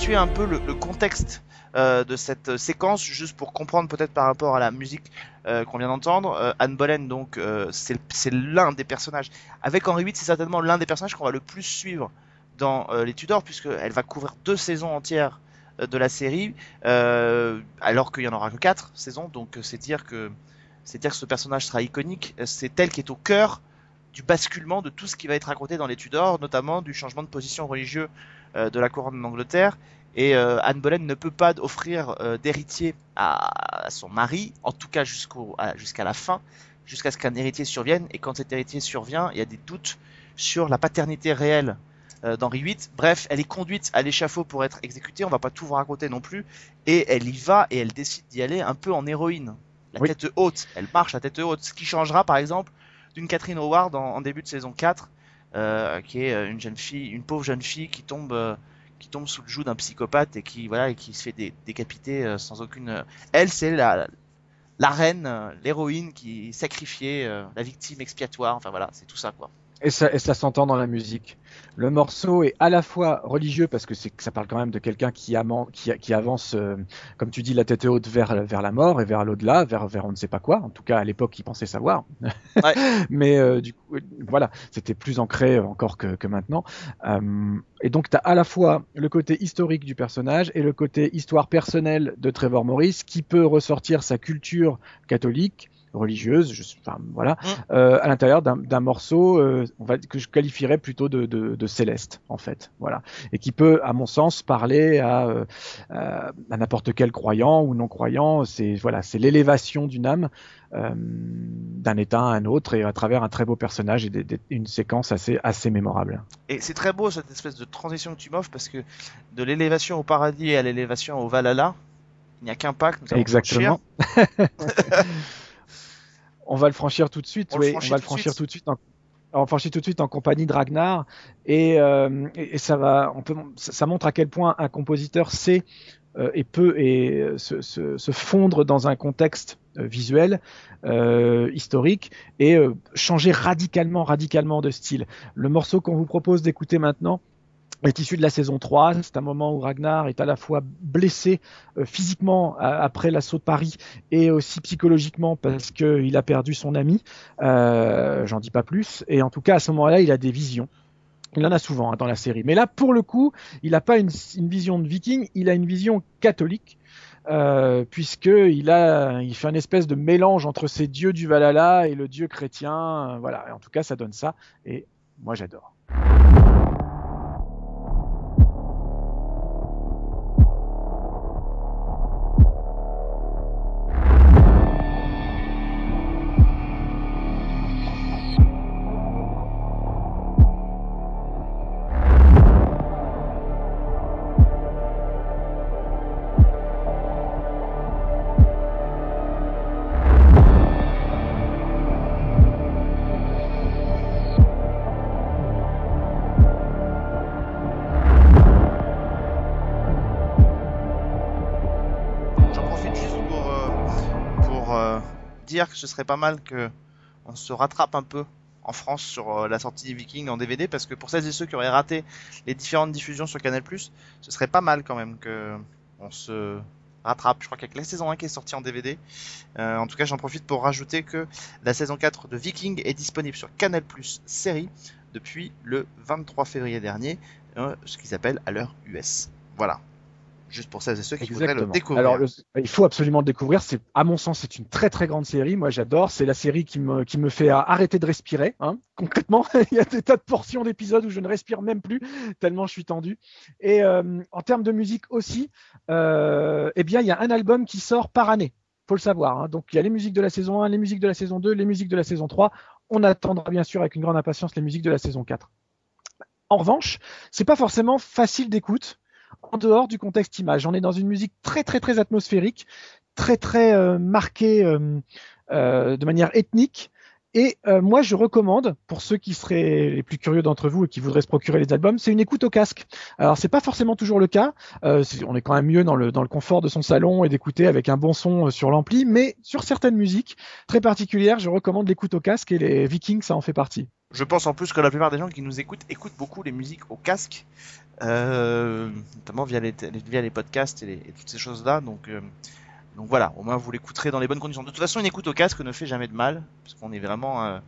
[SPEAKER 1] Restituer un peu le, contexte euh, de cette séquence, juste pour comprendre peut-être par rapport à la musique euh, qu'on vient d'entendre. Euh, Anne Boleyn, donc, euh, c'est l'un des personnages. Avec Henri VIII, c'est certainement l'un des personnages qu'on va le plus suivre dans euh, les Tudors, puisqu'elle va couvrir deux saisons entières euh, de la série, euh, alors qu'il y en aura que quatre saisons. Donc, euh, c'est dire que c'est dire que ce personnage sera iconique. Euh, C'est elle qui est au cœur du basculement de tout ce qui va être raconté dans les Tudors, notamment du changement de position religieux euh, de la couronne d'Angleterre. Et euh, Anne Boleyn ne peut pas offrir euh, d'héritier à, à son mari, en tout cas jusqu'à la fin, jusqu'à ce qu'un héritier survienne. Et quand cet héritier survient, il y a des doutes sur la paternité réelle d'Henri VIII. Bref, elle est conduite à l'échafaud pour être exécutée. On va pas tout vous raconter non plus. Et elle y va et elle décide d'y aller un peu en héroïne. La
[SPEAKER 4] Oui.
[SPEAKER 1] tête haute. Elle marche la tête haute. Ce qui changera, par exemple, d'une Catherine Howard en, début de saison 4, euh, qui est euh, une jeune fille, une pauvre jeune fille qui tombe, euh, qui tombe sous le joug d'un psychopathe et qui voilà et qui se fait dé- décapiter euh, sans aucune. Elle, c'est la reine, l'héroïne qui euh, la victime expiatoire. Enfin voilà, c'est tout ça quoi.
[SPEAKER 4] Et ça, et ça s'entend dans la musique. Le morceau est à la fois religieux parce que c'est ça parle quand même de quelqu'un qui, qui, qui avance, euh, comme tu dis, la tête haute vers, vers la mort et vers l'au-delà, vers, vers on ne sait pas quoi. En tout cas, à l'époque, il pensait savoir. *laughs*
[SPEAKER 1] Ouais.
[SPEAKER 4] Mais euh, du coup, voilà, c'était plus ancré encore que, que maintenant. Euh, et donc, tu as à la fois le côté historique du personnage et le côté histoire personnelle de Trevor Morris qui peut ressortir sa culture catholique religieuse, je, enfin voilà,
[SPEAKER 1] Mm.
[SPEAKER 4] euh, à l'intérieur d'un morceau, euh, on va que je qualifierais plutôt de, de, de céleste en fait, voilà, et qui peut, à mon sens, parler à, euh, à n'importe quel croyant ou non croyant. C'est voilà, c'est l'élévation d'une âme d'un état à un autre et à travers un très beau personnage et des- des- une séquence assez assez mémorable.
[SPEAKER 1] Et c'est très beau cette espèce de transition que tu m'offres parce que de l'élévation au paradis à l'élévation au Valhalla, il n'y a qu'un allons
[SPEAKER 4] Exactement. *laughs* on va le franchir tout de suite,
[SPEAKER 1] On
[SPEAKER 4] oui, on va le franchir
[SPEAKER 1] suite.
[SPEAKER 4] tout de suite. En... On le franchit tout de suite en compagnie de Ragnar et, euh, et, et ça va, on peut, ça, ça montre à quel point un compositeur sait euh, et peut et euh, se, se, se fondre dans un contexte visuel, historique et changer radicalement, radicalement de style. Le morceau qu'on vous propose d'écouter maintenant est issu de la saison 3. C'est un moment où Ragnar est à la fois blessé euh, physiquement a- après l'assaut de Paris et aussi psychologiquement parce qu'il a perdu son ami. Euh, J'en dis pas plus. Et en tout cas, à ce moment-là, il a des visions. Il en a souvent hein, dans la série. Mais là, pour le coup, il n'a pas une, vision de viking, il a une vision catholique. Euh, puisque il a, il fait un espèce de mélange entre ces dieux du Valhalla et le dieu chrétien. Euh, voilà. Et en tout cas, ça donne ça. Et moi, j'adore.
[SPEAKER 1] Que ce serait pas mal que on se rattrape un peu en France sur euh, la sortie des Vikings en DVD parce que pour celles et ceux qui auraient raté les différentes diffusions sur Canal+, ce serait pas mal quand même que on se rattrape. Je crois qu'il y a que la saison 1 qui est sortie en DVD. Euh, en tout cas, j'en profite pour rajouter que la saison 4 de Viking est disponible sur Canal+ série depuis le 23 février dernier, euh, ce qu'ils appellent à l'heure US. Voilà. Juste pour celles et ceux qui voudraient le découvrir.
[SPEAKER 4] Alors, le- il faut absolument le découvrir. C'est, à mon sens, c'est une très très grande série. Moi, j'adore. C'est la série qui me, qui me fait arrêter de respirer. Hein. Concrètement, *laughs* il y a des tas de portions d'épisodes où je ne respire même plus tellement je suis tendu. Et euh, en termes de musique aussi, euh, eh bien, il y a un album qui sort par année. Faut le savoir. hein. Donc, il y a les musiques de la saison 1, les musiques de la saison 2, les musiques de la saison 3. On attendra bien sûr avec une grande impatience les musiques de la saison 4. En revanche, c'est pas forcément facile d'écoute en dehors du contexte image. On est dans une musique très très très atmosphérique, très très euh, marquée euh, euh, de manière ethnique. Et moi, je recommande pour ceux qui seraient les plus curieux d'entre vous et qui voudraient se procurer les albums, c'est une écoute au casque. Alors, c'est pas forcément toujours le cas. On est quand même mieux dans le dans le confort de son salon et d'écouter avec un bon son sur l'ampli. Mais sur certaines musiques très particulières, je recommande l'écoute au casque et les Vikings, ça en fait partie.
[SPEAKER 1] Je pense en plus que la plupart des gens qui nous écoutent écoutent beaucoup les musiques au casque, euh, notamment via les, via les podcasts et, toutes ces choses-là. Donc, euh, donc voilà, au moins vous l'écouterez dans les bonnes conditions. De toute façon, une écoute au casque ne fait jamais de mal, parce qu'on est vraiment euh,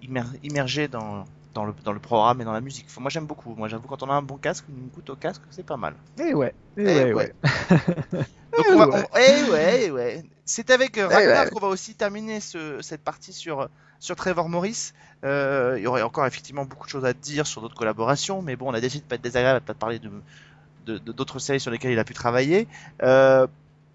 [SPEAKER 1] immer- immergé dans, dans, le, dans le programme et dans la musique. Enfin, moi j'aime beaucoup. Moi j'avoue, quand on a un bon casque, une écoute au casque, c'est pas mal.
[SPEAKER 4] Et ouais, et
[SPEAKER 1] Eh
[SPEAKER 4] ouais,
[SPEAKER 1] ouais.
[SPEAKER 4] ouais. *laughs*
[SPEAKER 1] Donc on va, on- eh ouais, eh ouais. C'est avec euh,
[SPEAKER 4] Eh
[SPEAKER 1] Ragnar qu'on va aussi terminer ce, cette partie sur, sur Trevor Morris. Euh, il y aurait encore effectivement beaucoup de choses à dire sur d'autres collaborations, mais bon, on a décidé de pas être désagréable, de pas parler de de- de- d'autres séries sur lesquelles il a pu travailler. Euh,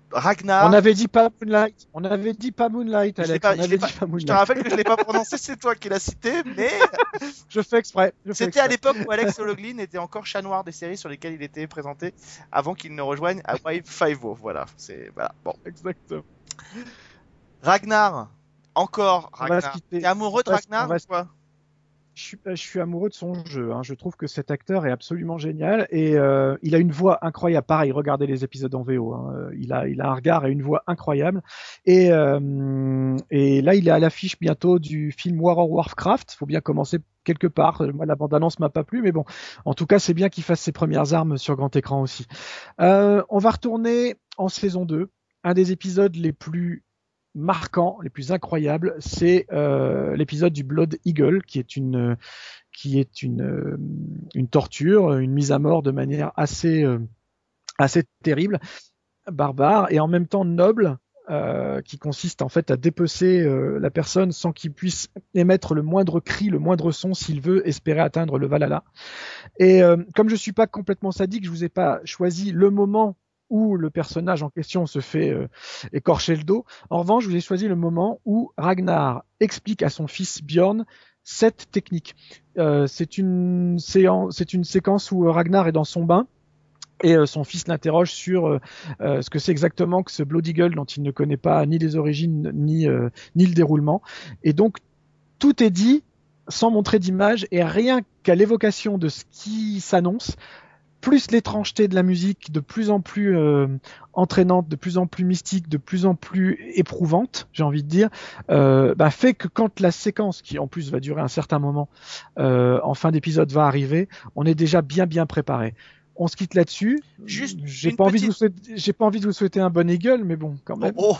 [SPEAKER 1] Ragnar,
[SPEAKER 4] On avait dit pas Moonlight. On avait dit pas Moonlight, Alex.
[SPEAKER 1] pas-
[SPEAKER 4] on
[SPEAKER 1] je
[SPEAKER 4] avait
[SPEAKER 1] l'ai
[SPEAKER 4] dit
[SPEAKER 1] pas-
[SPEAKER 4] pas
[SPEAKER 1] je te rappelle que je l'ai pas prononcé, c'est toi qui l'as cité, mais *laughs*
[SPEAKER 4] Je fais exprès.
[SPEAKER 1] c'était à l'époque où Alex Hologlin était encore chat noir des séries sur lesquelles il était présenté avant qu'il ne rejoigne Hawaii Five-O. Voilà, c'est voilà. Bon,
[SPEAKER 4] Exactement.
[SPEAKER 1] Ragnar, encore Ragnar. T'es amoureux de Ragnar
[SPEAKER 4] on va
[SPEAKER 1] ou quoi?
[SPEAKER 4] Je suis, amoureux de son jeu. Hein. Je trouve que cet acteur est absolument génial et euh, il a une voix incroyable. Pareil, regardez les épisodes en VO. Hein. Il a, il a un regard et une voix incroyable. Et, euh, là, il est à l'affiche bientôt du film War of Warcraft. Faut bien commencer quelque part. Moi, la bande-annonce m'a pas plu, mais bon, en tout cas, c'est bien qu'il fasse ses premières armes sur grand écran aussi. Euh, on va retourner en saison 2. Un des épisodes les plus marquants, les plus incroyables, c'est euh, l'épisode du Blood Eagle, qui est euh, une torture, une mise à mort de manière assez euh, terrible, barbare et en même temps noble, qui consiste en fait à dépecer la personne sans qu'il puisse émettre le moindre cri, le moindre son s'il veut espérer atteindre le Valhalla. Et comme je suis pas complètement sadique, je vous ai pas choisi le moment où le personnage en question se fait euh, écorcher le dos. En revanche, je vous ai choisi le moment où Ragnar explique à son fils Bjorn cette technique. Euh, c'est une une séquence où Ragnar est dans son bain et euh, son fils l'interroge sur euh, euh, ce que c'est exactement que ce Blood Eagle dont il ne connaît pas ni les origines ni euh, ni le déroulement. Et donc tout est dit sans montrer d'image et rien qu'à l'évocation de ce qui s'annonce, plus l'étrangeté de la musique de plus en plus euh, entraînante, de plus en plus mystique, de plus en plus éprouvante, j'ai envie de dire, euh, bah, fait que quand la séquence, qui en plus va durer un certain moment, euh, en fin d'épisode va arriver, on est déjà bien bien préparé. On se quitte là-dessus.
[SPEAKER 1] Juste
[SPEAKER 4] J'ai pas envie de vous souhaiter, j'ai pas envie de vous souhaiter un bon eagle, mais bon, quand même.
[SPEAKER 1] Oh,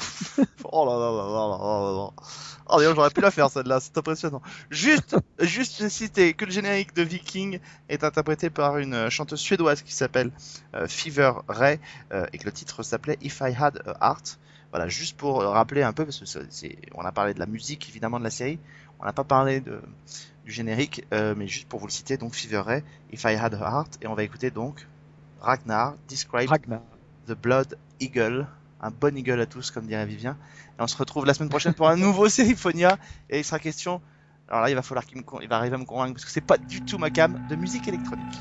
[SPEAKER 1] oh là là là là là là là. Oh d'ailleurs j'aurais pu la faire celle-là, c'est impressionnant. Juste, juste citer que le générique de Viking est interprété par une euh, chanteuse suédoise qui s'appelle euh, Fever Ray euh, et que le titre s'appelait If I Had a Heart. Voilà, juste pour rappeler un peu parce que c'est, on a parlé de la musique évidemment de la série, on n'a pas parlé de du générique, euh, mais juste pour vous le citer donc Fever Ray, If I Had a Heart et on va écouter donc Ragnar Describe
[SPEAKER 4] Ragnar.
[SPEAKER 1] The Blood Eagle. Un bon eagle à tous, comme dirait Vivien. Et on se retrouve la semaine prochaine pour un nouveau *laughs* Seriphonia. Et il sera question. Alors là, il va falloir qu'il me il va arriver à me convaincre parce que c'est pas du tout ma cam de musique électronique.